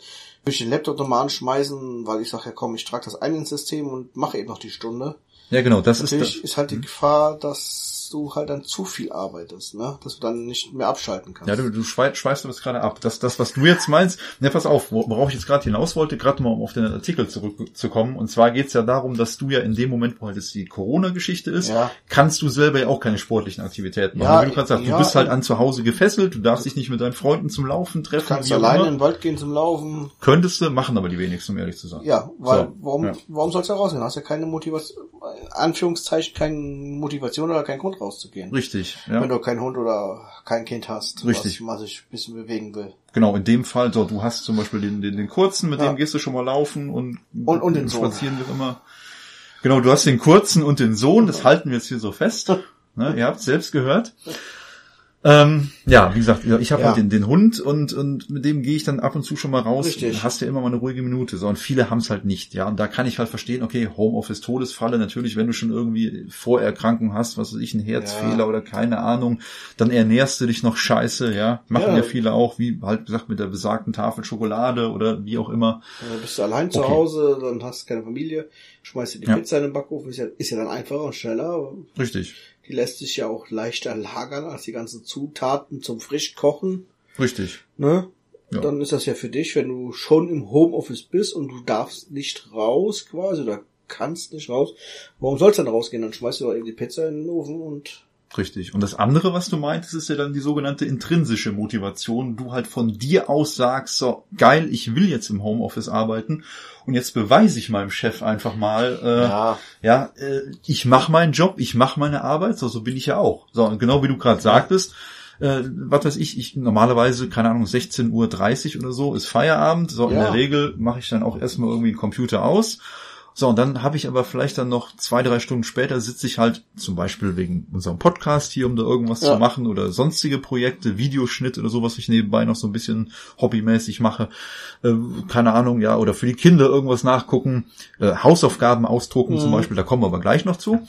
würde ich den Laptop nochmal anschmeißen, weil ich sage, ja komm, ich trage das ein ins System und mache eben noch die Stunde. Ja, genau, das ist Natürlich das. ist halt die Gefahr, dass du halt dann zu viel arbeitest, ne? Dass du dann nicht mehr abschalten kannst. Ja, du, du schwei- schweißt du das gerade ab. Das, das, was du jetzt meinst, ne, pass auf, wo- worauf ich jetzt gerade hinaus wollte, gerade mal um auf den Artikel zurückzukommen. Und zwar geht's ja darum, dass du ja in dem Moment, wo halt jetzt die Corona-Geschichte ist, Ja. kannst du selber ja auch keine sportlichen Aktivitäten machen. Ja, Wie du gerade sagst, ja, du bist halt an zu Hause gefesselt, du darfst dich nicht mit deinen Freunden zum Laufen du treffen. kannst wie auch alleine in den Wald gehen zum Laufen. Könntest du, machen aber die wenigsten, um ehrlich zu sein. Ja, weil So, warum, ja. warum sollst du rausgehen? Hast ja keine Motivation, Anführungszeichen keine Motivation oder keinen Grund rauszugehen. Richtig, Wenn ja. du keinen Hund oder kein Kind hast, Richtig. was man sich ein bisschen bewegen will. Genau, in dem Fall, so, du hast zum Beispiel den, den, den kurzen, mit Ja. dem gehst du schon mal laufen und, Und- und den Sohn. spazieren wie immer. Genau, du hast den kurzen und den Sohn, das halten wir jetzt hier so fest. Ne, ihr habt selbst gehört. Ähm, ja, wie gesagt, ich habe Ja. halt den, den Hund und, und mit dem gehe ich dann ab und zu schon mal raus. Richtig. Hast ja immer mal eine ruhige Minute. So, und viele haben es halt nicht, ja. Und da kann ich halt verstehen, okay, Homeoffice, Todesfalle, natürlich, wenn du schon irgendwie Vorerkrankung hast, was weiß ich, einen Herzfehler Ja. oder keine Ahnung, dann ernährst du dich noch scheiße, ja. Machen ja, Ja. viele auch, wie halt gesagt mit der besagten Tafel Schokolade oder wie auch immer. Dann bist du allein zu Okay. Hause, dann hast du keine Familie, schmeißt dir die. Pizza in den Backofen, ist ja, ist ja dann einfacher und schneller. Richtig. Die lässt sich ja auch leichter lagern als die ganzen Zutaten zum Frischkochen. Richtig. Ne? Ja. Dann ist das ja für dich, wenn du schon im Homeoffice bist und du darfst nicht raus quasi oder kannst nicht raus. Warum sollst du dann rausgehen? Dann schmeißt du doch eben die Pizza in den Ofen und Richtig. Und das andere, was du meintest, ist ja dann die sogenannte intrinsische Motivation. Du halt von dir aus sagst, so geil, ich will jetzt im Homeoffice arbeiten und jetzt beweise ich meinem Chef einfach mal, äh, ja, ja, äh, ich mache meinen Job, ich mache meine Arbeit, so, so bin ich ja auch. So, und genau wie du gerade sagtest, äh, was weiß ich, ich normalerweise, keine Ahnung, 16.30 Uhr oder so ist Feierabend. So, in Ja. der Regel mache ich dann auch erstmal irgendwie den Computer aus. So, und dann habe ich aber vielleicht dann noch zwei, drei Stunden später sitze ich halt zum Beispiel wegen unserem Podcast hier, um da irgendwas Ja. zu machen oder sonstige Projekte, Videoschnitt oder so, was ich nebenbei noch so ein bisschen hobbymäßig mache. Äh, keine Ahnung, ja, oder für die Kinder irgendwas nachgucken, äh, Hausaufgaben ausdrucken zum Mhm. Beispiel, da kommen wir aber gleich noch zu.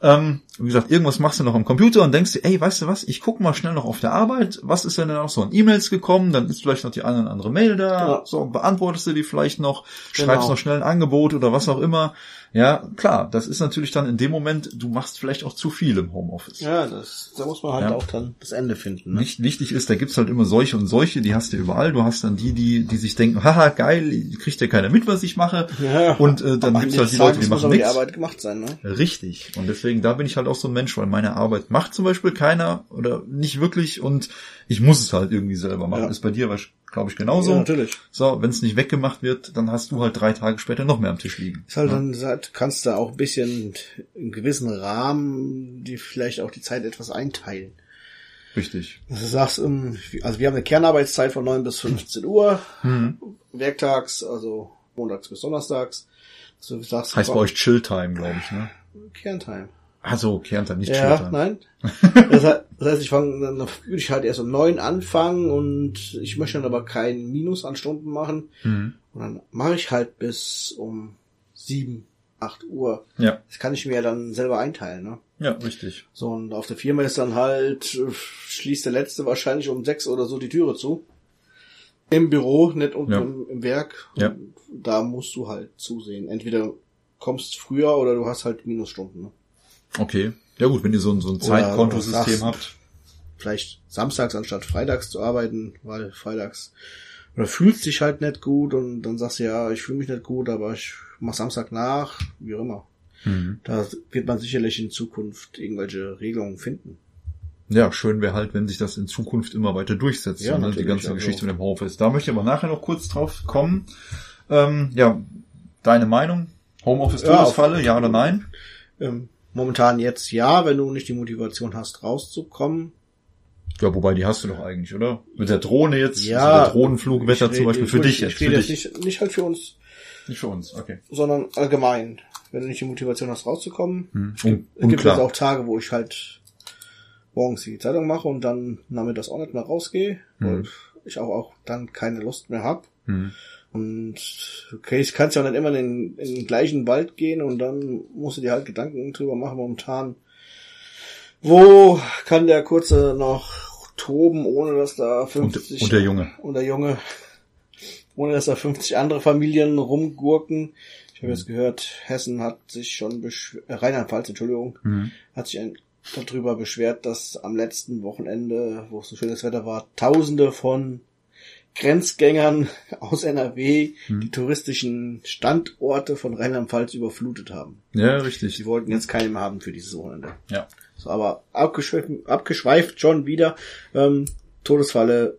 Ähm, wie gesagt, irgendwas machst du noch am Computer und denkst dir, ey, weißt du was, ich guck mal schnell noch auf der Arbeit, was ist denn denn auch so an E-Mails gekommen, dann ist vielleicht noch die eine oder andere Mail da, Ja. so, beantwortest du die vielleicht noch, Genau. schreibst noch schnell ein Angebot oder was auch immer. Ja, klar, das ist natürlich dann in dem Moment, du machst vielleicht auch zu viel im Homeoffice. ja, das, da muss man halt Ja. auch dann das Ende finden. Ne? Wicht- Wichtig ist, da gibt's halt immer solche und solche, die hast du überall. Du hast dann die, die, die sich denken, haha, geil, kriegt ja keiner mit, was ich mache. Ja. Und äh, dann gibt's halt die Leute, die machen nichts. Arbeit gemacht sein, ne? Richtig. Und deswegen, da bin ich halt auch so ein Mensch, weil meine Arbeit macht zum Beispiel keiner oder nicht wirklich und ich muss es halt irgendwie selber machen. Ja. Ist bei dir, glaube ich, genauso. Ja, natürlich. So, wenn es nicht weggemacht wird, dann hast du halt drei Tage später noch mehr am Tisch liegen. Ist halt dann halt, kannst du auch ein bisschen in gewissen Rahmen die vielleicht auch die Zeit etwas einteilen. Richtig. Also du sagst, ähm, also wir haben eine Kernarbeitszeit von 9 bis 15 Uhr, Mhm. werktags, also montags bis donnerstags. Also sagst, Heißt bei euch Chilltime, glaube ich, ne? Kerntime. Also Kerntime, nicht Ja, Chilltime. nein. Das heißt, ich fange, dann würde ich halt erst um neun anfangen und ich möchte dann aber kein Minus an Stunden machen. Mhm. Und dann mache ich halt bis um sieben, acht Uhr. Ja, Das kann ich mir ja dann selber einteilen, ne? ja, richtig. So, und auf der Firma ist dann halt, äh, schließt der Letzte wahrscheinlich um sechs oder so die Türe zu. Im Büro, nicht unten Ja. im, im Werk. Ja. Und da musst du halt zusehen. Entweder kommst früher oder du hast halt Minusstunden. Ne? Okay. Ja gut, wenn ihr so ein, so ein Zeitkontosystem habt. Vielleicht samstags anstatt freitags zu arbeiten, weil freitags oder fühlst dich halt nicht gut und dann sagst du ja, ich fühle mich nicht gut, aber ich mach Samstag nach, wie auch immer. Mhm. Da wird man sicherlich in Zukunft irgendwelche Regelungen finden. ja, schön wäre halt, wenn sich das in Zukunft immer weiter durchsetzt, Ja, ne, die ganze also- Geschichte mit dem Homeoffice. Da möchte ich aber nachher noch kurz drauf kommen. Ähm, ja, deine Meinung? Homeoffice Ja, ja oder nein? Ähm, momentan jetzt ja, wenn du nicht die Motivation hast, rauszukommen. Ja, wobei die hast du doch eigentlich, oder? Mit der Drohne jetzt, Ja. also der Drohnenflugwetter zum Beispiel für dich jetzt. Ich rede jetzt nicht, nicht halt für uns, Nicht für uns, okay. sondern allgemein. Wenn du nicht die Motivation hast, rauszukommen. Hm. Es gibt, es gibt jetzt auch Tage, wo ich halt morgens die Zeitung mache und dann damit das auch nicht mehr rausgehe, weil Mhm. ich auch, auch dann keine Lust mehr hab. Hm. Und okay, ich kann ja nicht immer in den, in den gleichen Wald gehen und dann musst du dir halt Gedanken drüber machen momentan. Wo kann der Kurze noch toben, ohne dass da 50 Und, und der Junge. und der Junge, ohne dass da 50 andere Familien rumgurken. Ich habe jetzt gehört, Hessen hat sich schon beschwert, äh, Rheinland-Pfalz, Entschuldigung, Hm. hat sich ein, darüber beschwert, dass am letzten Wochenende, wo es so schönes Wetter war, Tausende von Grenzgängern aus NRW Hm. die touristischen Standorte von Rheinland-Pfalz überflutet haben. Ja, richtig. Sie wollten jetzt keinen haben für dieses Wochenende. Ja. So, aber abgeschweift, abgeschweift schon wieder. Ähm, Todesfalle,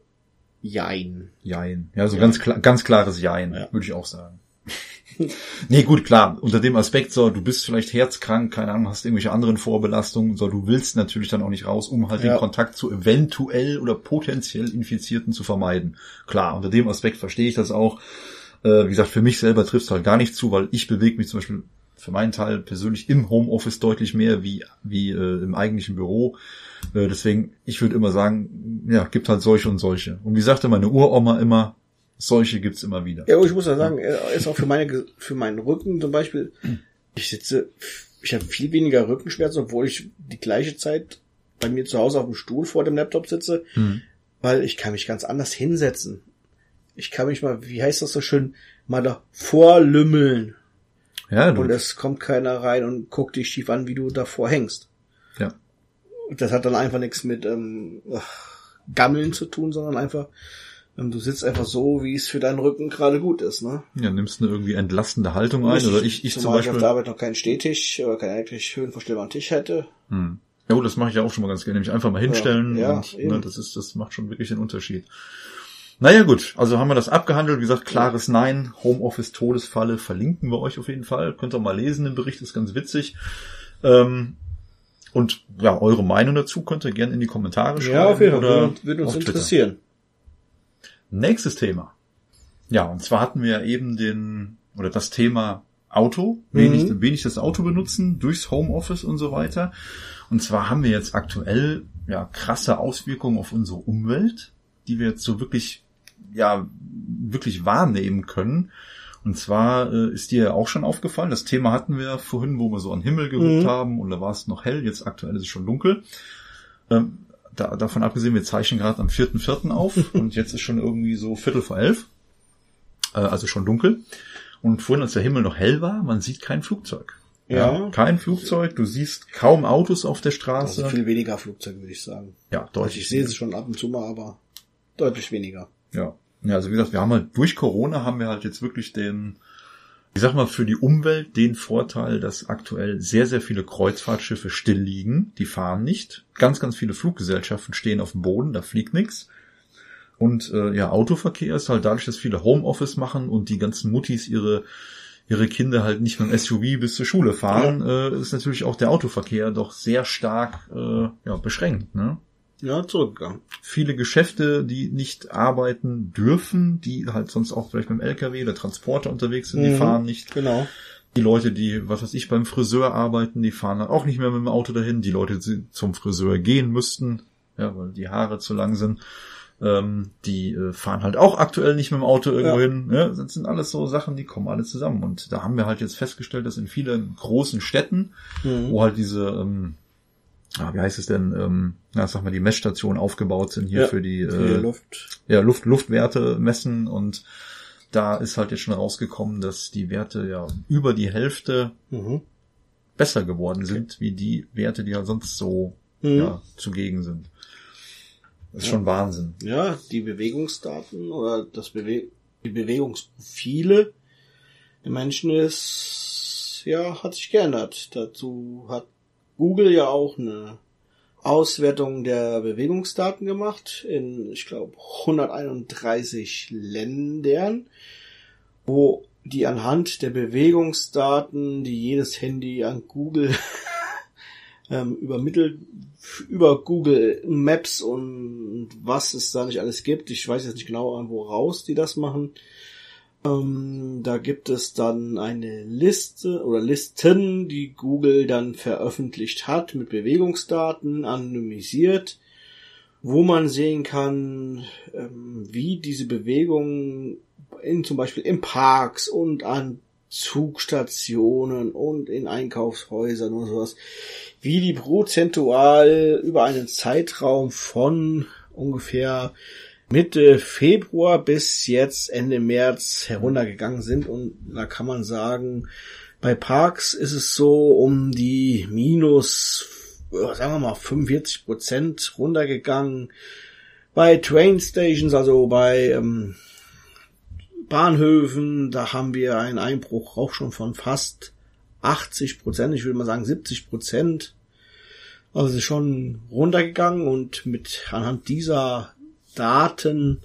jein. Jein. Ja, so ganz klar, ganz klares Jein, Ja. würde ich auch sagen. Nee, gut, klar. Unter dem Aspekt, so, du bist vielleicht herzkrank, keine Ahnung, hast irgendwelche anderen Vorbelastungen, so, du willst natürlich dann auch nicht raus, um halt Ja. den Kontakt zu eventuell oder potenziell Infizierten zu vermeiden. Klar, unter dem Aspekt verstehe ich das auch. Äh, wie gesagt, für mich selber trifft es halt gar nicht zu, weil ich bewege mich zum Beispiel für meinen Teil persönlich im Homeoffice deutlich mehr wie, wie äh, im eigentlichen Büro. Äh, deswegen, ich würde immer sagen, ja, gibt halt solche und solche. Und wie sagte meine Uroma immer, solche gibt's immer wieder. Ja, aber ich muss ja sagen, äh, ist auch für meine, für meinen Rücken zum Beispiel, ich sitze, ich habe viel weniger Rückenschmerzen, obwohl ich die gleiche Zeit bei mir zu Hause auf dem Stuhl vor dem Laptop sitze, Hm. weil ich kann mich ganz anders hinsetzen. Ich kann mich mal, wie heißt das so schön, mal da vorlümmeln. Ja, du, Und es kommt keiner rein und guckt dich schief an, wie du davor hängst. ja. Das hat dann einfach nichts mit ähm, Gammeln zu tun, sondern einfach, du sitzt einfach so, wie es für deinen Rücken gerade gut ist. Ne? ja, nimmst eine irgendwie entlastende Haltung ein, oder ich, ich zum Zumal ich auf Beispiel. der Arbeit noch keinen Stehtisch oder keinen elektrisch höhenverstellbaren Tisch hätte. Hm. Ja, gut, das mache ich ja auch schon mal ganz gerne, nämlich einfach mal hinstellen Ja, ja, und eben. ne, das ist, das macht schon wirklich den Unterschied. Naja gut, also haben wir das abgehandelt. Wie gesagt, klares Nein, Homeoffice Todesfalle verlinken wir euch auf jeden Fall. Könnt ihr mal lesen, den Bericht ist ganz witzig. Ähm, und ja, eure Meinung dazu könnt ihr gerne in die Kommentare schreiben. Ja, auf jeden Fall. Würde, uns auf Twitter. Nächstes Thema. Ja, und zwar hatten wir ja eben den, oder das Thema Auto, wenig, Mhm. wenig das Auto benutzen, durchs Homeoffice und so weiter. Und zwar haben wir jetzt aktuell, ja, krasse Auswirkungen auf unsere Umwelt, die wir jetzt so wirklich, ja, wirklich wahrnehmen können. Und zwar äh, ist dir ja auch schon aufgefallen, das Thema hatten wir vorhin, wo wir so an den Himmel geguckt Mhm. haben und da war es noch hell, jetzt aktuell ist es schon dunkel. Ähm, da, davon abgesehen, wir zeichnen gerade am 4.4. auf und jetzt ist schon irgendwie so Viertel vor elf, äh, also schon dunkel. Und vorhin, als der Himmel noch hell war, man sieht kein Flugzeug. Ja. kein Flugzeug, du siehst kaum Autos auf der Straße. Also viel weniger Flugzeuge, würde ich sagen. ja, Also deutlich. ich sehe sie schon ab und zu mal, aber deutlich weniger. Ja. Ja, also wie gesagt, wir haben halt durch Corona haben wir halt jetzt wirklich den, ich sag mal, für die Umwelt den Vorteil, dass aktuell sehr, sehr viele Kreuzfahrtschiffe still liegen. Die fahren nicht. Ganz, ganz viele Fluggesellschaften stehen auf dem Boden, da fliegt nichts. Und äh, ja, Autoverkehr ist halt dadurch, dass viele Homeoffice machen und die ganzen Muttis ihre ihre Kinder halt nicht mit dem SUV bis zur Schule fahren, äh, ist natürlich auch der Autoverkehr doch sehr stark äh, ja, beschränkt. Ne? Ja, zurückgegangen. viele Geschäfte, die nicht arbeiten dürfen, die halt sonst auch vielleicht mit dem LKW oder Transporter unterwegs sind, die Mhm. fahren nicht. Genau. Die Leute, die, was weiß ich, beim Friseur arbeiten, die fahren dann auch nicht mehr mit dem Auto dahin. Die Leute, die zum Friseur gehen müssten, ja, weil die Haare zu lang sind, ähm, die äh, fahren halt auch aktuell nicht mit dem Auto irgendwo Ja. hin. Ja, das sind alles so Sachen, die kommen alle zusammen. Und da haben wir halt jetzt festgestellt, dass in vielen großen Städten Mhm. wo halt diese, ähm, ah, wie heißt es denn, ähm, na, sag mal, die Messstationen aufgebaut sind hier Ja, für die, äh, Luft. ja, Luft, Luftwerte messen und da ist halt jetzt schon rausgekommen, dass die Werte ja über die Hälfte Mhm. besser geworden sind, wie die Werte, die halt sonst so Mhm. ja, zugegen sind. Das ist schon Wahnsinn. Ja, die Bewegungsdaten oder das Bewe die Bewegungsprofile der Menschen ist, ja, hat sich geändert. Dazu hat Google ja auch eine Auswertung der Bewegungsdaten gemacht in, ich glaube, 131 Ländern, wo die anhand der Bewegungsdaten, die jedes Handy an Google ähm, übermittelt, über Google Maps und was es da nicht alles gibt. Ich weiß jetzt nicht genau, an woraus die das machen. Ähm, da gibt es dann eine Liste oder Listen, die Google dann veröffentlicht hat mit Bewegungsdaten, anonymisiert, wo man sehen kann, ähm, wie diese Bewegungen in zum Beispiel in Parks und an Zugstationen und in Einkaufshäusern und sowas, wie die prozentual über einen Zeitraum von ungefähr Mitte Februar bis jetzt Ende März heruntergegangen sind. Und da kann man sagen, bei Parks ist es so um die minus, sagen wir mal, 45 Prozent runtergegangen. Bei Train Stations, also bei ähm, Bahnhöfen, da haben wir einen Einbruch auch schon von fast 80 Prozent, ich würde mal sagen 70 Prozent. Also es ist schon runtergegangen und mit anhand dieser Daten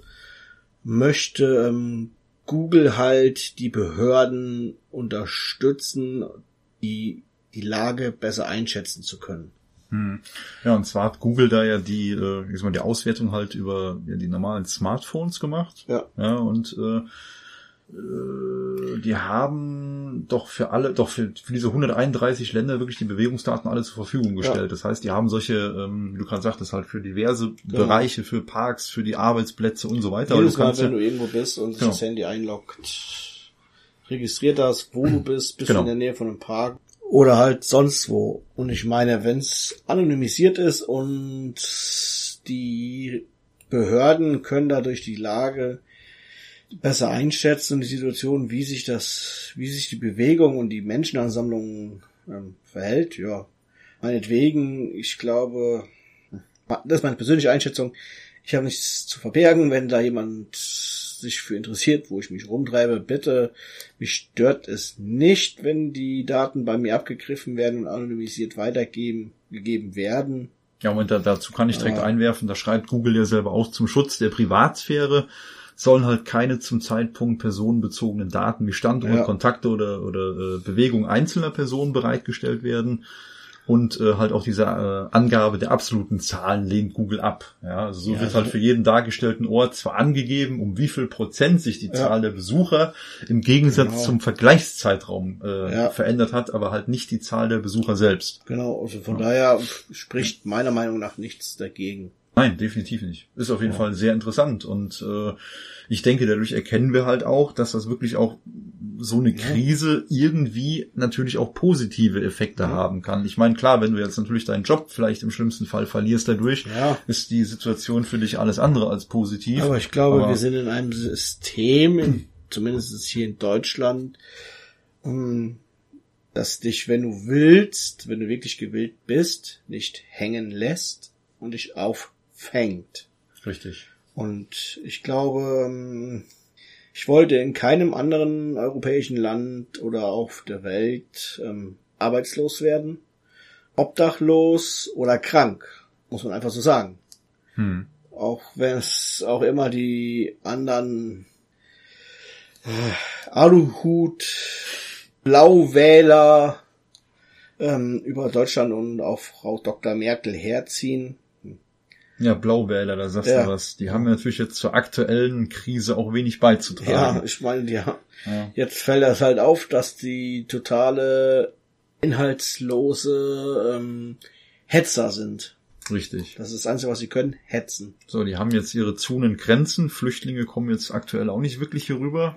möchte ähm, Google halt die Behörden unterstützen, die die Lage besser einschätzen zu können. Hm. Ja, und zwar hat Google da ja die, äh, die Auswertung halt über ja, die normalen Smartphones gemacht. Ja. Ja, und äh, die haben doch für alle, doch für, für diese 131 Länder wirklich die Bewegungsdaten alle zur Verfügung gestellt. Ja. Das heißt, die haben solche, ähm, wie du gerade sagtest, halt für diverse genau. Bereiche, für Parks, für die Arbeitsplätze und so weiter. Jedes Mal, wenn du irgendwo bist und genau. das Handy einloggt, registriert das, wo du bist, bist genau. du in der Nähe von einem Park oder halt sonst wo. Und ich meine, wenn es anonymisiert ist und die Behörden können dadurch die Lage besser einschätzen und die Situation, wie sich das, wie sich die Bewegung und die Menschenansammlung ähm, verhält, ja. Meinetwegen, ich glaube, das ist meine persönliche Einschätzung. Ich habe nichts zu verbergen, wenn da jemand sich für interessiert, wo ich mich rumtreibe, bitte. Mich stört es nicht, wenn die Daten bei mir abgegriffen werden und anonymisiert weitergeben, gegeben werden. Ja, und da, dazu kann ich direkt ja. einwerfen, da schreibt Google ja selber auch zum Schutz der Privatsphäre sollen halt keine zum Zeitpunkt personenbezogenen Daten wie Standort, ja. Kontakte oder, oder äh, Bewegung einzelner Personen bereitgestellt werden. Und äh, halt auch diese äh, Angabe der absoluten Zahlen lehnt Google ab. Ja, also so ja, wird halt für jeden dargestellten Ort zwar angegeben, um wie viel Prozent sich die ja. Zahl der Besucher im Gegensatz genau. zum Vergleichszeitraum äh, ja. verändert hat, aber halt nicht die Zahl der Besucher selbst. Genau, also von daher spricht meiner Meinung nach nichts dagegen. Nein, definitiv nicht. Ist auf jeden ja. Fall sehr interessant und äh, ich denke, dadurch erkennen wir halt auch, dass das wirklich auch so eine Krise ja. irgendwie natürlich auch positive Effekte ja. haben kann. Ich meine, klar, wenn du jetzt natürlich deinen Job vielleicht im schlimmsten Fall verlierst dadurch, ist die Situation für dich alles andere als positiv. Aber ich glaube, Aber wir sind in einem System, in, zumindest hier in Deutschland, hm, dass dich, wenn du willst, wenn du wirklich gewillt bist, nicht hängen lässt und dich auf fängt. Richtig. Und ich glaube, ähm, ich wollte in keinem anderen europäischen Land oder auf der Welt ähm, arbeitslos werden, obdachlos oder krank, muss man einfach so sagen. Hm. Auch wenn es auch immer die anderen äh, Aluhut, Blauwähler ähm, über Deutschland und auch Frau Dr. Merkel herziehen. Ja, Blauwähler, da sagst ja. du was. Die haben natürlich jetzt zur aktuellen Krise auch wenig beizutragen. Ja, ich meine, ja. ja. Jetzt fällt das halt auf, dass die totale inhaltslose ähm, Hetzer sind. Richtig. Das ist das Einzige, was sie können, hetzen. So, die haben jetzt ihre Zonengrenzen. Flüchtlinge kommen jetzt aktuell auch nicht wirklich hier rüber.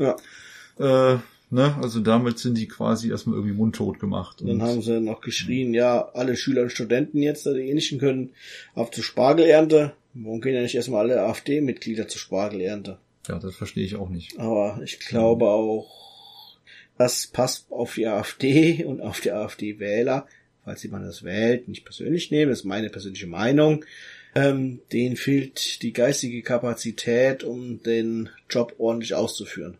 Ja. Äh, Ne? Also damit sind die quasi erstmal irgendwie mundtot gemacht. Und dann haben sie noch geschrien, ja, alle Schüler und Studenten jetzt, die ähnlichen können auf zur Spargelernte. Warum gehen ja nicht erstmal alle AfD-Mitglieder zur Spargelernte? Ja, das verstehe ich auch nicht. Aber ich glaube auch, das passt auf die AfD und auf die AfD-Wähler, falls jemand das wählt, nicht persönlich nehmen, das ist meine persönliche Meinung. Ähm, denen fehlt die geistige Kapazität, um den Job ordentlich auszuführen.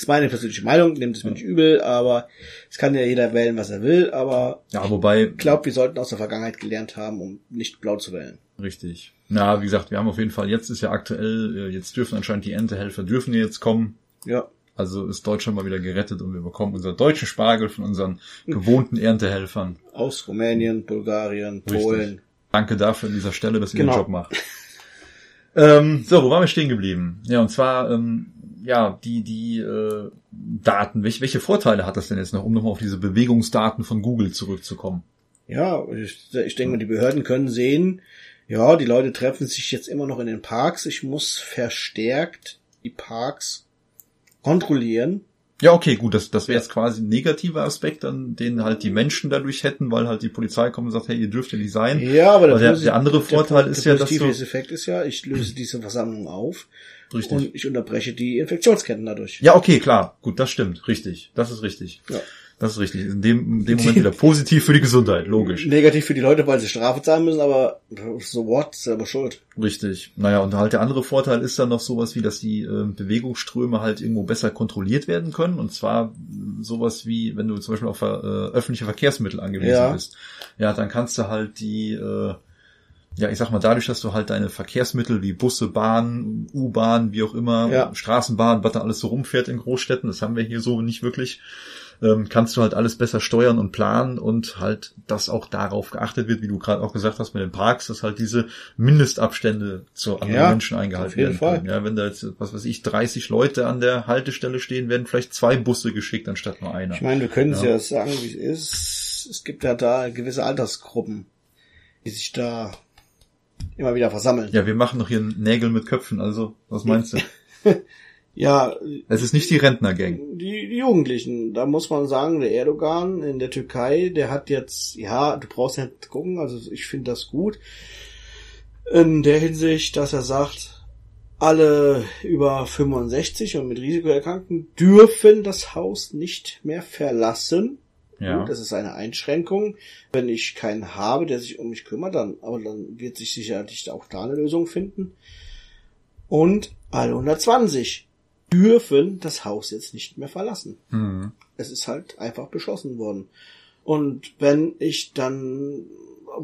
Ist meine persönliche Meinung, nehmt es mir nicht übel, aber es kann ja jeder wählen, was er will, aber Ja, wobei, ich glaube, wir sollten aus der Vergangenheit gelernt haben, um nicht blau zu wählen. richtig. Na, wie gesagt, wir haben auf jeden Fall, jetzt ist ja aktuell, äh, jetzt dürfen anscheinend die Erntehelfer dürfen jetzt kommen. Ja. Also ist Deutschland mal wieder gerettet und wir bekommen unseren deutschen Spargel von unseren gewohnten Erntehelfern. Aus Rumänien, Bulgarien, Richtig. Polen. Danke dafür an dieser Stelle, dass ihr Genau. den Job macht. ähm, so, wo waren wir stehen geblieben? Ja, und zwar, ähm, ja, die, die äh, Daten. Welche, welche Vorteile hat das denn jetzt noch, um nochmal auf diese Bewegungsdaten von Google zurückzukommen? Ja, ich, ich denke mal, die Behörden können sehen, ja, die Leute treffen sich jetzt immer noch in den Parks. Ich muss verstärkt die Parks kontrollieren. Ja, okay, gut, das, das wäre jetzt quasi ein negativer Aspekt, an den halt die Menschen dadurch hätten, weil halt die Polizei kommt und sagt, hey, ihr dürft ja nicht sein. Ja, aber Aber der- der andere Vorteil ist ja, dass positive du- Effekt ist ja, ich löse diese Versammlung auf Richtig. und ich unterbreche die Infektionsketten dadurch. Ja, okay, klar. Gut, das stimmt. Richtig. Das ist richtig. Ja. Das ist richtig. In dem, in dem Moment wieder positiv für die Gesundheit. Logisch. Negativ für die Leute, weil sie Strafe zahlen müssen, aber so what, selber schuld. Richtig. Naja, und halt der andere Vorteil ist dann noch sowas wie, dass die äh, Bewegungsströme halt irgendwo besser kontrolliert werden können. Und zwar äh, sowas wie, wenn du zum Beispiel auf äh, öffentliche Verkehrsmittel angewiesen Ja. bist. Ja, dann kannst du halt die, äh, ja, ich sag mal, dadurch, dass du halt deine Verkehrsmittel wie Busse, Bahn, U-Bahn, wie auch immer, Ja. Straßenbahn, was da alles so rumfährt in Großstädten, das haben wir hier so nicht wirklich, ähm, kannst du halt alles besser steuern und planen und halt, dass auch darauf geachtet wird, wie du gerade auch gesagt hast mit den Parks, dass halt diese Mindestabstände zu anderen Ja, Menschen eingehalten auf jeden werden Fall. können. Ja, wenn da jetzt, was weiß ich, 30 Leute an der Haltestelle stehen, werden vielleicht zwei Busse geschickt anstatt nur einer. Ich meine, wir können es Ja. ja. sagen, wie es ist. Es gibt ja da gewisse Altersgruppen, die sich da immer wieder versammeln. Ja, wir machen doch hier Nägel mit Köpfen, also, was meinst du? Ja, Es ist nicht die Rentnergang. die, die Jugendlichen, da muss man sagen, der Erdogan in der Türkei, der hat jetzt, ja, du brauchst nicht gucken, also ich finde das gut. In der Hinsicht, dass er sagt, alle über 65 und mit Risikoerkrankten dürfen das Haus nicht mehr verlassen. Ja. Gut, das ist eine Einschränkung. Wenn ich keinen habe, der sich um mich kümmert, dann, aber dann wird sich sicherlich auch da eine Lösung finden. Und alle 120 dürfen das Haus jetzt nicht mehr verlassen. Hm. Es ist halt einfach beschlossen worden. Und wenn ich dann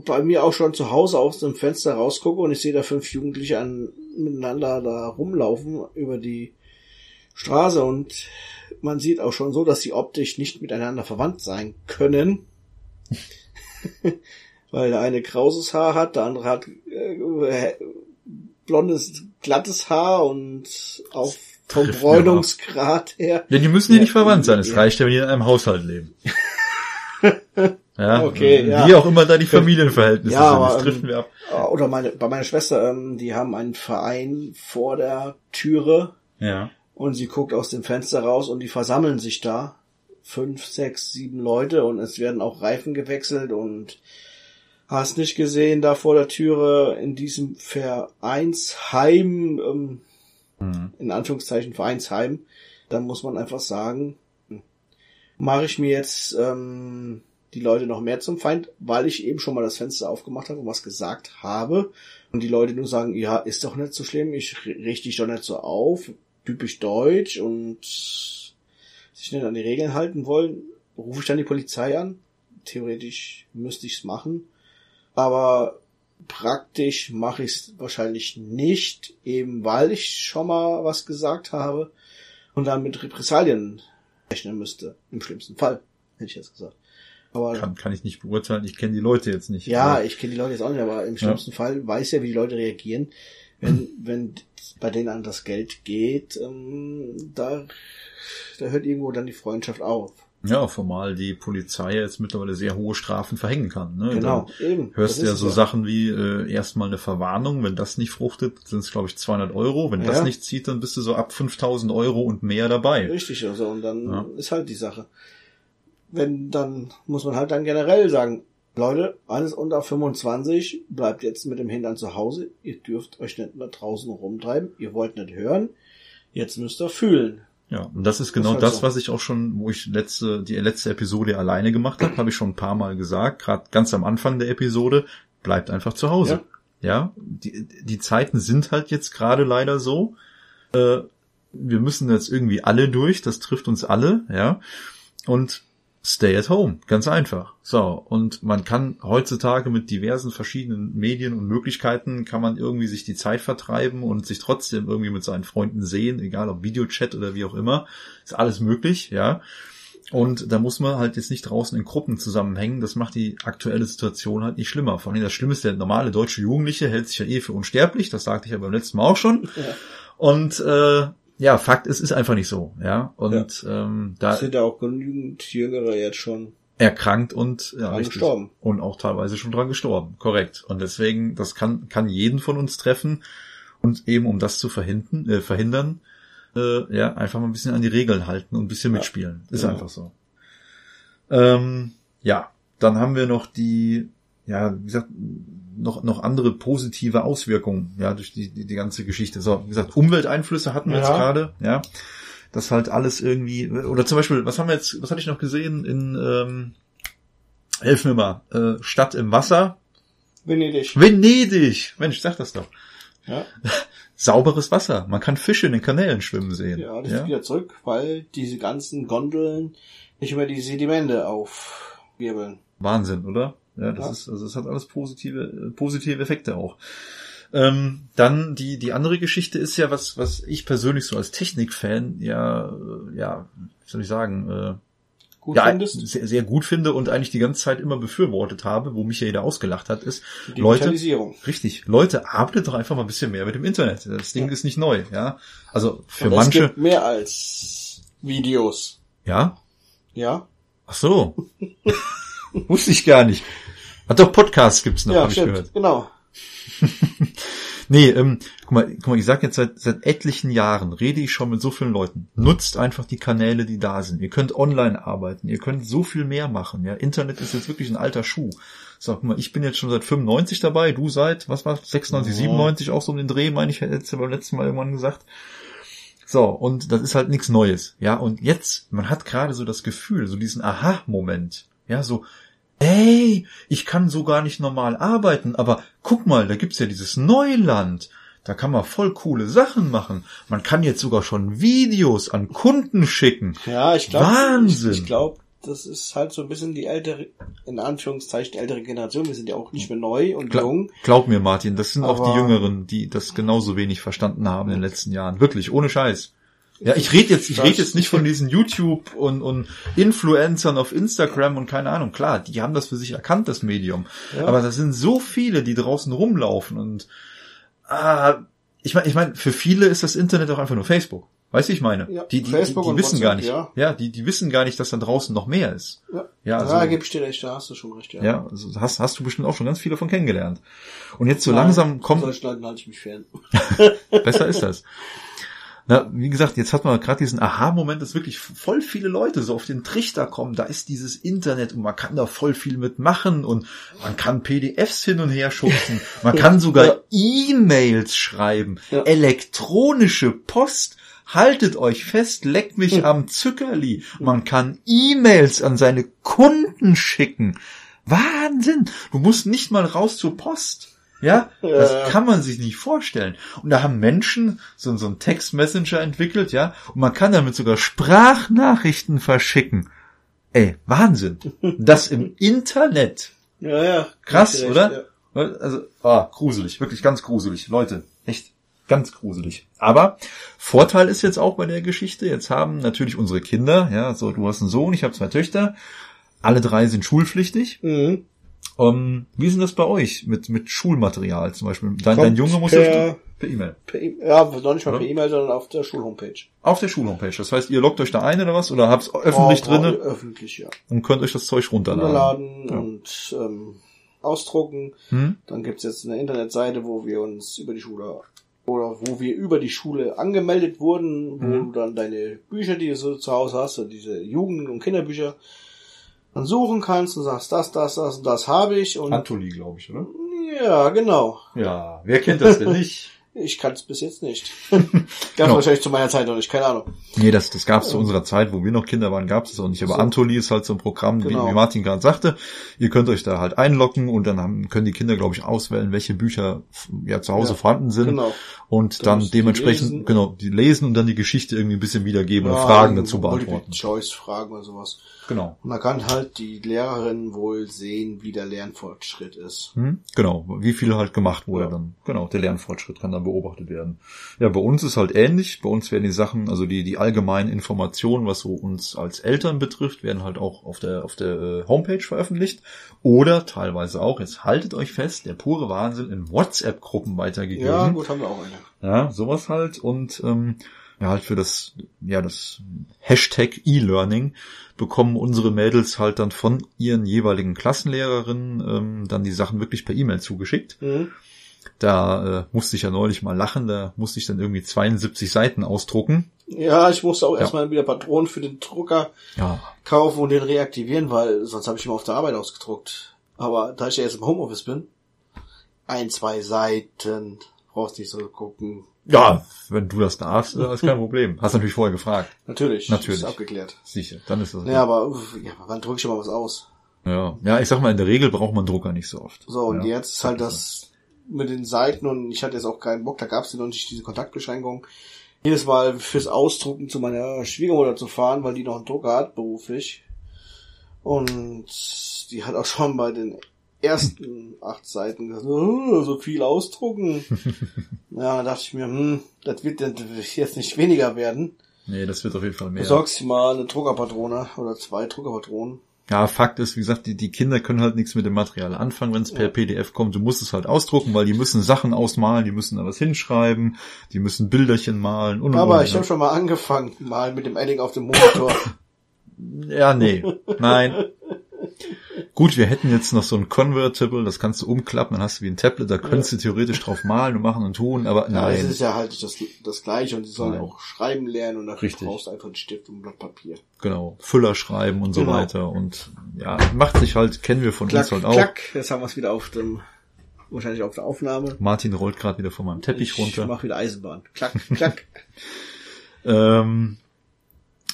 bei mir auch schon zu Hause aus dem Fenster rausgucke und ich sehe da fünf Jugendliche an, miteinander da rumlaufen über die Straße und man sieht auch schon so, dass sie optisch nicht miteinander verwandt sein können. Weil der eine krauses Haar hat, der andere hat äh, blondes, glattes Haar und auch vom Bräunungsgrad her. Denn die müssen ja nicht verwandt sein. Es reicht ja, wenn die in einem Haushalt leben. ja, Okay, ja. Wie auch immer da die Familienverhältnisse Ja, sind. Das trifft ähm, wir ab. Oder meine, bei meiner Schwester, ähm, die haben einen Verein vor der Türe Ja. und sie guckt aus dem Fenster raus und die versammeln sich da. Fünf, sechs, sieben Leute und es werden auch Reifen gewechselt hast nicht gesehen da vor der Türe in diesem Vereinsheim, ähm, Mhm. in Anführungszeichen Vereinsheim, dann muss man einfach sagen, hm, mache ich mir jetzt ähm, die Leute noch mehr zum Feind, weil ich eben schon mal das Fenster aufgemacht habe und was gesagt habe und die Leute nur sagen, ja, ist doch nicht so schlimm, ich richte dich doch nicht so auf, typisch deutsch und sich nicht an die Regeln halten wollen, rufe ich dann die Polizei an. Theoretisch müsste ich's machen, aber praktisch mache ich es wahrscheinlich nicht, eben weil ich schon mal was gesagt habe und dann mit Repressalien rechnen müsste. Im schlimmsten Fall, hätte ich jetzt gesagt. Aber Kann, kann ich nicht beurteilen. Ich kenne die Leute jetzt nicht. ja, ich kenne die Leute jetzt auch nicht, aber im schlimmsten Fall weiß ja, wie die Leute reagieren, wenn, wenn bei denen an das Geld geht, ähm, da, da hört irgendwo dann die Freundschaft auf. Ja, formal die Polizei jetzt mittlerweile sehr hohe Strafen verhängen kann. Ne? Genau, Dann eben. hörst Das du ja so es Sachen wie äh, erstmal eine Verwarnung, wenn das nicht fruchtet, sind es glaube ich 200 Euro. Wenn das Ja. nicht zieht, dann bist du so ab 5000 Euro und mehr dabei. Richtig, also, und dann Ja. ist halt die Sache. Wenn, dann muss man halt dann generell sagen, Leute, alles unter 25 bleibt jetzt mit dem Hintern zu Hause. Ihr dürft euch nicht da draußen rumtreiben. Ihr wollt nicht hören. Jetzt müsst ihr fühlen. Ja, und das ist genau halt das, was ich auch schon, wo ich letzte, die letzte Episode alleine gemacht habe, habe ich schon ein paar Mal gesagt, gerade ganz am Anfang der Episode, bleibt einfach zu Hause. Ja, die, die Zeiten sind halt jetzt gerade leider so. Äh, wir müssen jetzt irgendwie alle durch, das trifft uns alle, ja. Und stay at home, ganz einfach. So, und man kann heutzutage mit diversen verschiedenen Medien und Möglichkeiten kann man irgendwie sich die Zeit vertreiben und sich trotzdem irgendwie mit seinen Freunden sehen, egal ob Videochat oder wie auch immer. Ist alles möglich, ja. Und da muss man halt jetzt nicht draußen in Gruppen zusammenhängen. Das macht die aktuelle Situation halt nicht schlimmer. Vor allem das Schlimme ist, der normale deutsche Jugendliche hält sich ja eh für unsterblich. Das sagte ich ja beim letzten Mal auch schon. Ja. Und äh, ja, Fakt ist, ist einfach nicht so. Ja, und Ähm, da sind ja auch genügend Jüngere jetzt schon erkrankt und ja, dran richtig. gestorben. und auch teilweise schon dran gestorben. Korrekt. Und deswegen, das kann kann jeden von uns treffen. Und eben um das zu verhindern, äh, verhindern, äh, ja, einfach mal ein bisschen an die Regeln halten und ein bisschen Ja. mitspielen. Ist Genau. einfach so. Ähm, ja, dann haben wir noch die, ja, wie gesagt, noch, noch andere positive Auswirkungen, ja, durch die, die, die ganze Geschichte. So, wie gesagt, Umwelteinflüsse hatten wir Ja. jetzt gerade, ja. Das halt alles irgendwie, oder zum Beispiel, was haben wir jetzt, was hatte ich noch gesehen in, ähm, helf mir mal, äh, Stadt im Wasser, Venedig. Venedig, Mensch, sag das doch. Ja, Sauberes Wasser, man kann Fische in den Kanälen schwimmen sehen. ja das ist wieder zurück, weil diese ganzen Gondeln nicht mehr die Sedimente aufwirbeln. Wahnsinn, oder? Ja, das Ja. ist, also es hat alles positive, äh, positive Effekte auch. Ähm, dann die, die andere Geschichte ist ja, was, was ich persönlich so als Technikfan ja, äh, ja, wie soll ich sagen, äh, Gut ja, findest? sehr, sehr gut finde und eigentlich die ganze Zeit immer befürwortet habe, wo mich ja jeder ausgelacht hat, ist, Leute, Digitalisierung. richtig, Leute, arbeitet doch einfach mal ein bisschen mehr mit dem Internet. Das Ding Ja. ist nicht neu, ja. Also für Und es manche, gibt mehr als Videos. ja, Ja? ach so. Wusste ich gar nicht. Hat doch Podcasts gibt's noch, ja, habe ich gehört. Genau. Nee, ähm, guck mal, guck mal, ich sag jetzt seit, seit etlichen Jahren, rede ich schon mit so vielen Leuten. Nutzt einfach die Kanäle, die da sind. Ihr könnt online arbeiten, ihr könnt so viel mehr machen. Ja, Internet ist jetzt wirklich ein alter Schuh. Sag mal, ich bin jetzt schon seit 95 dabei, du seit, was war 96, Ja. 97 auch so um den Dreh, meine ich, hätte ja beim letzten Mal irgendwann gesagt. So, und das ist halt nichts Neues. Ja, und jetzt, man hat gerade so das Gefühl, so diesen Aha-Moment. Ja, so, ey, ich kann so gar nicht normal arbeiten, aber guck mal, da gibt's ja dieses Neuland. Da kann man voll coole Sachen machen. Man kann jetzt sogar schon Videos an Kunden schicken. Ja, ich glaube, Wahnsinn. ich, ich glaube, das ist halt so ein bisschen die ältere, in Anführungszeichen die ältere Generation. Wir sind ja auch nicht mehr neu und Gla jung. glaub mir, Martin, das sind auch die Aber- Jüngeren, die das genauso wenig verstanden haben in den letzten Jahren. Wirklich, ohne Scheiß. Ja, ich rede jetzt, ich rede jetzt nicht von diesen YouTube und, und Influencern auf Instagram und keine Ahnung. Klar, die haben das für sich erkannt, das Medium. Ja. Aber das sind so viele, die draußen rumlaufen und ah, ich meine, ich meine, für viele ist das Internet auch einfach nur Facebook. Weißt du, ich meine? Ja, die die, Facebook die, die wissen gar nicht. WhatsApp, Ja, die, die wissen gar nicht, dass da draußen noch mehr ist. Ja, Ja, ja also- da gebe ich dir recht, da hast du schon recht. Ja, Ja, also hast, hast du bestimmt auch schon ganz viele von kennengelernt. Und jetzt so Nein, langsam kommt, Leuten halte ich mich fern. besser ist das. Na, wie gesagt, jetzt hat man gerade diesen Aha-Moment, dass wirklich voll viele Leute so auf den Trichter kommen. Da ist dieses Internet und man kann da voll viel mitmachen und man kann PDFs hin und her schubsen. Man kann sogar Ja. E-Mails schreiben, Ja. elektronische Post. Haltet euch fest, leckt mich Hm. am Zückerli. Man kann E-Mails an seine Kunden schicken. Wahnsinn! Du musst nicht mal raus zur Post. Ja, das kann man sich nicht vorstellen. Und da haben Menschen so, so einen Text-Messenger entwickelt, ja, und man kann damit sogar Sprachnachrichten verschicken. Ey, Wahnsinn. Das im Internet. Ja, ja. Krass, du oder? Ja. Also, ah, gruselig, wirklich ganz gruselig. Leute, echt ganz gruselig. Aber Vorteil ist jetzt auch bei der Geschichte, jetzt haben natürlich unsere Kinder, ja, so du hast einen Sohn, ich habe zwei Töchter, alle drei sind schulpflichtig. Mhm. Ähm, wie ist denn das bei euch mit, mit Schulmaterial zum Beispiel? Dein, dein Junge muss per- das per E-Mail. E ja, noch nicht mal Oder? per E-Mail, sondern auf der Schulhomepage. Auf der Schulhomepage. Das heißt, ihr loggt euch da ein oder was? Oder habt's öffentlich Oh, drinne Öffentlich, ja. und könnt euch das Zeug runterladen. Runterladen Ja. und ähm, ausdrucken. Hm? Dann gibt's jetzt eine Internetseite, wo wir uns über die Schule oder wo wir über die Schule angemeldet wurden, wo Mhm. du dann deine Bücher, die du so zu Hause hast, so diese Jugend- und Kinderbücher, dann suchen kannst und sagst, das, das, das und das habe ich und Antoli, glaube ich, oder? ja, genau. Ja, wer kennt das denn nicht? Ich kann es bis jetzt nicht. Gab Genau. wahrscheinlich zu meiner Zeit noch nicht, keine Ahnung. Nee, das, das gab es zu unserer Zeit, wo wir noch Kinder waren, gab es auch nicht. Aber So. Antoli ist halt so ein Programm, Genau. wie, wie Martin gerade sagte. Ihr könnt euch da halt einloggen und dann haben, können die Kinder, glaube ich, auswählen, welche Bücher ja zu Hause Ja, vorhanden sind. Genau. Und Dann dann die dementsprechend, lesen. genau, die lesen und dann die Geschichte irgendwie ein bisschen wiedergeben oder Ja, Fragen dazu beantworten. Choice-Fragen oder sowas. Genau. Und da kann halt die Lehrerin wohl sehen, wie der Lernfortschritt ist. Hm? Genau, wie viel halt gemacht wurde Ja. dann. Genau, der Lernfortschritt kann dann beobachtet werden. Ja, bei uns ist halt ähnlich. Bei uns werden die Sachen, also die, die allgemeinen Informationen, was so uns als Eltern betrifft, werden halt auch auf der, auf der äh, Homepage veröffentlicht. Oder teilweise auch, jetzt haltet euch fest, der pure Wahnsinn in WhatsApp-Gruppen weitergegeben. Ja, gut, haben wir auch eine. Ja, sowas halt und ähm, ja halt für das ja das Hashtag E-Learning bekommen unsere Mädels halt dann von ihren jeweiligen Klassenlehrerinnen ähm, dann die Sachen wirklich per E-Mail zugeschickt. Mhm. Da äh, musste ich ja neulich mal lachen, da musste ich dann irgendwie 72 Seiten ausdrucken. Ja, ich musste auch Ja. erstmal wieder Patronen für den Drucker Ja, kaufen und den reaktivieren, weil sonst habe ich immer auf der Arbeit ausgedruckt. Aber da ich ja jetzt im Homeoffice bin, ein, zwei Seiten, brauchst nicht so gucken. Ja, wenn du das darfst, äh, ist kein Problem. Hast natürlich vorher gefragt. Natürlich, Natürlich. ist abgeklärt. Sicher, dann ist das. Ja, aber uff, ja, wann drücke ich schon mal was aus? ja, ja, ich sag mal, in der Regel braucht man Drucker nicht so oft. So, und ja. jetzt ist halt das mit den Seiten und ich hatte jetzt auch keinen Bock, da gab es ja noch nicht diese Kontaktbeschränkung. Jedes Mal fürs Ausdrucken zu meiner Schwiegermutter zu fahren, weil die noch einen Drucker hat, beruflich. Und die hat auch schon bei den ersten acht Seiten gesagt, "Oh, so viel ausdrucken. ja, da dachte ich mir, hm, das wird jetzt nicht weniger werden. Nee, das wird auf jeden Fall mehr. Besorgst mal eine Druckerpatrone oder zwei Druckerpatronen. Ja, Fakt ist, wie gesagt, die, die Kinder können halt nichts mit dem Material anfangen, wenn es per Ja. PDF kommt. Du musst es halt ausdrucken, weil die müssen Sachen ausmalen, die müssen da was hinschreiben, die müssen Bilderchen malen und Aber ich ne? habe schon mal angefangen, mal mit dem Edding auf dem Monitor. Ja, nee. Nein. Gut, wir hätten jetzt noch so ein Convertible, das kannst du umklappen, dann hast du wie ein Tablet, da könntest du theoretisch drauf malen und machen und tun, aber Ja, es nein. ist ja halt das, das Gleiche und sie sollen auch schreiben lernen und dafür Richtig. brauchst du einfach einen Stift und ein Blatt Papier. Genau. Füller schreiben und so Genau. weiter und ja, macht sich halt, kennen wir von uns halt auch. klack, jetzt haben wir es wieder auf dem, wahrscheinlich auf der Aufnahme. Martin rollt gerade wieder von meinem Teppich ich runter. mach wieder Eisenbahn. Klack, klack. Ähm,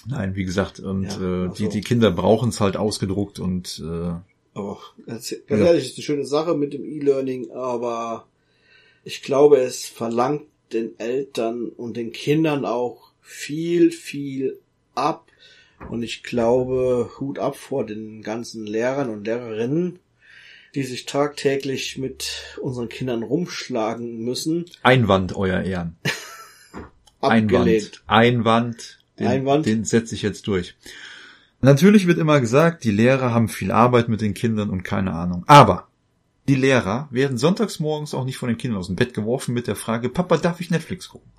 nein, wie gesagt, und Ja, äh, ach die, so. die Kinder brauchen es halt ausgedruckt und äh, Aber ganz, ganz Ja. ehrlich, ist eine schöne Sache mit dem E-Learning, aber ich glaube, es verlangt den Eltern und den Kindern auch viel, viel ab. Und ich glaube, Hut ab vor den ganzen Lehrern und Lehrerinnen, die sich tagtäglich mit unseren Kindern rumschlagen müssen. Einwand, euer Ehren. Einwand. Einwand. Den, Einwand. den setze ich jetzt durch. Natürlich wird immer gesagt, die Lehrer haben viel Arbeit mit den Kindern und keine Ahnung. Aber die Lehrer werden sonntags morgens auch nicht von den Kindern aus dem Bett geworfen mit der Frage, Papa, darf ich Netflix gucken?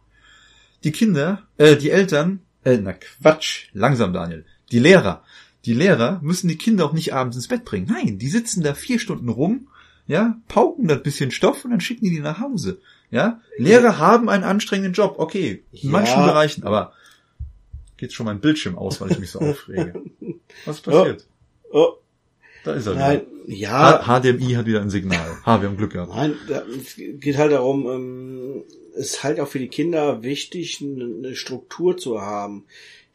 Die Kinder, äh, die Eltern, äh, na Quatsch, langsam Daniel. Die Lehrer, die Lehrer müssen die Kinder auch nicht abends ins Bett bringen. Nein, die sitzen da vier Stunden rum, ja, pauken das bisschen Stoff und dann schicken die die nach Hause. Ja, Lehrer haben einen anstrengenden Job, okay, in Ja. manchen Bereichen, aber geht schon mein Bildschirm aus, weil ich mich so aufrege. Was ist passiert? Oh, Da ist er nein, wieder. ja, H HDMI hat wieder ein Signal. Ha, wir haben Glück gehabt. Nein, da, es geht halt darum, ähm, es ist halt auch für die Kinder wichtig, eine, eine Struktur zu haben.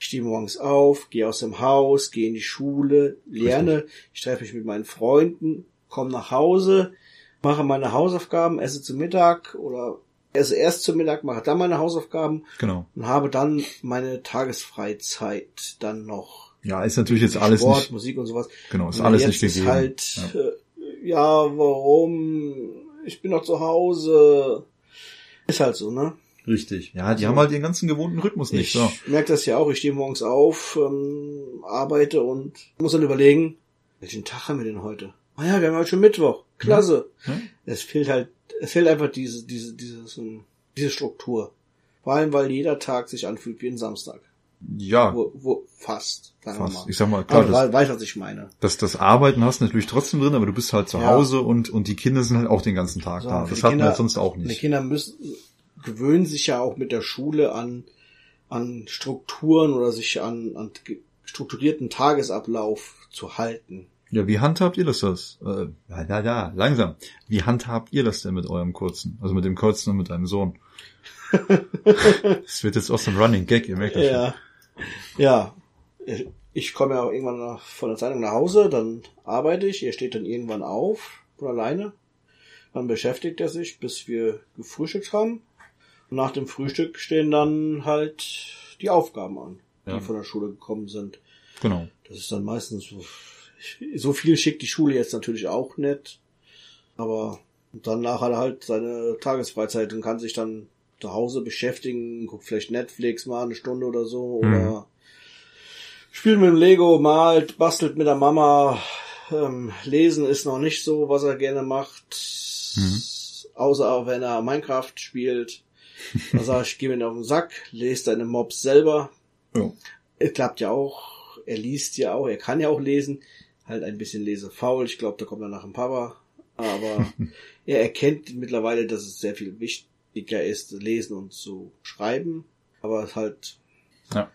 Ich stehe morgens auf, gehe aus dem Haus, gehe in die Schule, lerne, ich treffe mich mit meinen Freunden, komme nach Hause, mache meine Hausaufgaben, esse zu Mittag oder esse erst zu Mittag, mache dann meine Hausaufgaben Genau. und habe dann meine Tagesfreizeit dann noch. Ja, ist natürlich jetzt alles Sport, nicht, Musik und sowas. genau, ist Und alles jetzt nicht gegeben. Ist halt, ja. äh, ja, warum? Ich bin noch zu Hause. Ist halt so, ne? Richtig. Ja, die So. haben halt den ganzen gewohnten Rhythmus nicht. Ich So. merke das ja auch. Ich stehe morgens auf, ähm, arbeite und muss dann überlegen, welchen Tag haben wir denn heute? Ah ja, wir haben heute schon Mittwoch. Klasse. Ja. Es fehlt halt, es fehlt einfach diese, diese, dieses, diese Struktur. Vor allem, weil jeder Tag sich anfühlt wie ein Samstag. Ja, Wo, wo, fast, sagen wir fast. mal. Ich sag mal, klar, Aber das, we- weiß, was ich meine. das, das Arbeiten hast du natürlich trotzdem drin, aber du bist halt zu Ja. Hause und, und die Kinder sind halt auch den ganzen Tag So, da. Das die hat man Kinder- halt sonst auch Die nicht. Kinder müssen, gewöhnen sich ja auch mit der Schule an, an Strukturen oder sich an, an strukturierten Tagesablauf zu halten. Ja, wie handhabt ihr das das? Äh, ja, ja, ja, langsam. Wie handhabt ihr das denn mit eurem Kurzen? Also mit dem Kurzen und mit deinem Sohn? Das wird jetzt auch so ein Running Gag, ihr merkt das schon. Ja. Ja. Ich komme ja auch irgendwann nach, von der Zeitung nach Hause, dann arbeite ich, er steht dann irgendwann auf von alleine. Dann beschäftigt er sich, bis wir gefrühstückt haben. Und nach dem Frühstück stehen dann halt die Aufgaben an, die Ja. von der Schule gekommen sind. Genau. Das ist dann meistens so, so viel schickt die Schule jetzt natürlich auch nicht. Aber danach hat er halt seine Tagesfreizeit und kann sich dann zu Hause beschäftigen, guckt vielleicht Netflix mal eine Stunde oder so Mhm. oder spielt mit dem Lego, malt, bastelt mit der Mama. Ähm, lesen ist noch nicht so, was er gerne macht. Mhm. Außer wenn er Minecraft spielt. Da sag ich, geh mir auf den Sack, lest deine Mobs selber. Ja. Es klappt ja auch. Er liest ja auch, er kann ja auch lesen. Halt ein bisschen lesefaul. Ich glaube, da kommt er nach dem Papa. Aber er erkennt mittlerweile, dass es sehr viel wichtiger ist, lesen und zu schreiben. Aber es halt, Ja.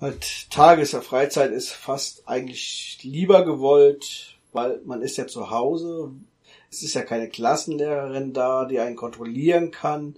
halt Tages- der Freizeit ist fast eigentlich lieber gewollt, weil man ist ja zu Hause. Es ist ja keine Klassenlehrerin da, die einen kontrollieren kann.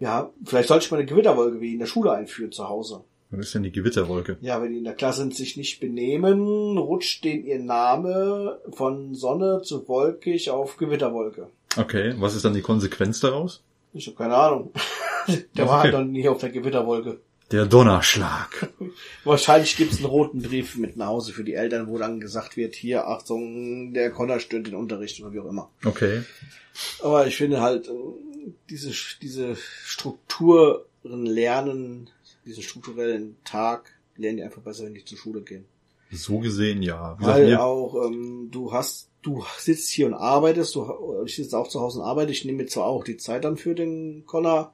Ja, vielleicht sollte ich mal eine Gewitterwolke wie in der Schule einführen zu Hause. Was ist denn die Gewitterwolke? Ja, wenn die in der Klasse sich nicht benehmen, rutscht denen ihr Name von Sonne zu wolkig auf Gewitterwolke. Okay, was ist dann die Konsequenz daraus? Ich habe keine Ahnung. Der war Okay. halt dann nicht auf der Gewitterwolke. Der Donnerschlag. Wahrscheinlich gibt's einen roten Brief mit nach Hause für die Eltern, wo dann gesagt wird, hier, Achtung, der Connor stört den Unterricht oder wie auch immer. Okay. Aber ich finde halt, äh, diese, diese Strukturen lernen, diesen strukturellen Tag, lernen die einfach besser, wenn die zur Schule gehen. So gesehen, ja. Wie gesagt, Weil mir- auch ähm, du hast, du sitzt hier und arbeitest, du ich sitze auch zu Hause und arbeite, ich nehme mir zwar auch die Zeit dann für den Connor,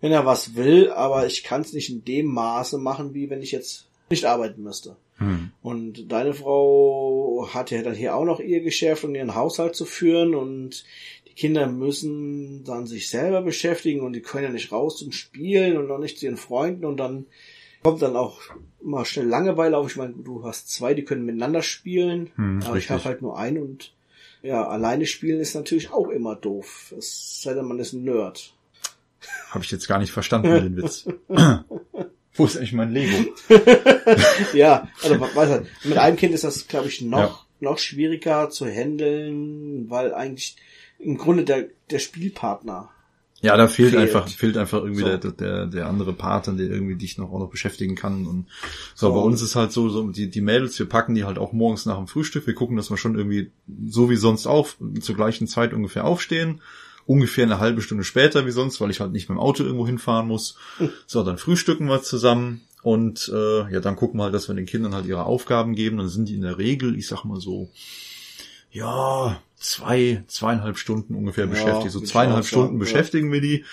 wenn er was will, aber ich kann es nicht in dem Maße machen, wie wenn ich jetzt nicht arbeiten müsste. hm. Und deine Frau hat ja dann hier auch noch ihr Geschäft und ihren Haushalt zu führen und die Kinder müssen dann sich selber beschäftigen und die können ja nicht raus zum Spielen und noch nicht zu ihren Freunden und dann kommt dann auch mal schnell Langeweile auf. Ich meine, du hast zwei, die können miteinander spielen, Hm, aber ich richtig. habe halt nur einen und ja, alleine spielen ist natürlich auch immer doof. Es sei denn, man ist ein Nerd. Habe ich jetzt gar nicht verstanden, den Witz. Wo ist eigentlich mein Lego? ja, also weiß halt, mit einem Kind ist das, glaube ich, noch, Ja. noch schwieriger zu handeln, weil eigentlich im Grunde der, der Spielpartner. Ja, da fehlt, Fehlt. einfach, fehlt einfach irgendwie So. der, der, der andere Partner, der irgendwie dich noch auch noch beschäftigen kann. Und so, So. bei uns ist halt so, so die, die Mädels, wir packen die halt auch morgens nach dem Frühstück. Wir gucken, dass wir schon irgendwie so wie sonst auf, zur gleichen Zeit ungefähr aufstehen. Ungefähr eine halbe Stunde später wie sonst, weil ich halt nicht mit dem Auto irgendwo hinfahren muss. So, dann frühstücken wir zusammen und äh, ja, dann gucken wir halt, dass wir den Kindern halt ihre Aufgaben geben. Dann sind die in der Regel, ich sag mal so, ja, zwei, zweieinhalb Stunden ungefähr Ja, beschäftigt. So zweieinhalb Stunden ja. beschäftigen wir die.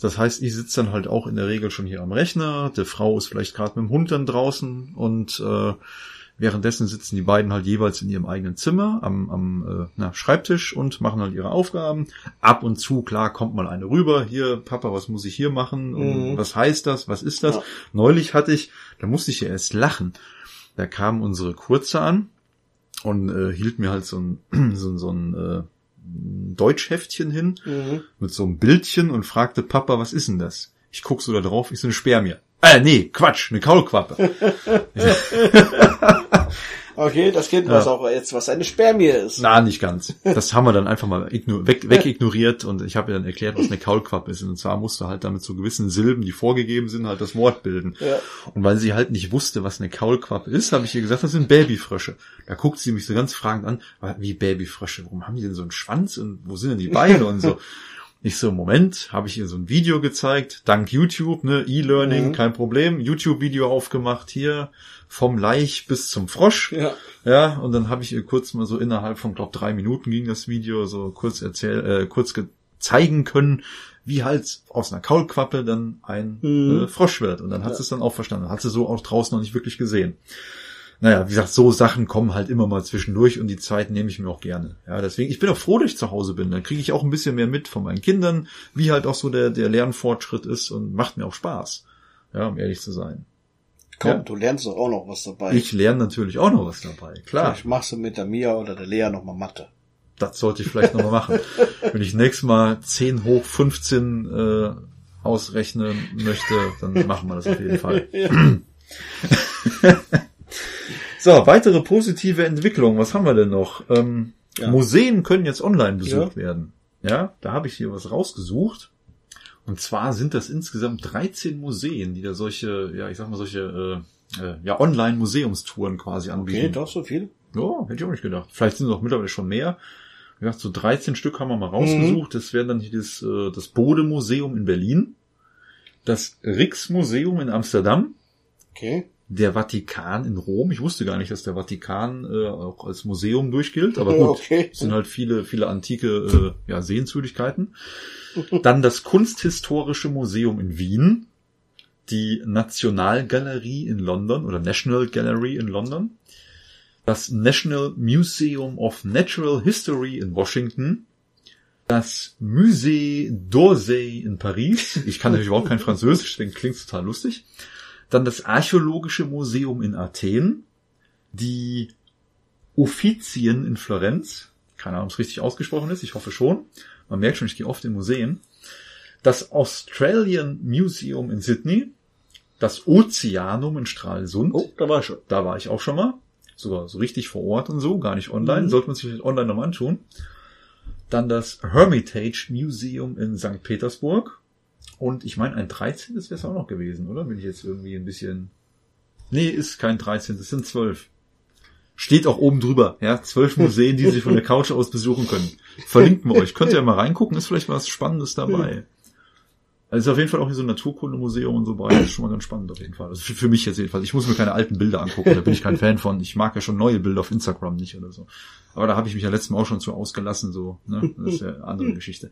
Das heißt, ich sitze dann halt auch in der Regel schon hier am Rechner. Der Frau ist vielleicht gerade mit dem Hund dann draußen und äh, währenddessen sitzen die beiden halt jeweils in ihrem eigenen Zimmer am, am äh, na, Schreibtisch und machen halt ihre Aufgaben. Ab und zu, klar, kommt mal eine rüber. Hier, Papa, was muss ich hier machen? Und Mhm. Was heißt das? Was ist das? Ja. Neulich hatte ich, da musste ich ja erst lachen. Da kam unsere Kurze an und äh, hielt mir halt so ein, so, ein- so ein äh, Deutschheftchen hin Mhm. mit so einem Bildchen und fragte Papa, was ist denn das? Ich guck so da drauf, ich so eine Spermie. Äh, nee, Quatsch, eine Kaulquappe. Okay, das Kind weiß auch jetzt, was eine Spermie ist. Na, nicht ganz. Das haben wir dann einfach mal igno weg, wegignoriert und ich habe ihr dann erklärt, was eine Kaulquappe ist. Und zwar musste halt damit so gewissen Silben, die vorgegeben sind, halt das Wort bilden. Ja. Und weil sie halt nicht wusste, was eine Kaulquappe ist, habe ich ihr gesagt, das sind Babyfrösche. Da guckt sie mich so ganz fragend an, wie Babyfrösche, warum haben die denn so einen Schwanz und wo sind denn die Beine und so. Ich so, Moment, habe ich ihr so ein Video gezeigt, dank YouTube, ne, E-Learning, Mhm. kein Problem, YouTube-Video aufgemacht, hier, vom Laich bis zum Frosch. Ja. Ja, und dann habe ich ihr kurz mal so innerhalb von, glaub, drei Minuten ging das Video, so kurz erzähl, äh, kurz ge zeigen können, wie halt aus einer Kaulquappe dann ein Mhm. äh, Frosch wird. Und dann hat Ja. sie es dann auch verstanden. Hat sie so auch draußen noch nicht wirklich gesehen. Naja, wie gesagt, so Sachen kommen halt immer mal zwischendurch und die Zeit nehme ich mir auch gerne. Ja, deswegen, ich bin auch froh, dass ich zu Hause bin. Dann kriege ich auch ein bisschen mehr mit von meinen Kindern, wie halt auch so der, der Lernfortschritt ist und macht mir auch Spaß. Ja, um ehrlich zu sein. Komm, Ja. du lernst doch auch noch was dabei. Ich lerne natürlich auch noch was dabei, klar. Vielleicht machst du mit der Mia oder der Lea noch mal Mathe. Das sollte ich vielleicht nochmal machen. Wenn ich nächstes Mal 10 hoch 15 äh, ausrechnen möchte, dann machen wir das auf jeden Fall. so, weitere positive Entwicklung. Was haben wir denn noch? Ähm, Ja. Museen können jetzt online besucht Ja. werden. Ja, da habe ich hier was rausgesucht. Und zwar sind das insgesamt 13 Museen, die da solche, ja, ich sag mal solche, äh, äh, ja, Online-Museumstouren quasi anbieten. Okay, doch so viel. Ja, hätte ich auch nicht gedacht. Vielleicht sind es auch mittlerweile schon mehr. Wie gesagt, so 13 Stück haben wir mal rausgesucht. Das wären dann hier das, äh, das Bode-Museum in Berlin, das Rijksmuseum in Amsterdam, Okay. Der Vatikan in Rom. Ich wusste gar nicht, dass der Vatikan äh, auch als Museum durchgilt, aber gut, okay. es sind halt viele, viele antike äh, ja, Sehenswürdigkeiten. Dann das Kunsthistorische Museum in Wien, die Nationalgalerie in London oder National Gallery in London, das National Museum of Natural History in Washington, das Musée d'Orsay in Paris. Ich kann natürlich überhaupt kein Französisch, deswegen klingt total lustig. Dann das Archäologische Museum in Athen, die Uffizien in Florenz. Keine Ahnung, ob es richtig ausgesprochen ist, ich hoffe schon. Man merkt schon, ich gehe oft in Museen. Das Australian Museum in Sydney, das Ozeanum in Stralsund. Oh, da war ich schon. Da war ich auch schon mal. Sogar so richtig vor Ort und so, gar nicht online. Mhm. Sollte man sich online nochmal anschauen. Dann das Hermitage Museum in St. Petersburg. Und ich meine, ein 13. wäre es auch noch gewesen, oder? Bin ich jetzt irgendwie ein bisschen... Nee, ist kein 13. Es sind 12. Steht auch oben drüber, ja. Zwölf Museen, die Sie von der Couch aus besuchen können. Verlinken wir euch. Könnt ihr ja mal reingucken, ist vielleicht was Spannendes dabei. Also ist auf jeden Fall auch hier so ein Naturkundemuseum und so weiter. Das ist schon mal ganz spannend auf jeden Fall. Also für, für mich jetzt jedenfalls. Ich muss mir keine alten Bilder angucken, da bin ich kein Fan von. Ich mag ja schon neue Bilder auf Instagram nicht oder so. Aber da habe ich mich ja letztes Mal auch schon zu ausgelassen, so. Ne? Das ist ja eine andere Geschichte.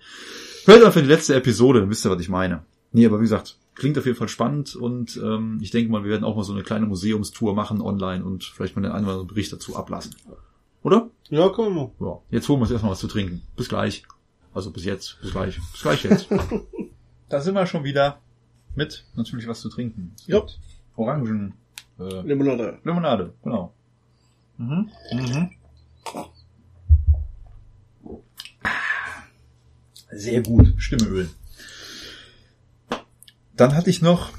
Hört einfach die letzte Episode, dann wisst ihr, was ich meine. Nee, aber wie gesagt, klingt auf jeden Fall spannend und ähm, ich denke mal, wir werden auch mal so eine kleine Museumstour machen online und vielleicht mal den einen oder anderen Bericht dazu ablassen. Oder? Ja, komm mal. Ja. Jetzt holen wir uns erstmal was zu trinken. Bis gleich. Also bis jetzt. Bis gleich. Bis gleich jetzt. da sind wir schon wieder mit natürlich was zu trinken. Ja. Orangen. Äh, Limonade. Limonade, genau. Mhm. Mhm. Sehr gut. Stimmeöl. Dann hatte ich noch,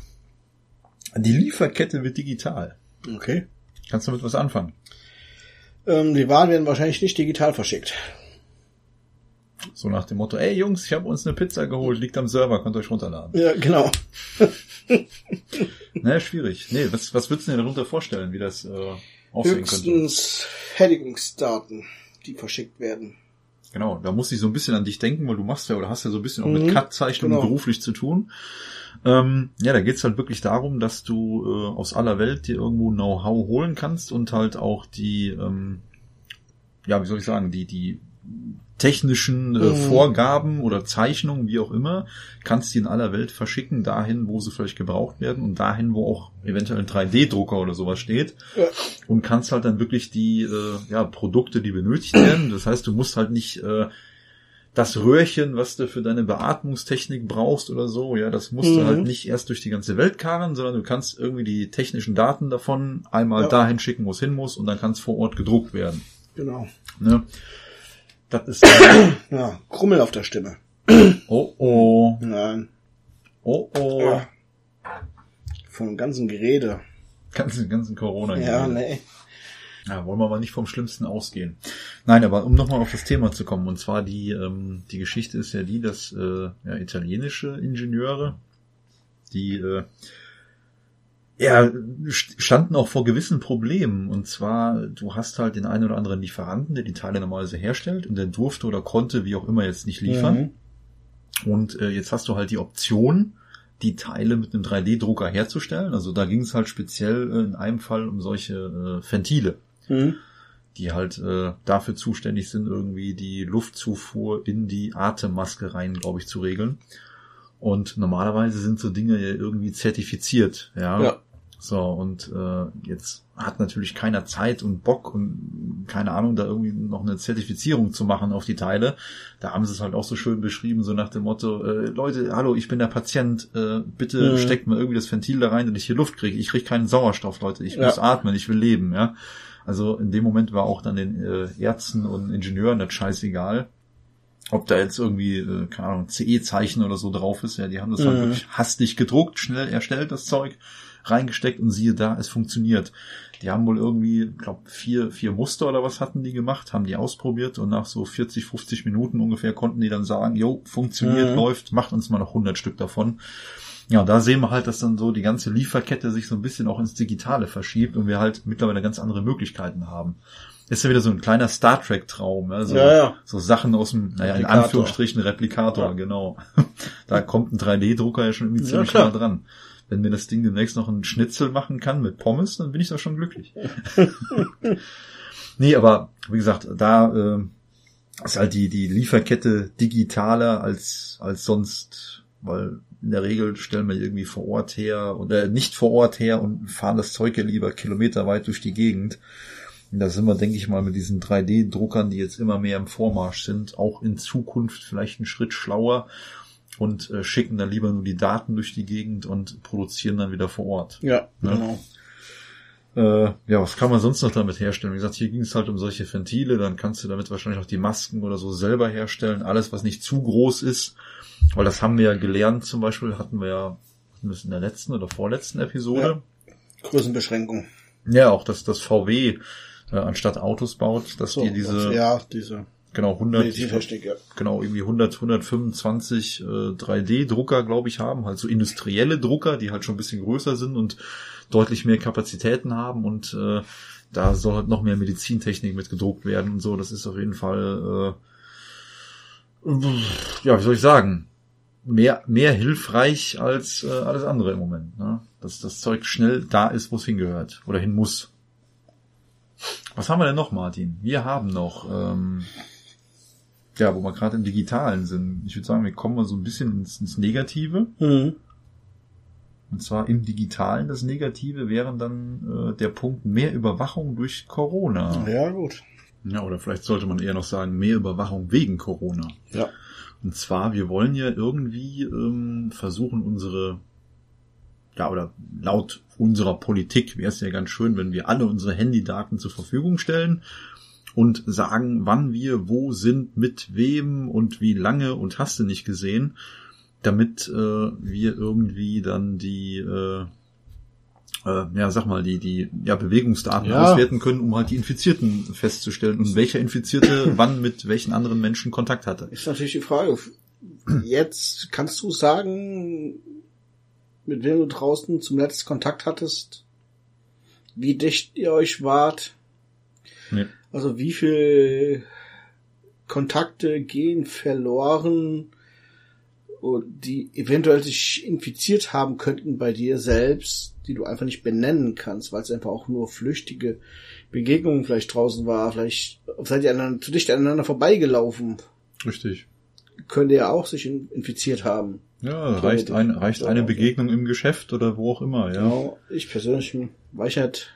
die Lieferkette wird digital. Okay. Kannst du damit was anfangen? Ähm, die Waren werden wahrscheinlich nicht digital verschickt. So nach dem Motto, ey Jungs, ich habe uns eine Pizza geholt, liegt am Server, könnt ihr euch runterladen. Ja, genau. Naja, schwierig. Nee, was, was würdest du denn darunter vorstellen, wie das äh, aussehen könnte? Höchstens Fertigungsdaten, die verschickt werden. Genau, da muss ich so ein bisschen an dich denken, weil du machst ja oder hast ja so ein bisschen auch Mhm, mit Cut-Zeichnungen genau. beruflich zu tun. Ähm, ja, da geht's halt wirklich darum, dass du äh, aus aller Welt dir irgendwo Know-how holen kannst und halt auch die, ähm, ja, wie soll ich sagen, die, die technischen äh, Mhm. Vorgaben oder Zeichnungen, wie auch immer, kannst die in aller Welt verschicken, dahin, wo sie vielleicht gebraucht werden und dahin, wo auch eventuell ein 3D-Drucker oder sowas steht Ja. und kannst halt dann wirklich die äh, ja, Produkte, die benötigt werden. Das heißt, du musst halt nicht äh, das Röhrchen, was du für deine Beatmungstechnik brauchst oder so, ja, das musst du Mhm. halt nicht erst durch die ganze Welt karren, sondern du kannst irgendwie die technischen Daten davon einmal Ja. dahin schicken, wo es hin muss und dann kann es vor Ort gedruckt werden. Genau. Ne? Das ist Ja, Krummel auf der Stimme. oh oh Nein. oh oh Ja. Von dem ganzen Gerede. ganzen ganzen Corona. Ja, nee. Ja, wollen wir mal nicht vom Schlimmsten ausgehen. Nein, aber um nochmal auf das Thema zu kommen, und zwar die, ähm, die Geschichte ist ja die, dass äh, ja, italienische Ingenieure, die äh, ja, st- standen auch vor gewissen Problemen. Und zwar, du hast halt den einen oder anderen Lieferanten, der die Teile normalerweise herstellt und der durfte oder konnte, wie auch immer, jetzt nicht liefern. Mhm. Und äh, jetzt hast du halt die Option, die Teile mit einem 3D-Drucker herzustellen. Also da ging es halt speziell äh, in einem Fall um solche äh, Ventile Mhm. die halt äh, dafür zuständig sind, irgendwie die Luftzufuhr in die Atemmaske rein, glaube ich, zu regeln. Und normalerweise sind so Dinge ja irgendwie zertifiziert, ja. Ja. So, und äh, jetzt hat natürlich keiner Zeit und Bock und keine Ahnung, da irgendwie noch eine Zertifizierung zu machen auf die Teile. Da haben sie es halt auch so schön beschrieben, so nach dem Motto, äh, Leute, hallo, ich bin der Patient, äh, bitte Mhm. steckt mal irgendwie das Ventil da rein, dass ich hier Luft kriege. Ich kriege keinen Sauerstoff, Leute, ich Ja. muss atmen, ich will leben, ja. Also in dem Moment war auch dann den äh, Ärzten und Ingenieuren das scheißegal, ob da jetzt irgendwie, äh, keine Ahnung, CE-Zeichen oder so drauf ist. Ja, die haben das halt Mhm. wirklich hastig gedruckt, schnell erstellt, das Zeug, reingesteckt und siehe da, es funktioniert. Die haben wohl irgendwie, glaube vier, vier Muster oder was hatten die gemacht, haben die ausprobiert und nach so 40, 50 Minuten ungefähr konnten die dann sagen, jo, funktioniert, Mhm. läuft, macht uns mal noch 100 Stück davon. Ja, da sehen wir halt, dass dann so die ganze Lieferkette sich so ein bisschen auch ins Digitale verschiebt und wir halt mittlerweile ganz andere Möglichkeiten haben. Ist ja wieder so ein kleiner Star Trek Traum, also Ja, ja. so Sachen aus dem, naja, in Replikator. Anführungsstrichen Replikator, Ja. genau. da kommt ein 3D-Drucker ja schon irgendwie ziemlich nah dran. Wenn mir das Ding demnächst noch einen Schnitzel machen kann mit Pommes, dann bin ich doch schon glücklich. nee, aber wie gesagt, da äh, ist halt die, die Lieferkette digitaler als, als sonst, weil in der Regel stellen wir irgendwie vor Ort her oder nicht vor Ort her und fahren das Zeug ja lieber kilometerweit durch die Gegend. Und da sind wir, denke ich mal, mit diesen 3D-Druckern, die jetzt immer mehr im Vormarsch sind, auch in Zukunft vielleicht einen Schritt schlauer und äh, schicken dann lieber nur die Daten durch die Gegend und produzieren dann wieder vor Ort. Ja, Ja. genau. Äh, ja, was kann man sonst noch damit herstellen? Wie gesagt, hier ging es halt um solche Ventile, dann kannst du damit wahrscheinlich auch die Masken oder so selber herstellen. Alles, was nicht zu groß ist, weil das haben wir ja gelernt, zum Beispiel hatten wir ja hatten wir in der letzten oder vorletzten Episode. Größenbeschränkung. Ja, auch dass das VW äh, anstatt Autos baut, dass So, die diese ja, diese genau 100 Medizintechnik, ja. genau irgendwie 100 125 äh, 3D Drucker, glaube ich, haben, halt so industrielle Drucker, die halt schon ein bisschen größer sind und deutlich mehr Kapazitäten haben und äh, da soll halt noch mehr Medizintechnik mit gedruckt werden und so. Das ist auf jeden Fall äh, ja, wie soll ich sagen, mehr mehr hilfreich als äh, alles andere im Moment, ne? Dass das Zeug schnell da ist, wo es hingehört oder hin muss. Was haben wir denn noch, Martin? Wir haben noch ähm, ja, wo wir gerade im Digitalen sind. Ich würde sagen, wir kommen mal so ein bisschen ins, ins Negative. Mhm. Und zwar im Digitalen. Das Negative wären dann äh, der Punkt mehr Überwachung durch Corona. Ja, gut. Ja, oder vielleicht sollte man eher noch sagen, mehr Überwachung wegen Corona. Ja. Und zwar, wir wollen ja irgendwie ähm, versuchen, unsere, ja, oder laut unserer Politik wäre es ja ganz schön, wenn wir alle unsere Handydaten zur Verfügung stellen und sagen, wann wir wo sind, mit wem und wie lange und hast du nicht gesehen, damit äh, wir irgendwie dann die, äh, äh, ja, sag mal, die, die ja, Bewegungsdaten Ja. auswerten können, um halt die Infizierten festzustellen und welcher Infizierte wann mit welchen anderen Menschen Kontakt hatte. Ist natürlich die Frage. Jetzt kannst du sagen, mit wem du draußen zum letzten Kontakt hattest, wie dicht ihr euch wart, Nee. Also wie viel Kontakte gehen verloren, die eventuell sich infiziert haben könnten bei dir selbst, die du einfach nicht benennen kannst, weil es einfach auch nur flüchtige Begegnungen vielleicht draußen war, vielleicht seid ihr aneinander, zu dicht aneinander vorbeigelaufen, Richtig. könnte ja auch sich in, infiziert haben. Ja, reicht, ein, reicht eine Begegnung im Geschäft oder wo auch immer, ja. Genau, ich persönlich weiß halt,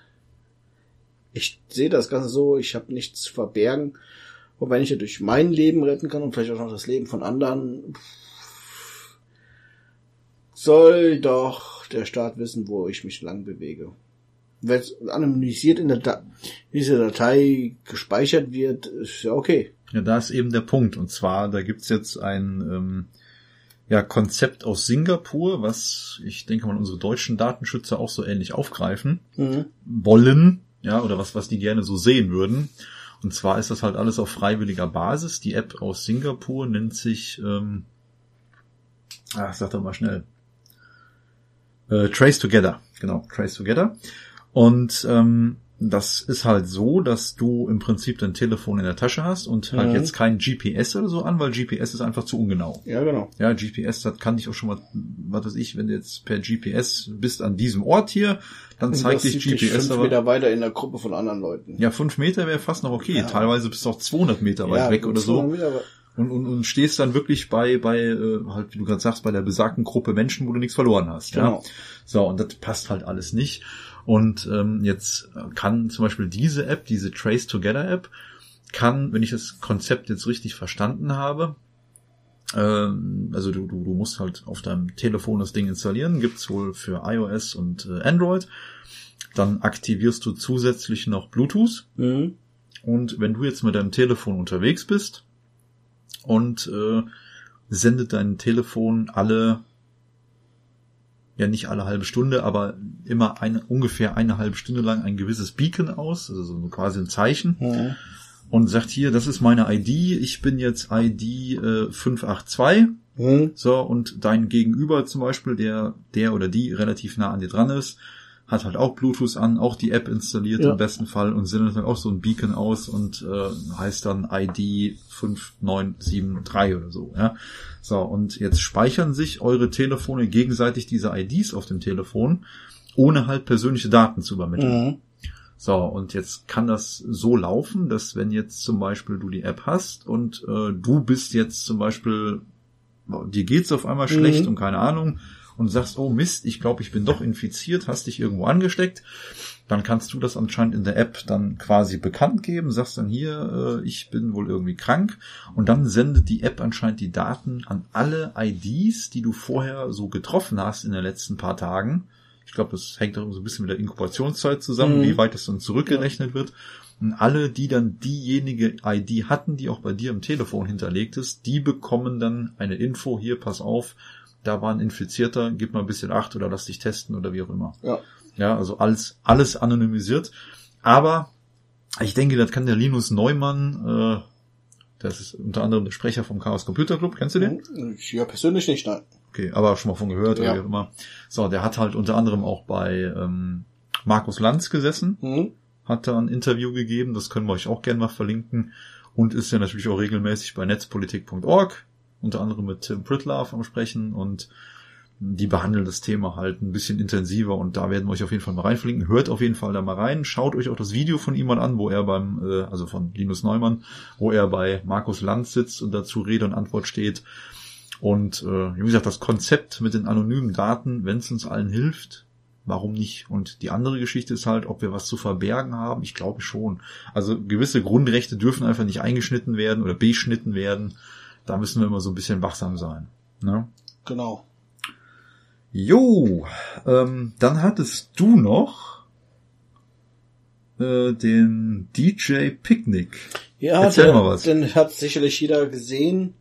ich sehe das Ganze so, ich habe nichts zu verbergen. Und wenn ich ja durch mein Leben retten kann und vielleicht auch noch das Leben von anderen, soll doch der Staat wissen, wo ich mich lang bewege. Wenn es anonymisiert in der da diese Datei gespeichert wird, ist ja okay. Ja, da ist eben der Punkt. Und zwar, da gibt's jetzt ein ähm, ja, Konzept aus Singapur, was ich denke mal unsere deutschen Datenschützer auch so ähnlich aufgreifen Mhm. wollen, ja, oder was, was die gerne so sehen würden. Und zwar ist das halt alles auf freiwilliger Basis. Die App aus Singapur nennt sich, ähm, ach, sag doch mal schnell, äh, Trace Together, genau, Trace Together. Und ähm, das ist halt so, dass du im Prinzip dein Telefon in der Tasche hast und halt Mhm. jetzt kein GPS oder so an, weil GPS ist einfach zu ungenau. Ja, genau. Ja, GPS, das kann ich auch schon mal, was weiß ich, wenn du jetzt per GPS bist an diesem Ort hier, dann zeigt Das dich sieht dich GPS fünf aber. Meter weiter in der Gruppe von anderen Leuten. Ja, fünf Meter wäre fast noch okay. Ja. Teilweise bist du auch 200 Meter weit Ja, weg oder so. 200 Meter, Und, und, und stehst dann wirklich bei, bei äh, halt, wie du gerade sagst, bei der besagten Gruppe Menschen, wo du nichts verloren hast. Ja? Genau. So, und das passt halt alles nicht. Und ähm, jetzt kann zum Beispiel diese App, diese Trace Together App, kann, wenn ich das Konzept jetzt richtig verstanden habe, ähm, also du, du, du musst halt auf deinem Telefon das Ding installieren, gibt's wohl für iOS und äh, Android. dann aktivierst du zusätzlich noch Bluetooth. Mhm. Und wenn du jetzt mit deinem Telefon unterwegs bist und äh, sendet dein Telefon alle, ja nicht alle halbe Stunde, aber immer eine, ungefähr eine halbe Stunde lang ein gewisses Beacon aus, also so quasi ein Zeichen. Mhm. Und sagt hier, das ist meine ID, ich bin jetzt ID äh, 582. Mhm. So, und dein Gegenüber zum Beispiel, der, der oder die relativ nah an dir dran ist, hat halt auch Bluetooth an, auch die App installiert Ja. im besten Fall und sendet dann auch so ein Beacon aus und äh, heißt dann ID 5973 oder so, ja. So, und jetzt speichern sich eure Telefone gegenseitig diese IDs auf dem Telefon, ohne halt persönliche Daten zu übermitteln. Mhm. So, und jetzt kann das so laufen, dass wenn jetzt zum Beispiel du die App hast und äh, du bist jetzt zum Beispiel, dir geht's auf einmal schlecht Mhm. und keine Ahnung und sagst, oh Mist, ich glaube, ich bin doch infiziert, hast dich irgendwo angesteckt, dann kannst du das anscheinend in der App dann quasi bekannt geben, sagst dann hier, äh, ich bin wohl irgendwie krank und dann sendet die App anscheinend die Daten an alle IDs, die du vorher so getroffen hast in den letzten paar Tagen. Ich glaube, das hängt auch so ein bisschen mit der Inkubationszeit zusammen, Mhm. wie weit das dann zurückgerechnet wird. Und alle, die dann diejenige ID hatten, die auch bei dir im Telefon hinterlegt ist, die bekommen dann eine Info, hier, pass auf, da war ein Infizierter, gib mal ein bisschen Acht oder lass dich testen oder wie auch immer. Ja. Ja, also alles, alles anonymisiert. Aber ich denke, das kann der Linus Neumann, äh, das ist unter anderem der Sprecher vom Chaos Computer Club, kennst du den? Ja persönlich nicht, nein. Okay, aber schon mal von gehört Ja. oder wie auch immer. So, der hat halt unter anderem auch bei ähm, Markus Lanz gesessen, Mhm. hat da ein Interview gegeben, das können wir euch auch gerne mal verlinken und ist ja natürlich auch regelmäßig bei netzpolitik.org, unter anderem mit Tim Pritlove am Sprechen und die behandeln das Thema halt ein bisschen intensiver und da werden wir euch auf jeden Fall mal reinverlinken. Hört auf jeden Fall da mal rein. Schaut euch auch das Video von ihm mal an, wo er beim, äh, also von Linus Neumann, wo er bei Markus Lanz sitzt und dazu Rede und Antwort steht. Und äh, wie gesagt, das Konzept mit den anonymen Daten, wenn es uns allen hilft, warum nicht? Und die andere Geschichte ist halt, ob wir was zu verbergen haben. Ich glaube schon. Also gewisse Grundrechte dürfen einfach nicht eingeschnitten werden oder beschnitten werden. Da müssen wir immer so ein bisschen wachsam sein. Ne? Genau. Jo, ähm, dann hattest du noch äh, den DJ Picnic. Ja, Erzähl der, mal was. den hat sicherlich jeder gesehen.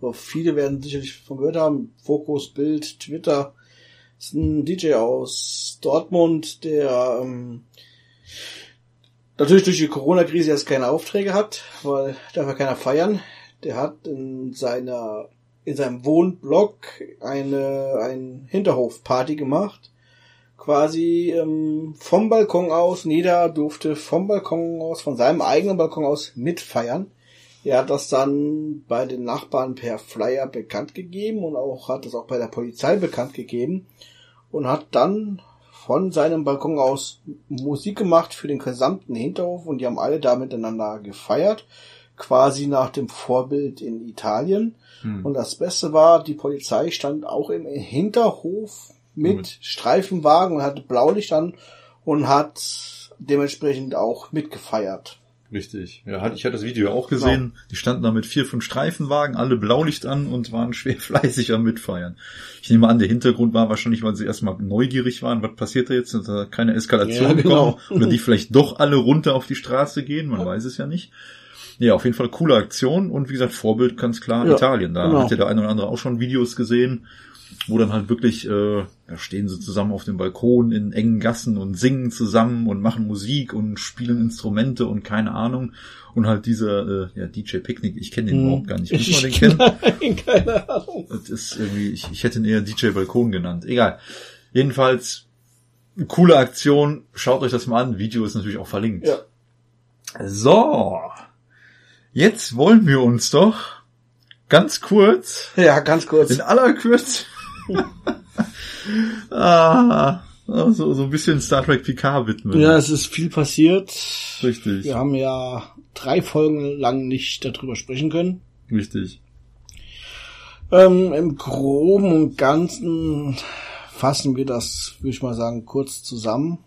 Aber viele werden sicherlich von gehört haben. Fokus, Bild, Twitter. ist ein DJ aus Dortmund, der ähm, natürlich durch die Corona-Krise jetzt keine Aufträge hat, weil darf ja keiner feiern. Der hat in seiner in seinem Wohnblock eine ein Hinterhofparty gemacht. Quasi ähm, vom Balkon aus, jeder durfte vom Balkon aus, von seinem eigenen Balkon aus mitfeiern. Er hat das dann bei den Nachbarn per Flyer bekannt gegeben und auch hat es auch bei der Polizei bekannt gegeben und hat dann von seinem Balkon aus Musik gemacht für den gesamten Hinterhof und die haben alle da miteinander gefeiert, quasi nach dem Vorbild in Italien. Hm. Und das Beste war, die Polizei stand auch im Hinterhof mit Mit. Streifenwagen und hatte Blaulicht an und hat dementsprechend auch mitgefeiert. Richtig. Ja, hat- ich hatte das Video auch gesehen. Die standen da mit vier, fünf Streifenwagen, alle Blaulicht an und waren schwer fleißig am Mitfeiern. Ich nehme an, der Hintergrund war wahrscheinlich, weil sie erstmal neugierig waren, was passiert da jetzt, dass da keine Eskalation Ja, genau. kommt oder die vielleicht doch alle runter auf die Straße gehen, man weiß es ja nicht. Ja, auf jeden Fall coole Aktion und wie gesagt, Vorbild ganz klar Ja, Italien. Da genau. hat ja der eine oder andere auch schon Videos gesehen, wo dann halt wirklich, äh, da stehen sie zusammen auf dem Balkon in engen Gassen und singen zusammen und machen Musik und spielen Instrumente und keine Ahnung. Und halt dieser äh, ja, DJ Picnic, ich kenne den Hm. überhaupt gar nicht. Muss man den kennen? Nein, keine Ahnung. Das ist irgendwie, ich, ich hätte ihn eher DJ Balkon genannt. Egal. Jedenfalls, coole Aktion. Schaut euch das mal an. Video ist natürlich auch verlinkt. Ja. So. Jetzt wollen wir uns doch ganz kurz, Ja, ganz kurz. in aller Kürze, ah, so, so ein bisschen Star Trek Picard widmen. Ja, es ist viel passiert. Richtig, Wir haben ja drei Folgen lang nicht darüber sprechen können. richtig. Ähm, Im Groben und Ganzen fassen wir das, würde ich mal sagen, kurz zusammen.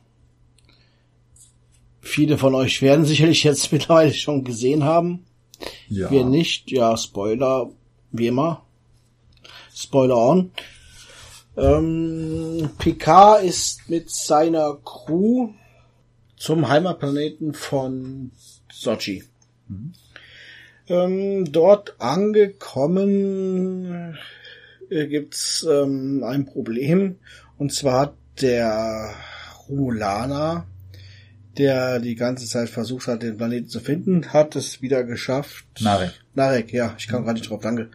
Viele von euch werden sicherlich jetzt mittlerweile schon gesehen haben. Ja. Wir nicht, ja, Spoiler, wie immer. Spoiler on. Ähm, Picard ist mit seiner Crew zum Heimatplaneten von Sochi. Ähm, dort angekommen äh, gibt's ähm, ein Problem und zwar hat der Romulaner, der die ganze Zeit versucht hat, den Planeten zu finden, hat es wieder geschafft. Narek. Narek, ja, ich kam gerade nicht drauf, danke.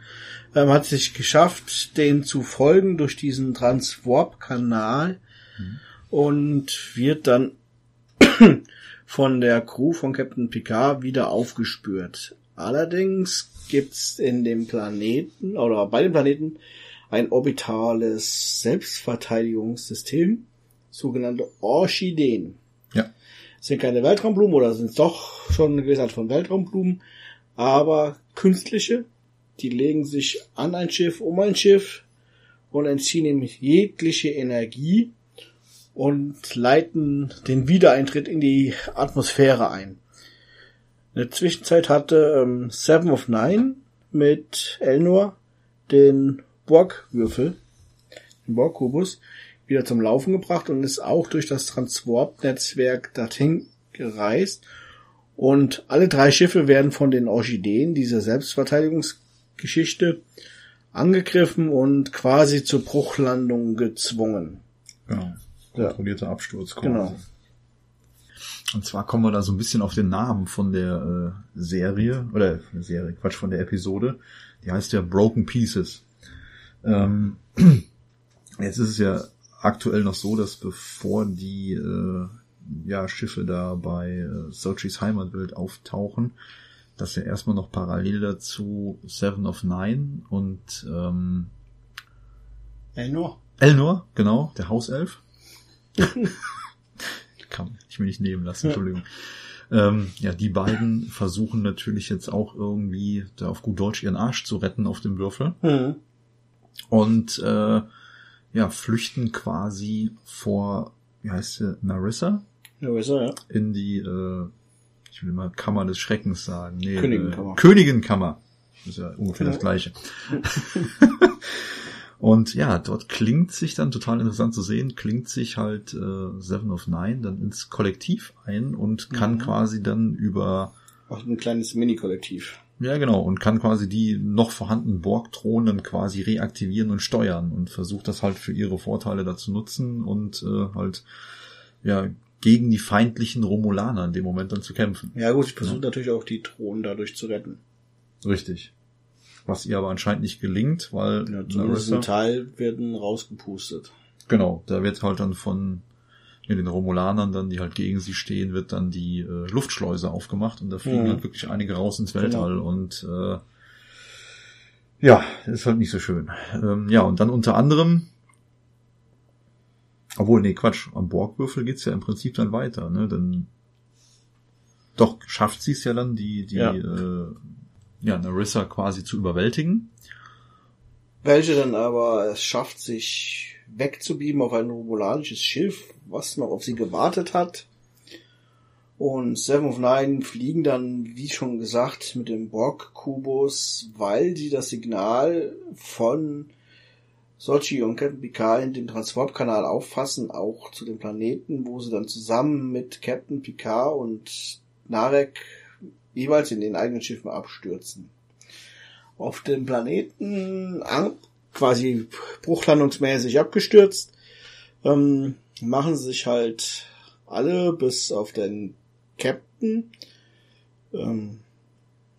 Ähm, hat sich geschafft, den zu folgen durch diesen Transwarp-Kanal und wird dann von der Crew von Captain Picard wieder aufgespürt. Allerdings gibt's in dem Planeten oder bei dem Planeten ein orbitales Selbstverteidigungssystem, sogenannte Orchideen. Sind keine Weltraumblumen oder sind doch schon eine gewisse Art von Weltraumblumen, aber künstliche, die legen sich an ein Schiff, um ein Schiff und entziehen ihm jegliche Energie und leiten den Wiedereintritt in die Atmosphäre ein. In der Zwischenzeit hatte ähm, Seven of Nine mit Elnor den Borg-Würfel, den Borg-Kubus, wieder zum Laufen gebracht und ist auch durch das Transwarp-Netzwerk dorthin gereist. Und alle drei Schiffe werden von den Orchideen, dieser Selbstverteidigungsgeschichte, angegriffen und quasi zur Bruchlandung gezwungen. Genau. Ja. Kontrollierter Absturz. quasi. Genau. Und zwar kommen wir da so ein bisschen auf den Namen von der äh, Serie, oder Serie, Quatsch, von der Episode. Die heißt ja Broken Pieces. Ähm, jetzt ist es ja aktuell noch so, dass bevor die äh, ja, Schiffe da bei äh, Sochis Heimatwelt auftauchen, dass ja erstmal noch parallel dazu Seven of Nine und ähm, Elnor? Elnor, genau, der Hauself. Kann ich mir nicht nehmen lassen, Entschuldigung. Ähm, ja, die beiden versuchen natürlich jetzt auch irgendwie da auf gut Deutsch ihren Arsch zu retten auf dem Würfel Hm. und äh, ja, flüchten quasi vor, wie heißt sie, Narissa er, ja. in die, äh, ich will mal Kammer des Schreckens sagen. Nee, Königinkammer. Äh, Königinkammer. Ist ja ungefähr das Ja. gleiche. Und ja, dort klingt sich dann total interessant zu sehen, klingt sich halt äh, Seven of Nine dann ins Kollektiv ein und kann Mhm. quasi dann über Auch ein kleines Mini-Kollektiv. Ja, genau. Und kann quasi die noch vorhandenen Borg-Drohnen quasi reaktivieren und steuern und versucht das halt für ihre Vorteile dazu nutzen und äh, halt, ja, gegen die feindlichen Romulaner in dem Moment dann zu kämpfen. Ja gut, ich versuche natürlich auch die Drohnen dadurch zu retten. Richtig. Was ihr aber anscheinend nicht gelingt, weil Ja, zumindest ein Teil werden rausgepustet. genau, da wird halt dann von ja, den Romulanern dann, die halt gegen sie stehen, wird dann die äh, Luftschleuse aufgemacht und da fliegen Mhm. halt wirklich einige raus ins Weltall und äh, ja, ist halt nicht so schön. Ähm, ja, und dann unter anderem, obwohl, nee, Quatsch, am Borgwürfel geht's ja im Prinzip dann weiter, ne? Dann doch schafft sie es ja dann, die, die Ja. äh, ja, Narissa quasi zu überwältigen. Welche dann aber es schafft, sich wegzubieben auf ein romulanisches Schiff, was noch auf sie gewartet hat. Und Seven of Nine fliegen dann, wie schon gesagt, mit dem Borg-Kubus, weil sie das Signal von Sochi und Captain Picard in dem Transwarp-Kanal auffassen, auch zu dem Planeten, wo sie dann zusammen mit Captain Picard und Narek jeweils in den eigenen Schiffen abstürzen. Auf dem Planeten an, quasi bruchlandungsmäßig abgestürzt, ähm, machen sich halt alle bis auf den Captain, ähm,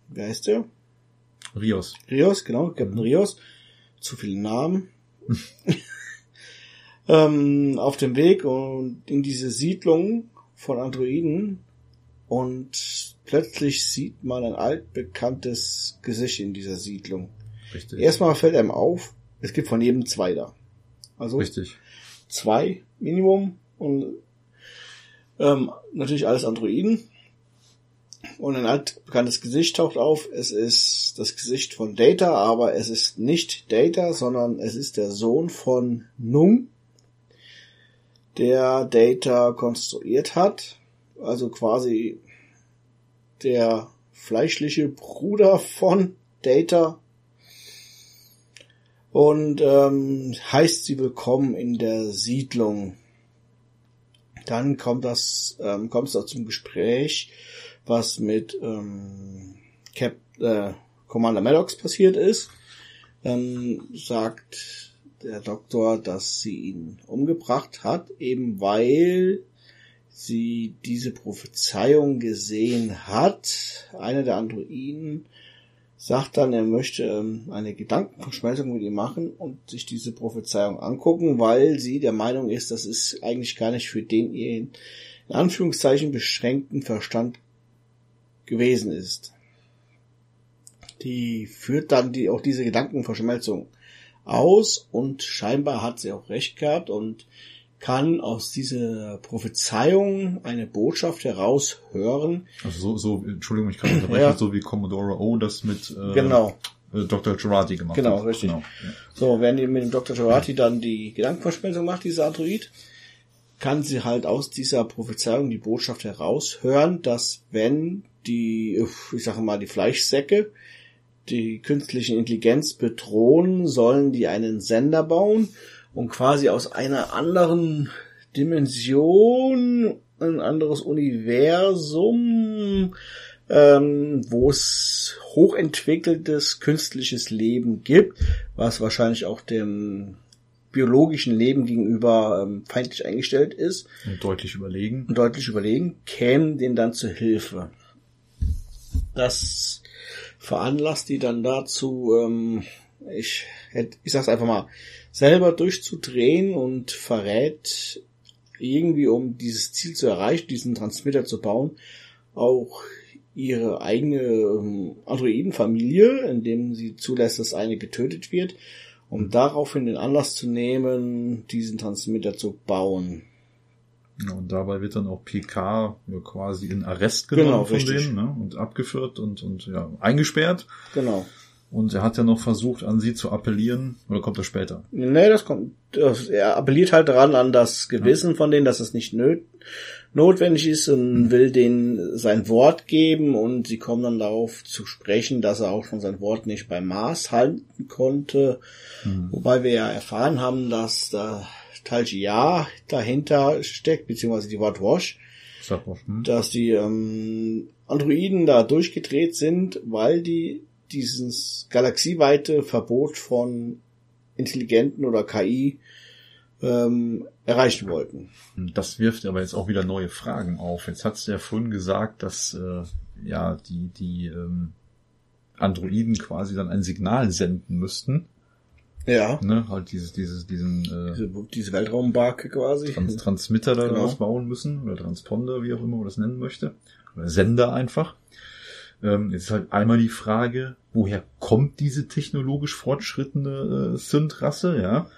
wie heißt der? Rios. Rios, genau, Captain Rios. Zu viele Namen. ähm, auf dem Weg und in diese Siedlung von Androiden und plötzlich sieht man ein altbekanntes Gesicht in dieser Siedlung. Richtig. Erstmal fällt einem auf, es gibt von jedem zwei da. Also Richtig. zwei Minimum und ähm, natürlich alles Androiden. Und ein altbekanntes Gesicht taucht auf. Es ist das Gesicht von Data, aber es ist nicht Data, sondern es ist der Sohn von Nung, der Data konstruiert hat. Also quasi der fleischliche Bruder von Data. Und ähm, heißt sie willkommen in der Siedlung. Dann kommt das, ähm, kommt es da zum Gespräch, was mit ähm, Cap, äh, Commander Maddox passiert ist. Dann sagt der Doktor, dass sie ihn umgebracht hat, eben weil sie diese Prophezeiung gesehen hat. Einer der Androiden sagt dann, er möchte ähm, eine Gedankenverschmelzung mit ihm machen und sich diese Prophezeiung angucken, weil sie der Meinung ist, das ist eigentlich gar nicht für den ihren in Anführungszeichen beschränkten Verstand gewesen ist. Die führt dann die, auch diese Gedankenverschmelzung aus und scheinbar hat sie auch recht gehabt und kann aus dieser Prophezeiung eine Botschaft heraushören. Also so, so Entschuldigung, ich kann unterbrechen, ja. so wie Commodore O das mit äh, genau. Äh, Dr. Girardi gemacht genau, hat. Richtig. Genau, richtig. So, wenn die mit dem Dr. Girardi dann die Gedankenverschmelzung macht, dieser Android, kann sie halt aus dieser Prophezeiung die Botschaft heraushören, dass wenn die, ich sage mal, die Fleischsäcke die künstliche Intelligenz bedrohen, sollen die einen Sender bauen und quasi aus einer anderen Dimension, ein anderes Universum, ähm, wo es hochentwickeltes künstliches Leben gibt, was wahrscheinlich auch dem biologischen Leben gegenüber ähm, feindlich eingestellt ist. Und deutlich überlegen. Und deutlich überlegen, kämen denen dann zu Hilfe. Das veranlasst die dann dazu, ähm, ich hätte, ich sag's einfach mal, selber durchzudrehen und verrät irgendwie, um dieses Ziel zu erreichen, diesen Transmitter zu bauen, auch ihre eigene ähm, Androidenfamilie, indem sie zulässt, dass eine getötet wird, um daraufhin den Anlass zu nehmen, diesen Transmitter zu bauen. Und dabei wird dann auch PK quasi in Arrest genommen genau, von richtig. denen ne? und abgeführt und, und ja, eingesperrt. Genau. Und er hat ja noch versucht, an sie zu appellieren, oder kommt das später? Nee, das kommt, er appelliert halt daran an das Gewissen ja. von denen, dass es nicht nöt, notwendig ist und mhm. will denen sein Wort geben und sie kommen dann darauf zu sprechen, dass er auch schon sein Wort nicht beim Maß halten konnte. Mhm. Wobei wir ja erfahren haben, dass da Talgia dahinter steckt, beziehungsweise die Wort Wash, hm. dass die ähm, Androiden da durchgedreht sind, weil die dieses galaxieweite Verbot von intelligenten oder KI ähm, erreichen wollten. Das wirft aber jetzt auch wieder neue Fragen auf. Jetzt hat's ja vorhin gesagt, dass äh, ja die die ähm, Androiden quasi dann ein Signal senden müssten. Ja. Ne, halt dieses, dieses, diesen äh, diese, diese Weltraumbarke quasi. Trans Transmitter da genau. bauen müssen oder Transponder, wie auch immer man das nennen möchte. Oder Sender einfach. Ähm, ist halt einmal die Frage, woher kommt diese technologisch fortschrittende äh, Synth-Rasse, ja?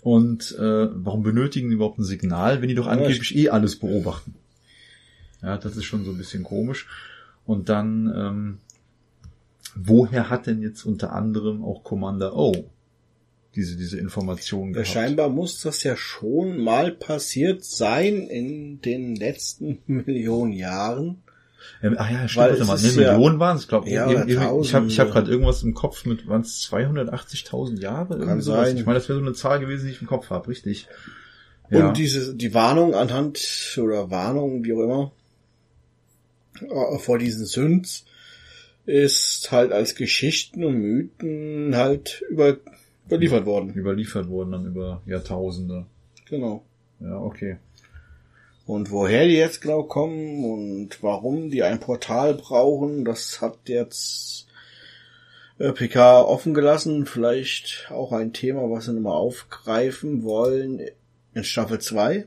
Und äh, warum benötigen die überhaupt ein Signal, wenn die doch angeblich eh alles beobachten? Ja, das ist schon so ein bisschen komisch. Und dann, ähm, woher hat denn jetzt unter anderem auch Commander O diese, diese Informationen gehabt? Scheinbar muss das ja schon mal passiert sein in den letzten Millionen Jahren. Ähm, ah ja, stimmt, warte mal. Ne, Millionen ja, waren es, glaube ja, ich. Ich habe ich hab gerade irgendwas im Kopf mit, waren es 280.000 Jahre? Kann sein. Ich meine, das wäre so eine Zahl gewesen, die ich im Kopf habe, richtig. Ja. Und diese, die Warnung anhand, oder Warnung, wie auch immer, äh, vor diesen Synths, ist halt als Geschichten und Mythen halt über, überliefert worden. Überliefert worden dann über Jahrtausende. Genau. Ja, okay. Und woher die jetzt genau kommen und warum die ein Portal brauchen, das hat jetzt äh, PK offen gelassen. Vielleicht auch ein Thema, was sie nochmal aufgreifen wollen in Staffel 2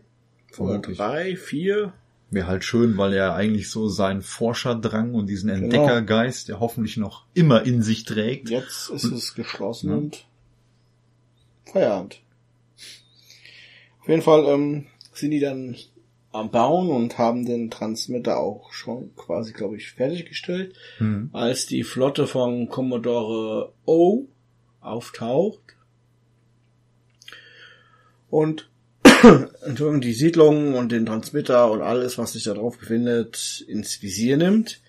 oder 3, 4. Wäre halt schön, weil er eigentlich so seinen Forscherdrang und diesen genau. Entdeckergeist, der hoffentlich noch immer in sich trägt. Jetzt ist und, es geschlossen ja. und Feierabend. Auf jeden Fall ähm, sind die dann am Bauen und haben den Transmitter auch schon quasi, glaube ich, fertiggestellt, mhm. als die Flotte von Commodore O auftaucht. Und Entschuldigung, die Siedlung und den Transmitter und alles, was sich da drauf befindet, ins Visier nimmt.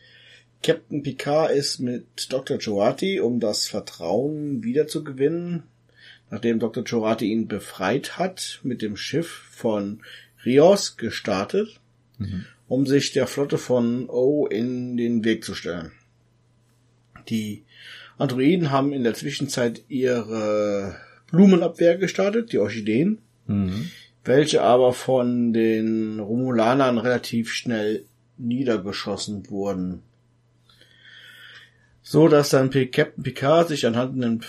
Captain Picard ist mit Dr. Joati, um das Vertrauen wiederzugewinnen, nachdem Dr. Chorati ihn befreit hat, mit dem Schiff von Rios gestartet, um sich der Flotte von O in den Weg zu stellen. Die Androiden haben in der Zwischenzeit ihre Blumenabwehr gestartet, die Orchideen, welche aber von den Romulanern relativ schnell niedergeschossen wurden. So dass dann Captain Picard sich anhand einem,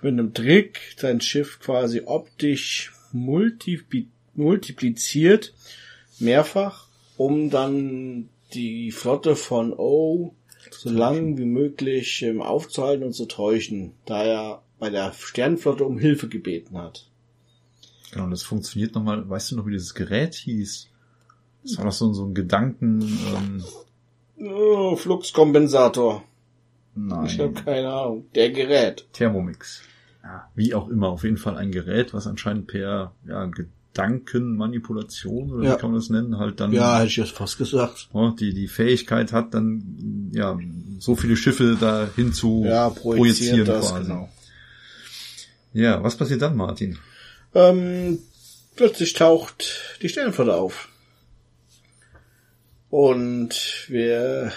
mit einem Trick sein Schiff quasi optisch multipli multipliziert, mehrfach, um dann die Flotte von O so lang wie möglich ähm, aufzuhalten und zu täuschen, da er bei der Sternenflotte um Hilfe gebeten hat. Genau, das funktioniert nochmal. Weißt du noch, wie dieses Gerät hieß? Das war doch so, so ein Gedanken. Ähm, Oh, Fluxkompensator. nein. Ich habe keine Ahnung. Der Gerät. Thermomix. Ja, wie auch immer, auf jeden Fall ein Gerät, was anscheinend per ja, Gedankenmanipulation oder Ja. wie kann man das nennen, halt dann Ja, hätte ich jetzt fast gesagt. die, die Fähigkeit hat, dann ja so viele Schiffe dahin zu Ja, projiziert das, quasi. genau. Ja, was passiert dann, Martin? Ähm, plötzlich taucht die Sternenflotte auf. Und wir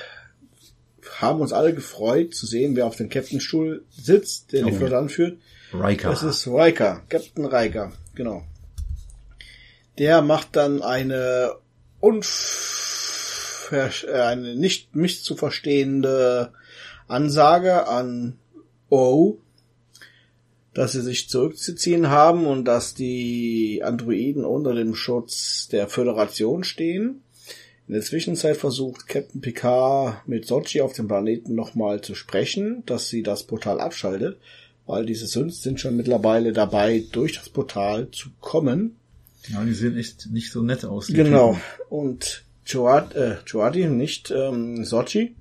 haben uns alle gefreut zu sehen, wer auf dem Captainstuhl sitzt, der die Oh. Flotte anführt. Riker. Das ist Riker, Captain Riker, genau. Der macht dann eine äh, eine nicht misszuverstehende Ansage an O, dass sie sich zurückzuziehen haben und dass die Androiden unter dem Schutz der Föderation stehen. In der Zwischenzeit versucht Captain Picard mit Sochi auf dem Planeten nochmal zu sprechen, dass sie das Portal abschaltet, weil diese Synths sind schon mittlerweile dabei, durch das Portal zu kommen. Ja, die sehen echt nicht so nett aus. Genau. Typen. Und Joad, äh, Joadi, nicht ähm, Sochi,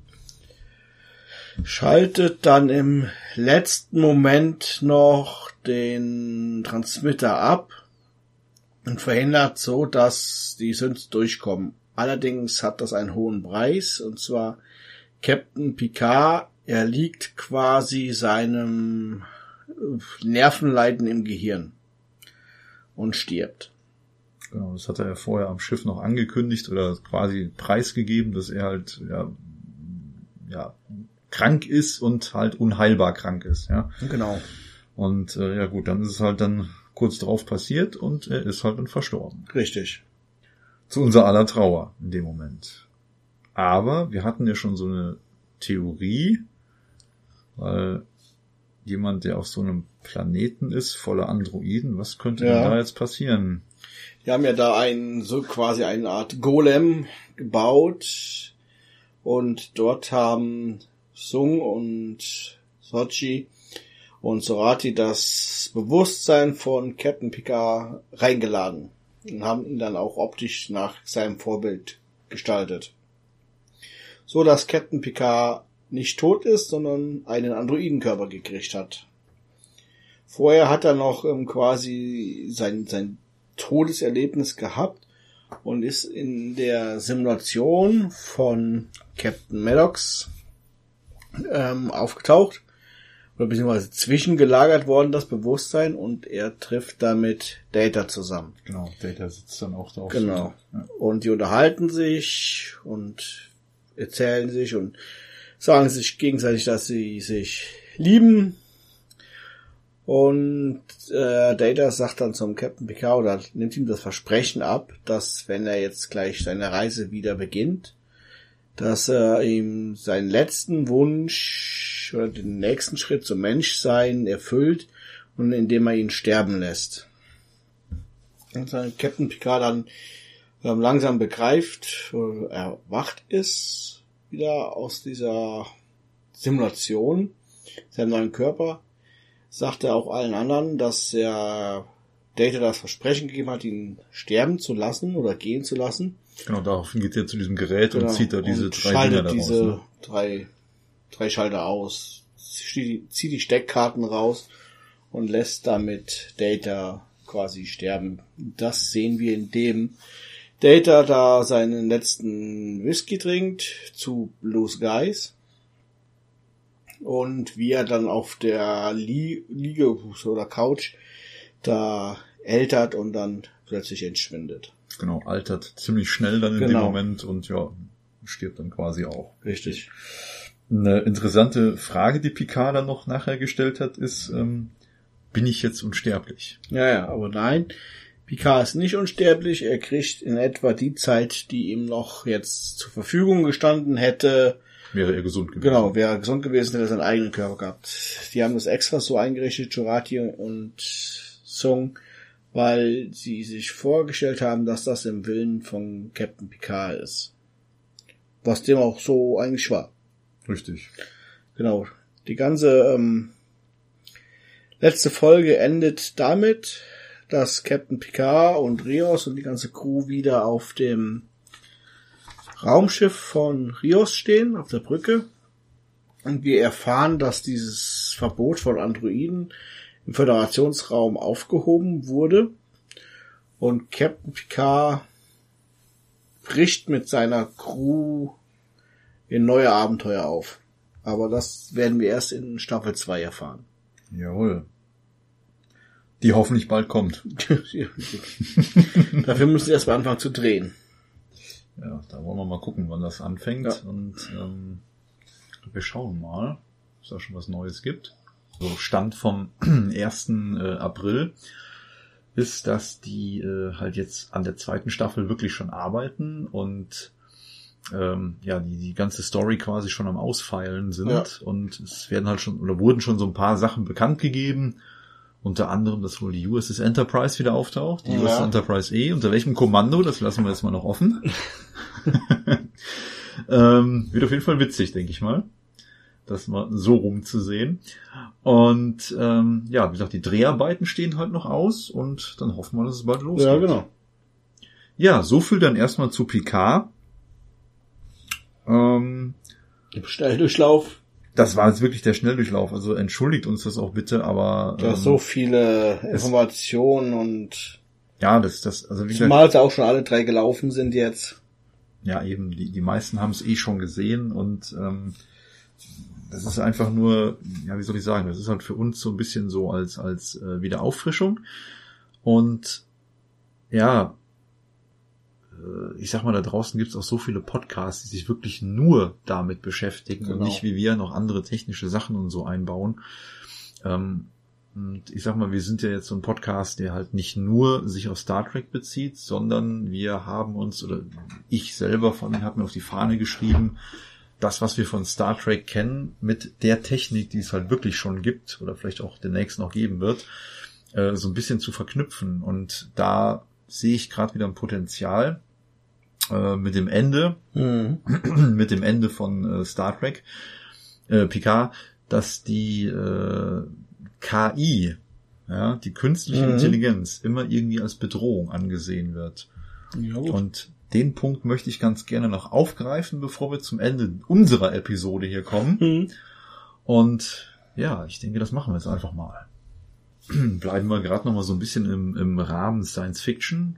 schaltet dann im letzten Moment noch den Transmitter ab und verhindert so, dass die Synths durchkommen. Allerdings hat das einen hohen Preis, und zwar Captain Picard, er liegt quasi seinem Nervenleiden im Gehirn und stirbt. Genau, das hat er ja vorher am Schiff noch angekündigt oder quasi preisgegeben, dass er halt ja, ja krank ist und halt unheilbar krank ist, ja. Genau. Und äh, ja gut, dann ist es halt dann kurz drauf passiert und er ist halt dann verstorben. Richtig. Zu unser aller Trauer in dem Moment. Aber wir hatten ja schon so eine Theorie, weil jemand, der auf so einem Planeten ist, voller Androiden, was könnte Ja. denn da jetzt passieren? Wir haben ja da einen, so quasi eine Art Golem gebaut und dort haben Sung und Sochi und Sorati das Bewusstsein von Captain Picard reingeladen und haben ihn dann auch optisch nach seinem Vorbild gestaltet. So dass Captain Picard nicht tot ist, sondern einen Androidenkörper gekriegt hat. Vorher hat er noch ähm, quasi sein, sein Todeserlebnis gehabt und ist in der Simulation von Captain Maddox ähm, aufgetaucht oder beziehungsweise zwischengelagert worden, das Bewusstsein, und er trifft damit Data zusammen. Genau, Data sitzt dann auch da auf Genau. Ja. Und die unterhalten sich und erzählen sich und sagen sich gegenseitig, dass sie sich lieben. Und äh, Data sagt dann zum Captain Picard oder nimmt ihm das Versprechen ab, dass wenn er jetzt gleich seine Reise wieder beginnt, dass er ihm seinen letzten Wunsch oder den nächsten Schritt zum Menschsein erfüllt und indem er ihn sterben lässt. Und sein Captain Picard dann ähm, langsam begreift, erwacht ist, wieder aus dieser Simulation, seinem neuen Körper, sagt er auch allen anderen, dass er Data das Versprechen gegeben hat, ihn sterben zu lassen oder gehen zu lassen. Genau, daraufhin geht er zu diesem Gerät und Genau. zieht da diese Und drei schaltet Dinger diese Ne? drei, drei Schalter aus, zieht zieht die Steckkarten raus und lässt damit Data quasi sterben. Das sehen wir in dem Data da seinen letzten Whisky trinkt zu Blue Skies und wie er dann auf der Lie Liege oder Couch da ältert und dann plötzlich entschwindet. Genau, altert ziemlich schnell dann in dem Genau. Moment und ja, stirbt dann quasi auch. Richtig. Eine interessante Frage, die Picard dann noch nachher gestellt hat, ist, ähm, bin ich jetzt unsterblich? Ja, ja, aber nein. Picard ist nicht unsterblich. Er kriegt in etwa die Zeit, die ihm noch jetzt zur Verfügung gestanden hätte. Wäre er gesund gewesen? Genau, wäre er gesund gewesen, hätte er seinen eigenen Körper gehabt. Die haben das extra so eingerichtet, Jurati und Sung, weil sie sich vorgestellt haben, dass das im Willen von Captain Picard ist. Was dem auch so eigentlich war. Richtig. Genau. Die ganze ähm, letzte Folge endet damit, dass Captain Picard und Rios und die ganze Crew wieder auf dem Raumschiff von Rios stehen, auf der Brücke. Und wir erfahren, dass dieses Verbot von Androiden im Föderationsraum aufgehoben wurde. Und Captain Picard bricht mit seiner Crew in neue Abenteuer auf. Aber das werden wir erst in Staffel 2 erfahren. Jawohl. Die hoffentlich bald kommt. Dafür müssen sie erstmal anfangen zu drehen. Ja, da wollen wir mal gucken, wann das anfängt. Ja. Und ähm, wir schauen mal, ob es da schon was Neues gibt. So Stand vom 1. äh, April ist, dass die äh, halt jetzt an der zweiten Staffel wirklich schon arbeiten und ähm, ja, die, die ganze Story quasi schon am Ausfeilen sind Ja. und es werden halt schon oder wurden schon so ein paar Sachen bekannt gegeben. Unter anderem, dass wohl die USS Enterprise wieder auftaucht, die Ja. USS Enterprise E. Unter welchem Kommando, das lassen wir jetzt mal noch offen. ähm, wird auf jeden Fall witzig, denke ich mal. Das mal so rumzusehen. Und ähm, ja, wie gesagt, die Dreharbeiten stehen halt noch aus und dann hoffen wir, dass es bald losgeht. Ja, genau. Ja, so viel dann erstmal zu Picard. Ähm, Im Schnelldurchlauf. Das war jetzt wirklich der Schnelldurchlauf. Also entschuldigt uns das auch bitte, aber Da ähm, ist so viele Informationen und ja, das, das, also wie gesagt, zumal es auch schon alle drei gelaufen sind jetzt. ja eben, die, die meisten haben es eh schon gesehen und ähm, das ist einfach nur, ja, wie soll ich sagen, das ist halt für uns so ein bisschen so als, als äh, Wiederauffrischung. Und ja, ich sag mal, da draußen gibt es auch so viele Podcasts, die sich wirklich nur damit beschäftigen und Genau. nicht wie wir noch andere technische Sachen und so einbauen. Ähm, und ich sag mal, wir sind ja jetzt so ein Podcast, der halt nicht nur sich auf Star Trek bezieht, sondern wir haben uns, oder ich selber von habe mir auf die Fahne geschrieben, das, was wir von Star Trek kennen, mit der Technik, die es halt wirklich schon gibt, oder vielleicht auch demnächst noch geben wird, äh, so ein bisschen zu verknüpfen. Und da sehe ich gerade wieder ein Potenzial äh, mit dem Ende, Mhm. mit dem Ende von äh, Star Trek, äh, Picard, dass die äh, KI, ja, die künstliche Mhm. Intelligenz, immer irgendwie als Bedrohung angesehen wird. Ja. Und den Punkt möchte ich ganz gerne noch aufgreifen, bevor wir zum Ende unserer Episode hier kommen. Mhm. Und ja, ich denke, das machen wir jetzt einfach mal. Bleiben wir gerade noch mal so ein bisschen im, im Rahmen Science Fiction.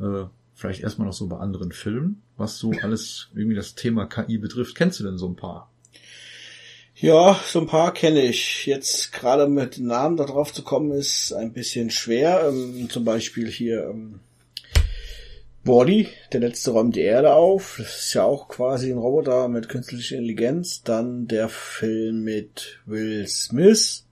Äh, vielleicht erstmal noch so bei anderen Filmen, was so alles irgendwie das Thema KI betrifft. Kennst du denn so ein paar? Ja, so ein paar kenne ich. Jetzt gerade mit Namen da drauf zu kommen, ist ein bisschen schwer. Ähm, zum Beispiel hier ähm, Body, der letzte räumt die Erde auf. Das ist ja auch quasi ein Roboter mit künstlicher Intelligenz. Dann der Film mit Will Smith,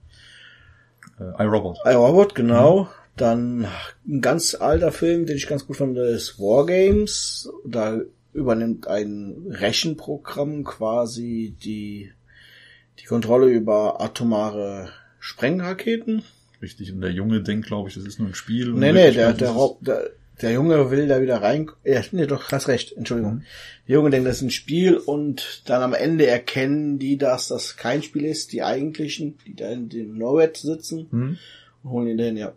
Äh, iRobot. iRobot, genau. Dann ein ganz alter Film, den ich ganz gut fand, ist Wargames. Da übernimmt ein Rechenprogramm quasi die, die Kontrolle über atomare Sprengraketen. Richtig. Und der Junge denkt, glaube ich, das ist nur ein Spiel. Nee, nee, der, der, der, der Junge will da wieder rein. Ja, nee, doch, hast recht, Entschuldigung. Mhm. Der Junge denkt, das ist ein Spiel und dann am Ende erkennen die, dass das kein Spiel ist, die eigentlichen, die da in dem Nowhere sitzen Hm? und holen ihn dahin, ja.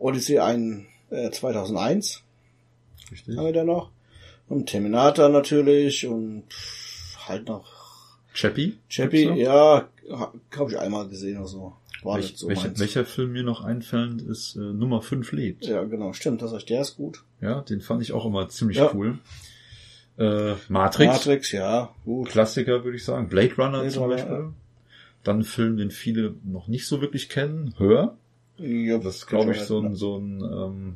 Odyssey ein, äh, 2001 Richtig. haben wir da noch. Und Terminator natürlich und halt noch Chappie? Chappie, noch? ja, habe ich einmal gesehen oder so. War Welch, nicht so welcher, welcher Film mir noch einfällt, ist äh, Nummer 5 lebt. Ja, genau, stimmt, das heißt, der ist gut. Ja, den fand ich auch immer ziemlich Ja. cool. Äh, Matrix, Matrix, ja, gut. Klassiker würde ich sagen. Blade Runner Blade zum Runner, Beispiel. ja. Dann ein Film, den viele noch nicht so wirklich kennen. Hör. Ja, Das ist, glaube ich, so ein, so ein, ähm,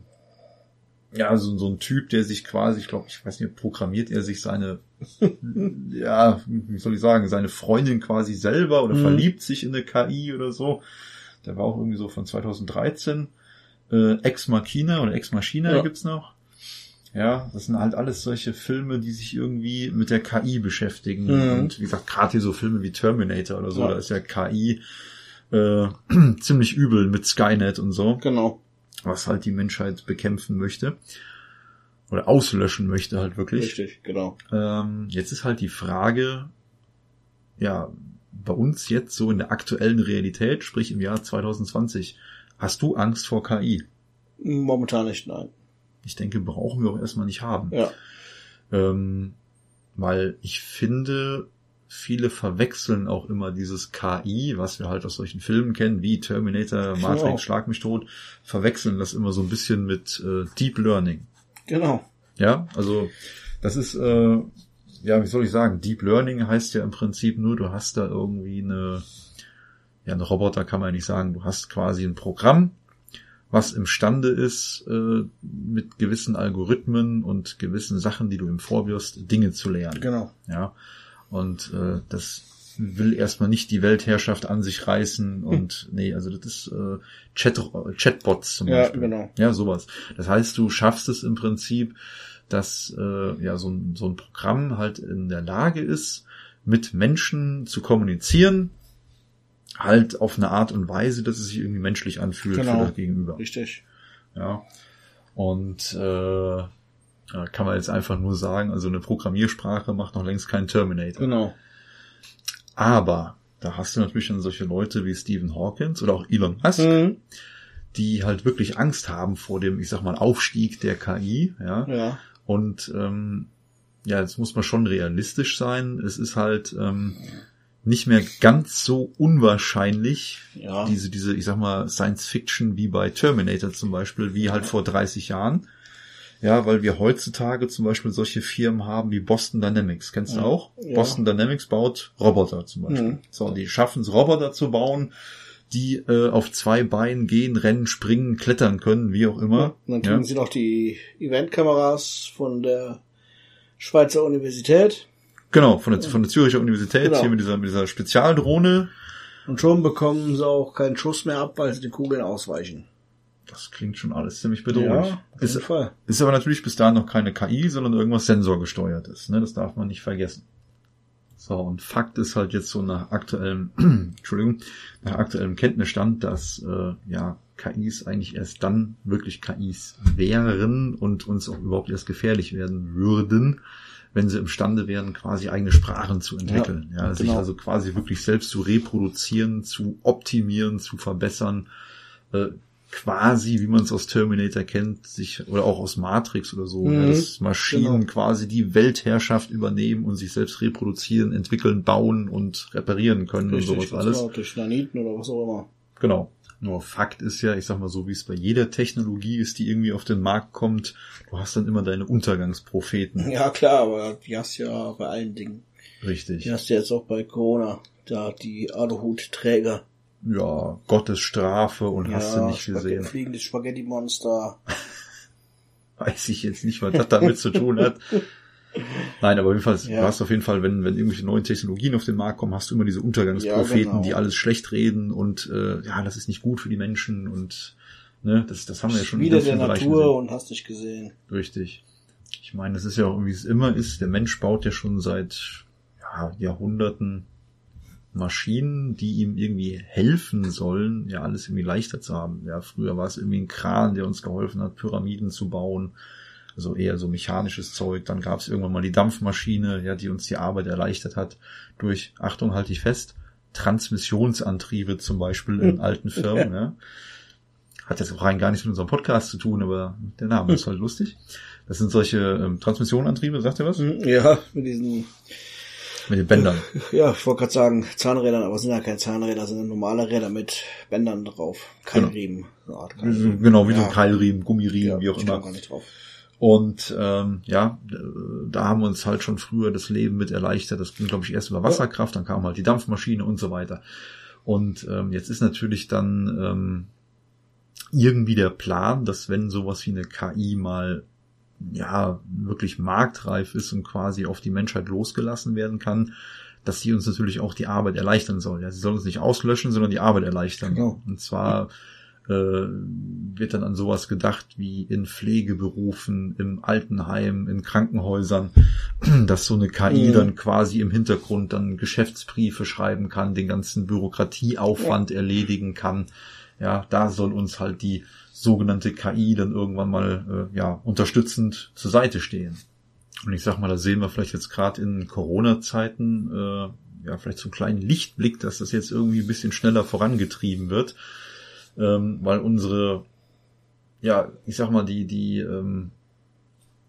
ja, so, so ein Typ, der sich quasi, ich glaube, ich weiß nicht, programmiert er sich seine, ja, wie soll ich sagen, seine Freundin quasi selber oder Mhm. verliebt sich in eine KI oder so. Der war auch irgendwie so von 2013. Äh, Ex Machina oder Ex Machina Ja. gibt's noch. Ja, das sind halt alles solche Filme, die sich irgendwie mit der KI beschäftigen. Mhm. Und wie gesagt, gerade hier so Filme wie Terminator oder so, Ja. da ist ja KI äh, ziemlich übel mit Skynet und so, Genau. was halt die Menschheit bekämpfen möchte. Oder auslöschen möchte halt wirklich. Richtig, genau. Ähm, jetzt ist halt die Frage, ja, bei uns jetzt so in der aktuellen Realität, sprich im Jahr 2020, hast du Angst vor KI? Momentan nicht, nein. Ich denke, brauchen wir auch erstmal nicht haben. Ja. Ähm, weil ich finde, viele verwechseln auch immer dieses KI, was wir halt aus solchen Filmen kennen, wie Terminator, Matrix, auch. Schlag mich tot, verwechseln das immer so ein bisschen mit äh, Deep Learning. Genau. Ja, also das ist, äh, ja, wie soll ich sagen, Deep Learning heißt ja im Prinzip nur, du hast da irgendwie eine, ja, ein Roboter kann man nicht sagen, du hast quasi ein Programm, was imstande ist, äh, mit gewissen Algorithmen und gewissen Sachen, die du ihm vorwirfst, Dinge zu lernen. Genau. Ja. Und äh, das will erstmal nicht die Weltherrschaft an sich reißen und nee, also das ist äh, Chat, Chatbots zum Ja, Beispiel. genau. Ja, sowas. Das heißt, du schaffst es im Prinzip, dass äh, ja so ein, so ein Programm halt in der Lage ist, mit Menschen zu kommunizieren, halt auf eine Art und Weise, dass es sich irgendwie menschlich anfühlt Genau. für das Gegenüber. Richtig. Ja. Und äh, ja, kann man jetzt einfach nur sagen, also eine Programmiersprache macht noch längst keinen Terminator. Genau. Aber da hast du natürlich dann solche Leute wie Stephen Hawkins oder auch Elon Musk, Mhm. die halt wirklich Angst haben vor dem, ich sag mal, Aufstieg der KI, ja. Ja. Und ähm, ja, jetzt muss man schon realistisch sein. Es ist halt ähm, nicht mehr ganz so unwahrscheinlich, Ja. diese, diese, ich sag mal, Science Fiction wie bei Terminator zum Beispiel, wie halt vor 30 Jahren. Ja, weil wir heutzutage zum Beispiel solche Firmen haben wie Boston Dynamics. Kennst du Ja. auch? Ja. Boston Dynamics baut Roboter zum Beispiel. Mhm. So, die schaffen es, Roboter zu bauen, die äh, auf zwei Beinen gehen, rennen, springen, klettern können, wie auch immer. Und dann Ja. kriegen sie noch die Eventkameras von der Schweizer Universität. Genau, von der, von der Züricher Universität, Genau. hier mit dieser, mit dieser Spezialdrohne. Und schon bekommen sie auch keinen Schuss mehr ab, weil sie den Kugeln ausweichen. Das klingt schon alles ziemlich bedrohlich. Ja, auf ist, jeden Fall. ist aber natürlich bis dahin noch keine KI, sondern irgendwas sensorgesteuertes. Ne? Das darf man nicht vergessen. So, und Fakt ist halt jetzt so nach aktuellem, Entschuldigung, nach aktuellem Kenntnisstand, dass äh, ja KIs eigentlich erst dann wirklich KIs wären und uns auch überhaupt erst gefährlich werden würden, wenn sie imstande wären, quasi eigene Sprachen zu entwickeln. Ja, sich genau. also quasi wirklich selbst zu reproduzieren, zu optimieren, zu verbessern, äh, quasi, wie man es aus Terminator kennt, sich oder auch aus Matrix oder so, Mhm, ja, dass Maschinen genau. quasi die Weltherrschaft übernehmen und sich selbst reproduzieren, entwickeln, bauen und reparieren können und sowas alles. Genau, durch Naniten oder was auch immer. Genau. Nur Fakt ist ja, ich sag mal so, wie es bei jeder Technologie ist, die irgendwie auf den Markt kommt, du hast dann immer deine Untergangspropheten. Ja, klar, aber die hast ja bei allen Dingen. Richtig. Die hast du jetzt auch bei Corona. Da die Aluhutträger. Ja, Gottes Strafe und hast du nicht Spag- gesehen. Fliegendes Spaghetti-Monster. Weiß ich jetzt nicht, was das damit zu tun hat. Nein, aber jedenfalls, Ja. du hast auf jeden Fall, wenn, wenn irgendwelche neuen Technologien auf den Markt kommen, hast du immer diese Untergangspropheten, Ja, genau. die alles schlecht reden und äh, ja, das ist nicht gut für die Menschen und ne, das, das haben wir ja schon Wieder der Natur gesehen. und hast dich gesehen. Richtig. Ich meine, das ist ja auch, wie es immer ist. Der Mensch baut ja schon seit ja, Jahrhunderten Maschinen, die ihm irgendwie helfen sollen, ja, alles irgendwie leichter zu haben. Ja, früher war es irgendwie ein Kran, der uns geholfen hat, Pyramiden zu bauen. Also eher so mechanisches Zeug. Dann gab es irgendwann mal die Dampfmaschine, ja, die uns die Arbeit erleichtert hat durch, Achtung, halte ich fest, Transmissionsantriebe zum Beispiel in alten Firmen, ja. Hat jetzt auch rein gar nichts mit unserem Podcast zu tun, aber der Name ist halt lustig. Das sind solche ähm, Transmissionantriebe, sagt ihr was? Hm, Ja, mit diesen, Mit den Bändern. ja, ich wollte gerade sagen Zahnrädern, aber es sind ja keine Zahnräder, sondern normale Räder mit Bändern drauf. Kein Genau. So Art So- Keilriemen. Genau, wie so Ja. ein Keilriemen, Gummiriemen, Ja, wie auch ich immer. gar nicht drauf. Und ähm, ja, da haben wir uns halt schon früher das Leben mit erleichtert. Das ging, glaube ich, erst über Wasserkraft, dann kam halt die Dampfmaschine und so weiter. Und ähm, jetzt ist natürlich dann ähm, irgendwie der Plan, dass wenn sowas wie eine KI mal ja wirklich marktreif ist und quasi auf die Menschheit losgelassen werden kann, dass sie uns natürlich auch die Arbeit erleichtern soll. Ja, sie soll uns nicht auslöschen, sondern die Arbeit erleichtern. Genau. Und zwar äh, wird dann an sowas gedacht wie in Pflegeberufen, im Altenheim, in Krankenhäusern, dass so eine KI mhm. dann quasi im Hintergrund dann Geschäftsbriefe schreiben kann, den ganzen Bürokratieaufwand ja. erledigen kann. Ja, da soll uns halt die sogenannte KI dann irgendwann mal äh, ja unterstützend zur Seite stehen. Und ich sag mal, da sehen wir vielleicht jetzt gerade in Corona-Zeiten äh, ja vielleicht so einen kleinen Lichtblick, dass das jetzt irgendwie ein bisschen schneller vorangetrieben wird, ähm, weil unsere ja, ich sag mal, die, die ähm,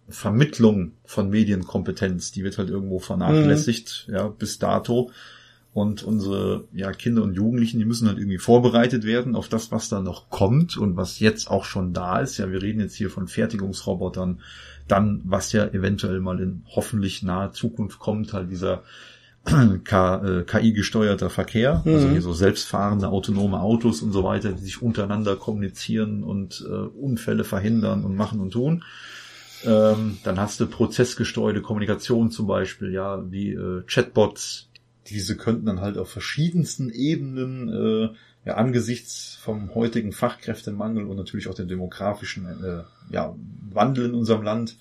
Vermittlung von Medienkompetenz, die wird halt irgendwo vernachlässigt, mhm. ja, bis dato. Und unsere ja, Kinder und Jugendlichen, die müssen halt irgendwie vorbereitet werden auf das, was da noch kommt und was jetzt auch schon da ist. Ja, wir reden jetzt hier von Fertigungsrobotern, dann, was ja eventuell mal in hoffentlich naher Zukunft kommt, halt dieser KI-gesteuerter äh, Verkehr, mhm. also hier so selbstfahrende autonome Autos und so weiter, die sich untereinander kommunizieren und äh, Unfälle verhindern und machen und tun. Ähm, dann hast du prozessgesteuerte Kommunikation zum Beispiel, ja, wie äh, Chatbots, diese könnten dann halt auf verschiedensten Ebenen äh, ja, angesichts vom heutigen Fachkräftemangel und natürlich auch dem demografischen äh, ja, Wandel in unserem Land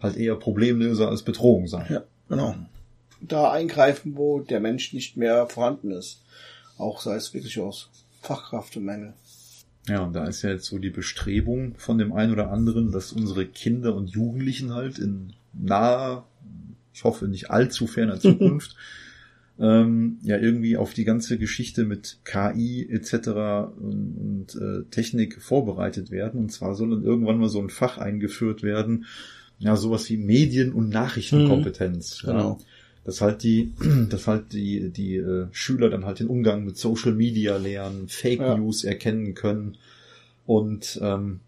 halt eher Problemlöser als Bedrohung sein. Ja, genau. Da eingreifen, wo der Mensch nicht mehr vorhanden ist. Auch sei es wirklich aus Fachkräftemangel. Ja, und da ist ja jetzt so die Bestrebung von dem einen oder anderen, dass unsere Kinder und Jugendlichen halt in naher, ich hoffe nicht allzu ferner Zukunft, ähm, ja irgendwie auf die ganze Geschichte mit KI etc. und, und äh, Technik vorbereitet werden. Und zwar soll dann irgendwann mal so ein Fach eingeführt werden, ja, sowas wie Medien- und Nachrichtenkompetenz. Mhm, genau. Ja. Dass halt die, dass halt die, die äh, Schüler dann halt den Umgang mit Social Media lernen, Fake ja. News erkennen können und ähm,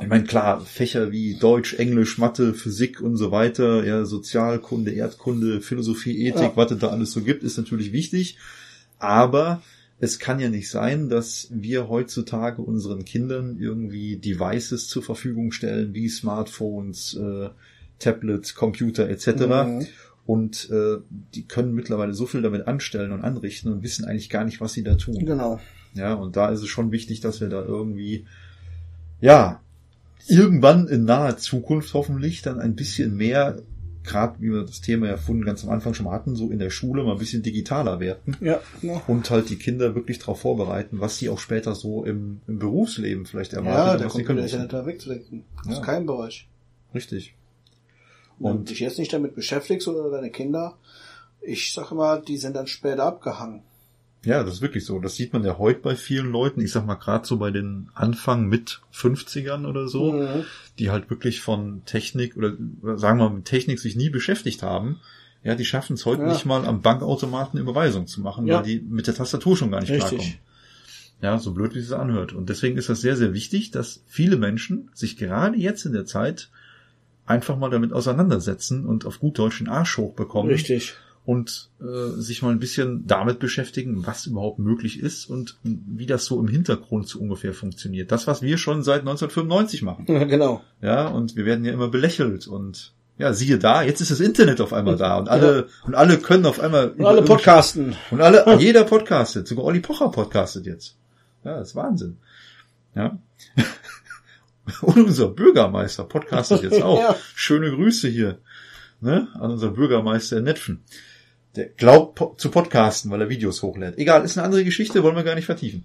ich meine, klar, Fächer wie Deutsch, Englisch, Mathe, Physik und so weiter, ja, Sozialkunde, Erdkunde, Philosophie, Ethik, ja. was es da alles so gibt, ist natürlich wichtig. Aber es kann ja nicht sein, dass wir heutzutage unseren Kindern irgendwie Devices zur Verfügung stellen, wie Smartphones, äh, Tablets, Computer etc. Mhm. Und äh, die können mittlerweile so viel damit anstellen und anrichten und wissen eigentlich gar nicht, was sie da tun. Genau. Ja, und da ist es schon wichtig, dass wir da irgendwie ja, irgendwann in naher Zukunft hoffentlich dann ein bisschen mehr, gerade wie wir das Thema ja vorhin ganz am Anfang schon mal hatten, so in der Schule mal ein bisschen digitaler werden. Ja, genau. Und halt die Kinder wirklich darauf vorbereiten, was sie auch später so im, im Berufsleben vielleicht erwarten. Ja, der Computer ist ja nicht wegzudenken. Das ja. ist kein Bereich. Richtig. Und Wenn du dich jetzt nicht damit beschäftigst oder deine Kinder, ich sage mal, die sind dann später abgehangen. Ja, das ist wirklich so. Das sieht man ja heute bei vielen Leuten. Ich sag mal gerade so bei den Anfang mit 50ern oder so, mhm. die halt wirklich von Technik oder sagen wir mal mit Technik sich nie beschäftigt haben. Ja, die schaffen es heute ja. nicht mal am Bankautomaten Überweisung zu machen, ja. weil die mit der Tastatur schon gar nicht Richtig. klarkommen. Ja, so blöd wie es anhört. Und deswegen ist das sehr, sehr wichtig, dass viele Menschen sich gerade jetzt in der Zeit einfach mal damit auseinandersetzen und auf gut Deutsch den Arsch hochbekommen. Richtig und äh, sich mal ein bisschen damit beschäftigen, was überhaupt möglich ist und wie das so im Hintergrund so ungefähr funktioniert. Das, was wir schon seit 1995 machen. Ja, genau. Ja, und wir werden ja immer belächelt und ja, siehe da, jetzt ist das Internet auf einmal da und alle ja. und alle können auf einmal und alle podcasten und alle jeder podcastet, sogar Olli Pocher podcastet jetzt. Ja, das ist Wahnsinn. Ja. und unser Bürgermeister podcastet jetzt auch. ja. Schöne Grüße hier ne, an unseren Bürgermeister in Netfen. Der glaubt po zu podcasten, weil er Videos hochlädt. Egal, ist eine andere Geschichte, wollen wir gar nicht vertiefen.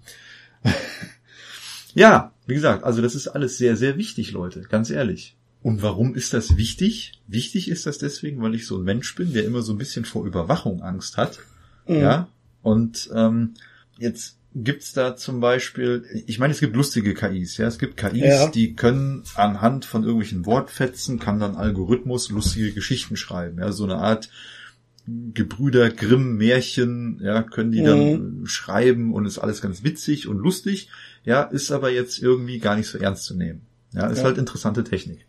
ja, wie gesagt, also das ist alles sehr, sehr wichtig, Leute, ganz ehrlich. Und warum ist das wichtig? Wichtig ist das deswegen, weil ich so ein Mensch bin, der immer so ein bisschen vor Überwachung Angst hat. Mhm. Ja. Und ähm, jetzt gibt's da zum Beispiel, ich meine, es gibt lustige KIs, ja. Es gibt KIs, ja. die können anhand von irgendwelchen Wortfetzen, kann dann Algorithmus lustige Geschichten schreiben, ja. So eine Art Gebrüder Grimm Märchen, ja, können die dann mhm. schreiben und ist alles ganz witzig und lustig, ja, ist aber jetzt irgendwie gar nicht so ernst zu nehmen. Ja, ist ja. halt interessante Technik.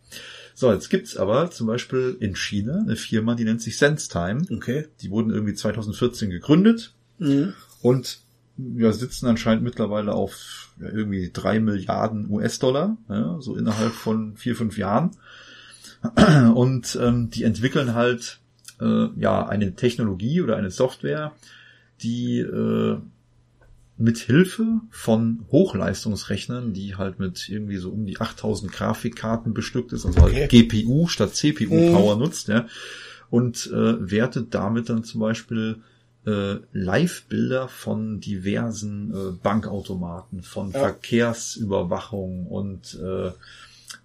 So, jetzt gibt's aber zum Beispiel in China eine Firma, die nennt sich SenseTime. Okay. Die wurden irgendwie 2014 gegründet. Mhm. Und ja, sitzen anscheinend mittlerweile auf ja, irgendwie drei Milliarden US-Dollar, ja, so innerhalb von vier, fünf Jahren. Und ähm, die entwickeln halt äh, ja eine Technologie oder eine Software, die äh, mit Hilfe von Hochleistungsrechnern, die halt mit irgendwie so um die 8000 Grafikkarten bestückt ist, also halt GPU statt CPU Power mhm. nutzt, ja, und äh, wertet damit dann zum Beispiel äh, Live-Bilder von diversen äh, Bankautomaten, von ja. Verkehrsüberwachung und äh,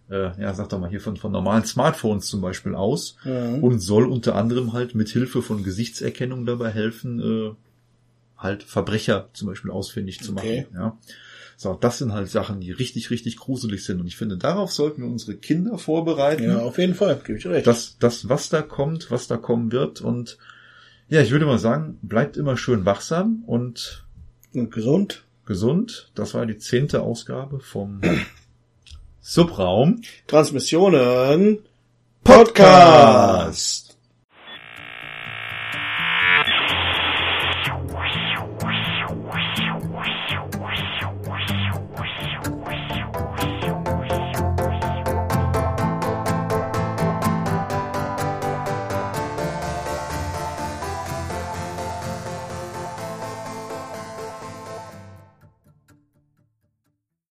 äh, ja, sag doch mal hier von, von normalen Smartphones zum Beispiel aus mhm. und soll unter anderem halt mit Hilfe von Gesichtserkennung dabei helfen, äh, halt Verbrecher zum Beispiel ausfindig zu okay. machen. Ja. So, das sind halt Sachen, die richtig, richtig gruselig sind. Und ich finde, darauf sollten wir unsere Kinder vorbereiten. Ja, auf jeden Fall, gebe ich recht. Das, das, was da kommt, was da kommen wird und ja, ich würde mal sagen, bleibt immer schön wachsam und, und gesund. Gesund. Das war die zehnte Ausgabe vom Subraum. Transmissionen Podcast.